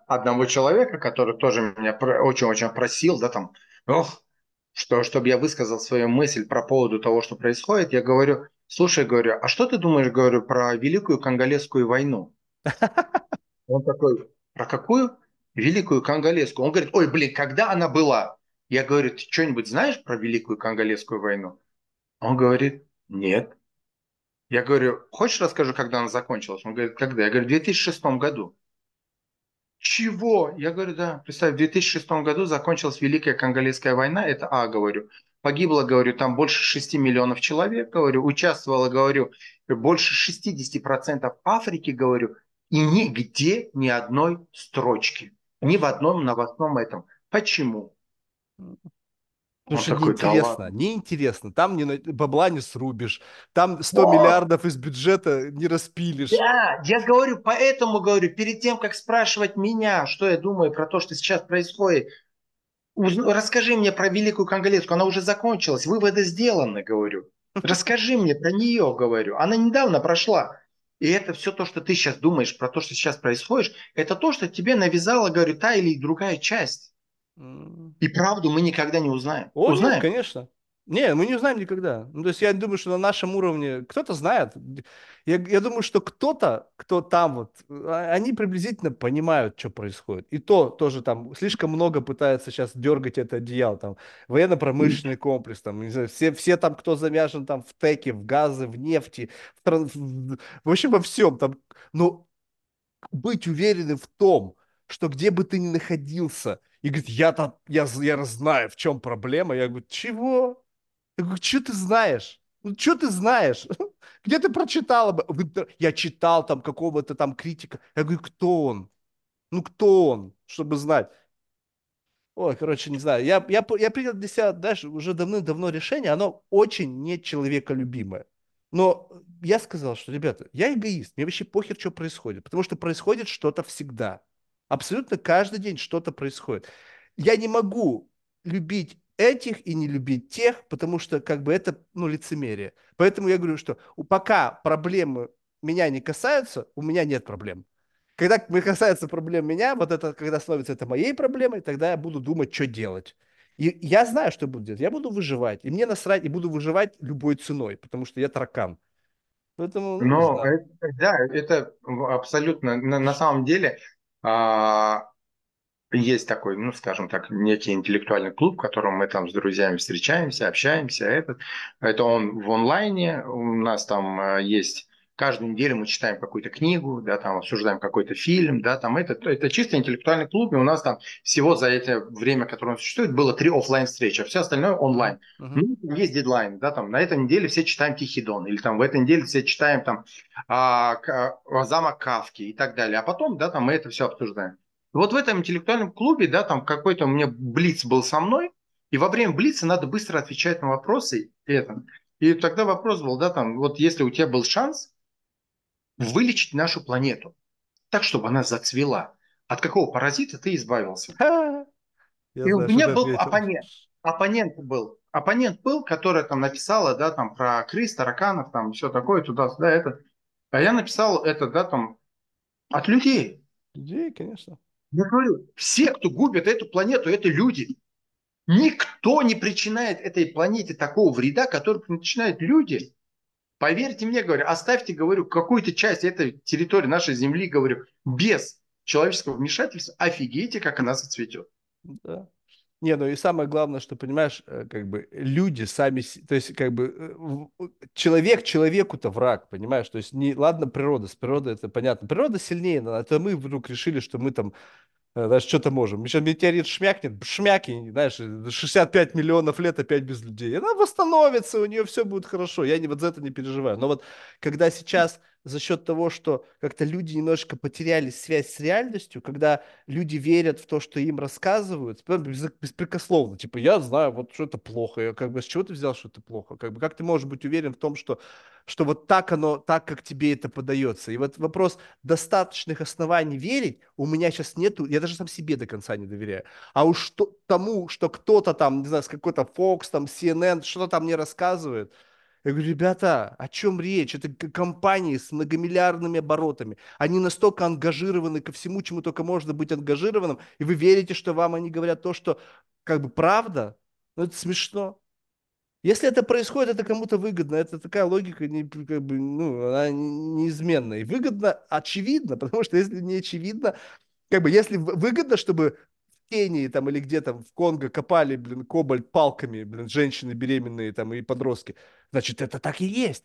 Одного человека, который тоже меня очень-очень просил, да, там, ох, что, чтобы я высказал свою мысль про поводу того, что происходит, я говорю, слушай, говорю, а что ты думаешь, говорю, про Великую Конголезскую войну? Он такой, про какую? Великую Конголезскую. Он говорит, ой, блин, когда она была? Я говорю, ты что-нибудь знаешь про Великую Конголезскую войну? Он говорит, нет. Я говорю, хочешь расскажу, когда она закончилась? Он говорит, когда? Я говорю, в 2006 году. Чего? Я говорю, да. Представь, в 2006 году закончилась Великая Конголезская война. Это А, говорю. Погибло, говорю, там больше 6 миллионов человек, говорю. Участвовало, говорю, больше 60% Африки, говорю. И нигде ни одной строчки. Ни в одном новостном этом. Почему? Потому что такой, неинтересно, да неинтересно. Там не, бабла не срубишь, там 100 О! миллиардов из бюджета не распилишь. Да, я говорю, поэтому говорю, перед тем, как спрашивать меня, что я думаю про то, что сейчас происходит, расскажи мне про Великую Конголезку, она уже закончилась, выводы сделаны, говорю. Расскажи мне про нее, говорю. Она недавно прошла. И это все то, что ты сейчас думаешь про то, что сейчас происходит, это то, что тебе навязала, говорю, та или другая часть. И правду мы никогда не узнаем. О, узнаем. Нет, конечно. Не, мы не узнаем никогда. Ну, то есть я думаю, что на нашем уровне кто-то знает. Я, я думаю, что кто-то, кто там вот, а, они приблизительно понимают, что происходит. И то тоже там слишком много пытается сейчас дергать это одеяло. Там военно-промышленный комплекс, там, не знаю, все, все там, кто завяжен там в теке, в газы, в нефти, в, в, в общем, во всем. Там, но быть уверенным в том, что где бы ты ни находился, и говорит, я там, я, я знаю, в чем проблема. Я говорю, чего? Я говорю, что ты знаешь? Ну, что ты знаешь? Где ты прочитал? Я читал там какого-то там критика. Я говорю, кто он? Ну, кто он, чтобы знать? Ой, короче, не знаю. Я, я, я принял для себя даже уже давным-давно решение. Оно очень нечеловеколюбимое. Но я сказал, что, ребята, я эгоист. Мне вообще похер, что происходит. Потому что происходит что-то всегда. Абсолютно каждый день что-то происходит. Я не могу любить этих и не любить тех, потому что как бы это ну, лицемерие. Поэтому я говорю, что пока проблемы меня не касаются, у меня нет проблем. Когда касается проблем меня, вот это, когда становится это моей проблемой, тогда я буду думать, что делать. И я знаю, что буду делать. Я буду выживать. И мне насрать, и буду выживать любой ценой, потому что я таракан. Поэтому, ну, Но, это, да, это абсолютно, на, на самом деле, есть такой, ну, скажем так, некий интеллектуальный клуб, в котором мы там с друзьями встречаемся, общаемся. Этот, это он в онлайне, у нас там а, есть каждую неделю мы читаем какую-то книгу, да, там обсуждаем какой-то фильм, да, там это, это чисто интеллектуальный клуб, и у нас там всего за это время, которое он существует, было три офлайн встречи, а все остальное онлайн. Uh-huh. Ну, есть дедлайн, да, там на этой неделе все читаем Тихий Дон, или там в этой неделе все читаем там а, а, Замок Кавки и так далее, а потом, да, там мы это все обсуждаем. вот в этом интеллектуальном клубе, да, там какой-то у меня Блиц был со мной, и во время Блица надо быстро отвечать на вопросы, и это. И тогда вопрос был, да, там, вот если у тебя был шанс, вылечить нашу планету так, чтобы она зацвела. От какого паразита ты избавился? И знаю, у меня был ответил. оппонент. Оппонент был. Оппонент был, который там написала, да, там про крыс, тараканов, там все такое, туда-сюда, это. А я написал это, да, там от людей. Людей, конечно. Я говорю, все, кто губит эту планету, это люди. Никто не причиняет этой планете такого вреда, который причиняют люди. Поверьте мне, говорю, оставьте, говорю, какую-то часть этой территории нашей земли, говорю, без человеческого вмешательства, офигейте, как она зацветет. Да. Не, ну и самое главное, что, понимаешь, э, как бы люди сами, то есть как бы э, человек человеку-то враг, понимаешь? То есть не, ладно, природа, с природой это понятно. Природа сильнее, это мы вдруг решили, что мы там знаешь, что-то можем. Сейчас метеорит шмякнет, шмяки, знаешь, 65 миллионов лет опять без людей. Она восстановится, у нее все будет хорошо. Я не, вот за это не переживаю. Но вот когда сейчас за счет того, что как-то люди немножко потеряли связь с реальностью, когда люди верят в то, что им рассказывают, беспрекословно, типа, я знаю, вот что это плохо, я как бы, с чего ты взял, что это плохо? Как бы, как ты можешь быть уверен в том, что, что вот так оно, так, как тебе это подается? И вот вопрос достаточных оснований верить у меня сейчас нету, я даже сам себе до конца не доверяю. А уж что, тому, что кто-то там, не знаю, с какой-то Fox, там, CNN, что-то там мне рассказывает – я говорю, ребята, о чем речь? Это компании с многомиллиардными оборотами. Они настолько ангажированы ко всему, чему только можно быть ангажированным, и вы верите, что вам они говорят то, что как бы правда? Ну, это смешно. Если это происходит, это кому-то выгодно. Это такая логика, не, как бы, ну, она неизменна. И выгодно, очевидно, потому что если не очевидно, как бы, если выгодно, чтобы Кении там или где там в Конго копали, блин, кобальт палками, блин, женщины беременные там и подростки. Значит, это так и есть.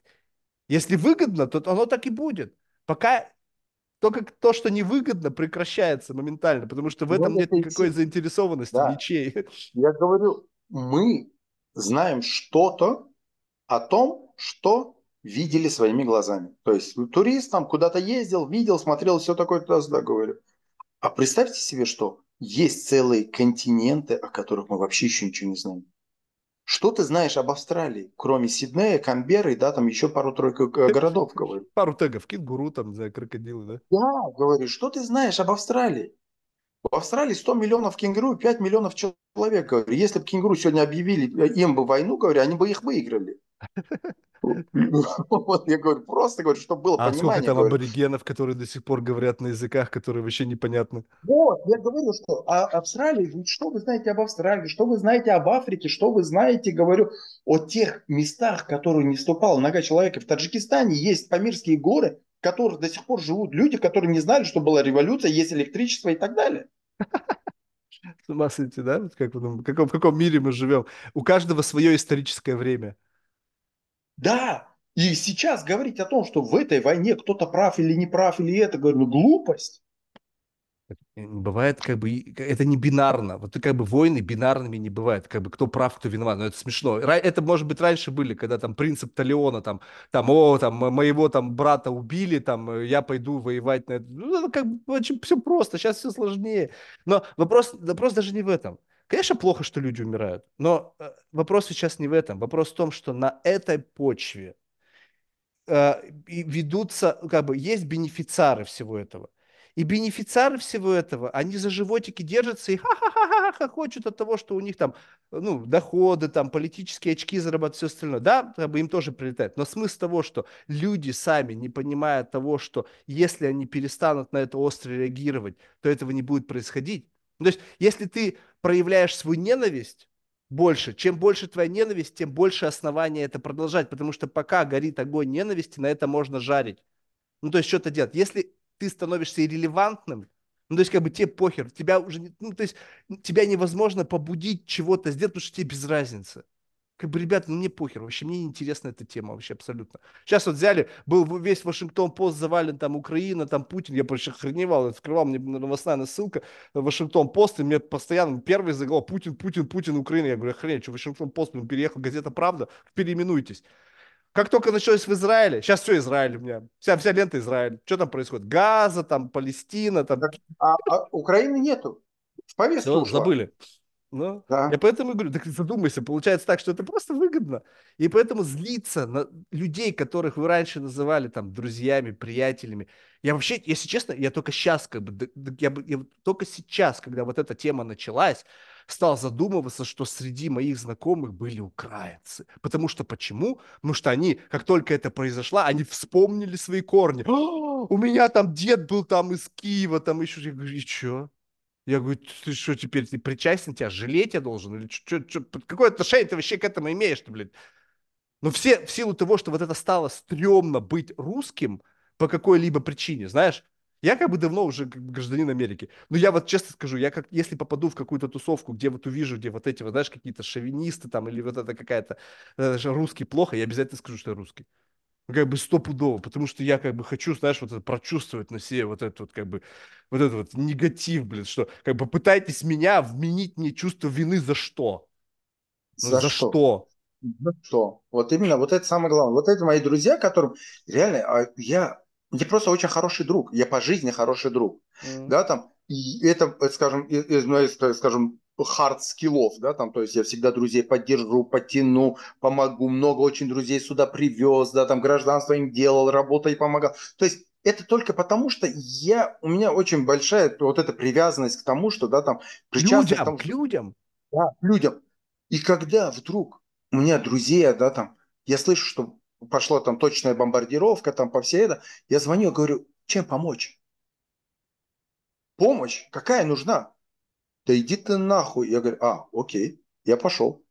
Если выгодно, то оно так и будет. Пока только то, что невыгодно, прекращается моментально, потому что в этом нет никакой идти. заинтересованности да. ничей. Я говорю, мы знаем что-то о том, что видели своими глазами. То есть турист там куда-то ездил, видел, смотрел, все такое туда-сюда, говорю. А представьте себе, что есть целые континенты, о которых мы вообще еще ничего не знаем. Что ты знаешь об Австралии, кроме Сиднея, Камберы, да, там еще пару-тройку э, городов, говорю. Пару тегов, кенгуру, там, за крокодилы, да? Да, говорю, что ты знаешь об Австралии? В Австралии 100 миллионов кенгуру, 5 миллионов человек, говорю. Если бы кенгуру сегодня объявили э, им бы войну, говорю, они бы их выиграли. Вот я говорю, просто говорю, чтобы было а понимание. А сколько там аборигенов, которые до сих пор говорят на языках, которые вообще непонятны? Вот, я говорю, что а Австралии, что вы знаете об Австралии, что вы знаете об Африке, что вы знаете, говорю, о тех местах, которые не ступала нога человека. В Таджикистане есть Памирские горы, в которых до сих пор живут люди, которые не знали, что была революция, есть электричество и так далее. С ума сойти, да? Как в, каком, в каком мире мы живем? У каждого свое историческое время. Да, и сейчас говорить о том, что в этой войне кто-то прав или не прав, или это, говорю, ну, глупость. Бывает как бы, это не бинарно. Вот как бы войны бинарными не бывают. Как бы кто прав, кто виноват. Но это смешно. Это, может быть, раньше были, когда там принцип Талиона, там, там, о, там, моего там брата убили, там, я пойду воевать на это. Ну, как бы очень все просто. Сейчас все сложнее. Но вопрос, вопрос даже не в этом. Конечно, плохо, что люди умирают, но э, вопрос сейчас не в этом. Вопрос в том, что на этой почве э, ведутся, как бы, есть бенефициары всего этого. И бенефициары всего этого, они за животики держатся и ха-ха-ха-ха хочут от того, что у них там ну, доходы, там, политические очки зарабатывают, все остальное. Да, как бы им тоже прилетает. Но смысл того, что люди сами, не понимая того, что если они перестанут на это остро реагировать, то этого не будет происходить. То есть, если ты проявляешь свою ненависть больше, чем больше твоя ненависть, тем больше основания это продолжать, потому что пока горит огонь ненависти, на это можно жарить. Ну, то есть что-то делать. Если ты становишься иррелевантным, ну, то есть, как бы тебе похер, тебя уже, ну, то есть, тебя невозможно побудить чего-то сделать, потому что тебе без разницы как бы, ребята, ну мне похер, вообще мне не интересна эта тема вообще абсолютно. Сейчас вот взяли, был весь Вашингтон пост завален, там Украина, там Путин, я просто охреневал, открывал мне новостная ссылка, Вашингтон пост, и мне постоянно первый заголовок Путин, Путин, Путин, Украина. Я говорю, охренеть, что Вашингтон пост, блин, переехал, газета «Правда», переименуйтесь. Как только началось в Израиле, сейчас все Израиль у меня, вся, вся лента Израиль. Что там происходит? Газа, там, Палестина, там. А, а Украины нету. В повестку Все, забыли. Ну, да. я поэтому говорю, так задумайся, получается так, что это просто выгодно. И поэтому злиться на людей, которых вы раньше называли там друзьями, приятелями. Я вообще, если честно, я только сейчас, как бы, я, я только сейчас, когда вот эта тема началась, стал задумываться, что среди моих знакомых были украинцы. Потому что почему? Потому что они, как только это произошло, они вспомнили свои корни. у меня там дед был там из Киева, там еще. Я говорю, и что? Я говорю, ты что, теперь ты причастен, тебя жалеть я должен? Или что, что, какое отношение ты вообще к этому имеешь-то, блин? Но все в силу того, что вот это стало стрёмно быть русским по какой-либо причине, знаешь, Я как бы давно уже гражданин Америки. Но я вот честно скажу, я как если попаду в какую-то тусовку, где вот увижу, где вот эти, вот, знаешь, какие-то шовинисты там, или вот это какая-то, даже русский плохо, я обязательно скажу, что я русский. Ну, как бы стопудово, потому что я как бы хочу, знаешь, вот это прочувствовать на себе вот этот вот как бы, вот этот вот негатив, блин, что как бы пытайтесь меня вменить мне чувство вины за что? Ну, За за что? что? За что? Вот именно, вот это самое главное. Вот это мои друзья, которым реально, а, я, я просто очень хороший друг. Я по жизни хороший друг. М. Да, там, и это, скажем, из, из скажем, хард скиллов, да, там, то есть я всегда друзей поддержу, подтяну, помогу, много очень друзей сюда привез, да, там гражданство им делал, работой помогал. То есть это только потому, что я, у меня очень большая вот эта привязанность к тому, что, да, там, причастность к Людям, тому, к людям. да, людям. И когда вдруг у меня друзья, да, там, я слышу, что пошла там точная бомбардировка, там по всей это, я звоню, говорю, чем помочь? Помощь? Какая нужна? Да иди ты нахуй. Я говорю, а, окей, я пошел.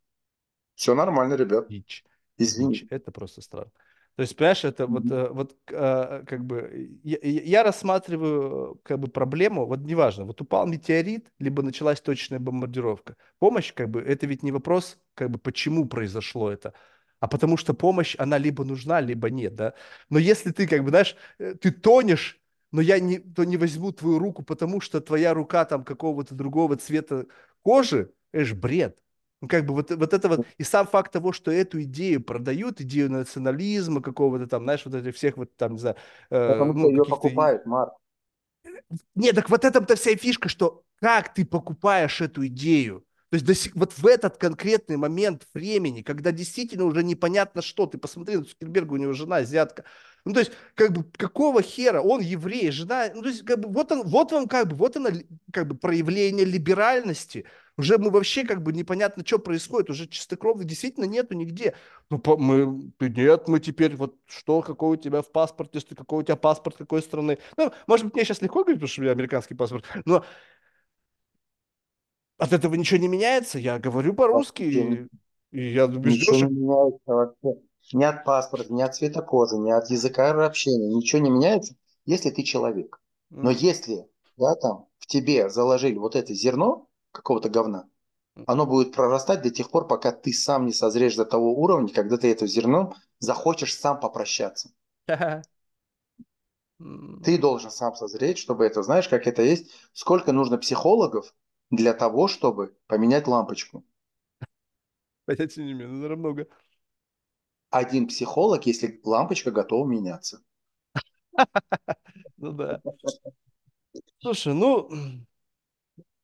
Все нормально, ребят. Дичь. Извини. Дичь. Это просто странно. То есть, понимаешь, это вот, Мгм. э, вот э, как бы я, я- рассматриваю э, как бы проблему, вот неважно, вот упал метеорит, либо началась точная бомбардировка. Помощь, как бы, это ведь не вопрос, как бы, почему произошло это, а потому что помощь, она либо нужна, либо нет, да. Но если ты, как бы, знаешь, ты тонешь, но я не, то не возьму твою руку, потому что твоя рука там какого-то другого цвета кожи, это ж бред. Ну, как бы вот, вот это вот, и сам факт того, что эту идею продают, идею национализма какого-то там, знаешь, вот этих всех вот там, не знаю, э, Потому что ну, ее каких-то... покупают, Марк. Нет, так вот этом-то вся фишка, что как ты покупаешь эту идею. То есть до сих- вот в этот конкретный момент времени, когда действительно уже непонятно что, ты посмотри на Цукерберга, у него жена азиатка. Ну, то есть, как бы, какого хера, он еврей, жена, ну, то есть, как бы, вот он, вот вам, как бы, вот оно, как бы, проявление либеральности. Уже мы вообще, как бы, непонятно, что происходит, уже чистокровных действительно нету нигде. Ну, по- мы, нет, мы теперь, вот, что, какой у тебя в паспорте, что, какой у тебя паспорт, какой страны. Ну, может быть, мне сейчас легко говорить, потому что у меня американский паспорт, но от этого ничего не меняется. Я говорю по-русски, и, и я убежден, Ничего что... не меняется вообще. Ни от паспорта, ни от цвета кожи, ни от языка общения. Ничего не меняется, если ты человек. Но если да, там, в тебе заложили вот это зерно какого-то говна, оно будет прорастать до тех пор, пока ты сам не созреешь до того уровня, когда ты это зерном захочешь сам попрощаться. Ты должен сам созреть, чтобы это, знаешь, как это есть, сколько нужно психологов для того, чтобы поменять лампочку. Понятия не имею, наверное, много. Один психолог, если лампочка готова меняться. Ну да. Слушай, ну,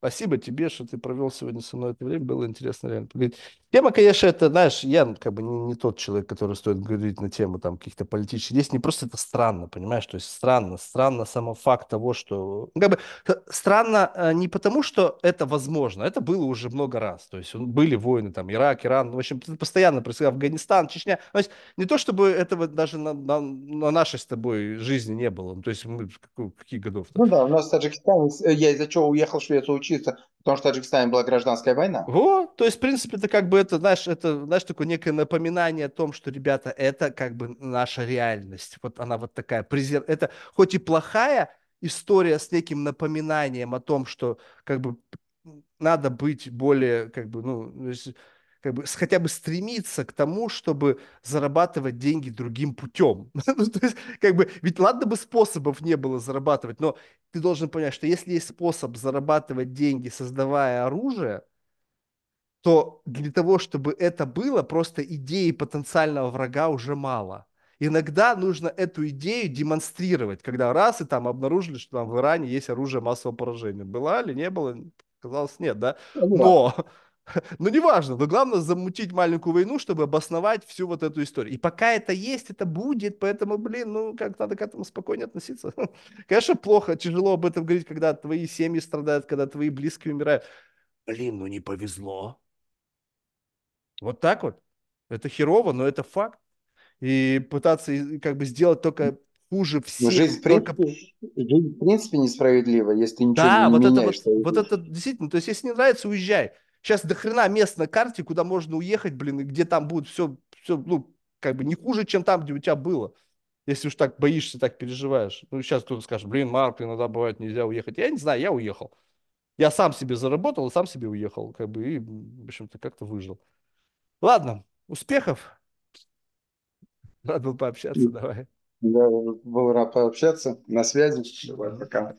спасибо тебе, что ты провел сегодня со мной это время. Было интересно реально поговорить. Тема, конечно, это, знаешь, я ну, как бы не, не тот человек, который стоит говорить на тему там каких-то политических действий. Не просто это странно, понимаешь? То есть странно, странно само факт того, что... ну, Как бы х- странно э, не потому, что это возможно. Это было уже много раз. То есть были войны, там, Ирак, Иран. В общем, постоянно происходило. Афганистан, Чечня. То есть не то, чтобы этого даже на, на, на нашей с тобой жизни не было. Ну, То есть мы каких годов? Ну да, у нас в Таджикистане, э, я из-за чего уехал в Швецию учиться, потому что в Таджикистане была гражданская война. Во, то есть, в принципе, это как бы это, знаешь, это, знаешь, такое некое напоминание о том, что, ребята, это как бы наша реальность. Вот она вот такая, презер... это хоть и плохая история с неким напоминанием о том, что как бы надо быть более, как бы, ну, как бы хотя бы стремиться к тому, чтобы зарабатывать деньги другим путем. Ну, то есть, как бы, ведь ладно бы способов не было зарабатывать, но ты должен понять, что если есть способ зарабатывать деньги, создавая оружие, то для того, чтобы это было, просто идеи потенциального врага уже мало. Иногда нужно эту идею демонстрировать, когда раз и там обнаружили, что там в Иране есть оружие массового поражения. Была или не было? Казалось, нет, да? Но, ну неважно, но главное замутить маленькую войну, чтобы обосновать всю вот эту историю. И пока это есть, это будет, поэтому, блин, ну как надо к этому спокойнее относиться. Конечно, плохо, тяжело об этом говорить, когда твои семьи страдают, когда твои близкие умирают. Блин, ну не повезло. Вот так вот. Это херово, но это факт. И пытаться как бы сделать только хуже Но всем, жизнь, в только... принципе, жизнь, в принципе, несправедлива, если ты ничего Да, не вот меняешь. вот, своей вот жизни. это действительно, то есть если не нравится, уезжай. Сейчас до хрена мест на карте, куда можно уехать, блин, и где там будет все, все, ну, как бы не хуже, чем там, где у тебя было. Если уж так боишься, так переживаешь. Ну, сейчас кто-то скажет, блин, Марк, иногда бывает нельзя уехать. Я не знаю, я уехал. Я сам себе заработал и сам себе уехал. Как бы, и, в общем-то, как-то выжил. Ладно, успехов. Рад был пообщаться, давай. Я был рад пообщаться. На связи. Давай, пока.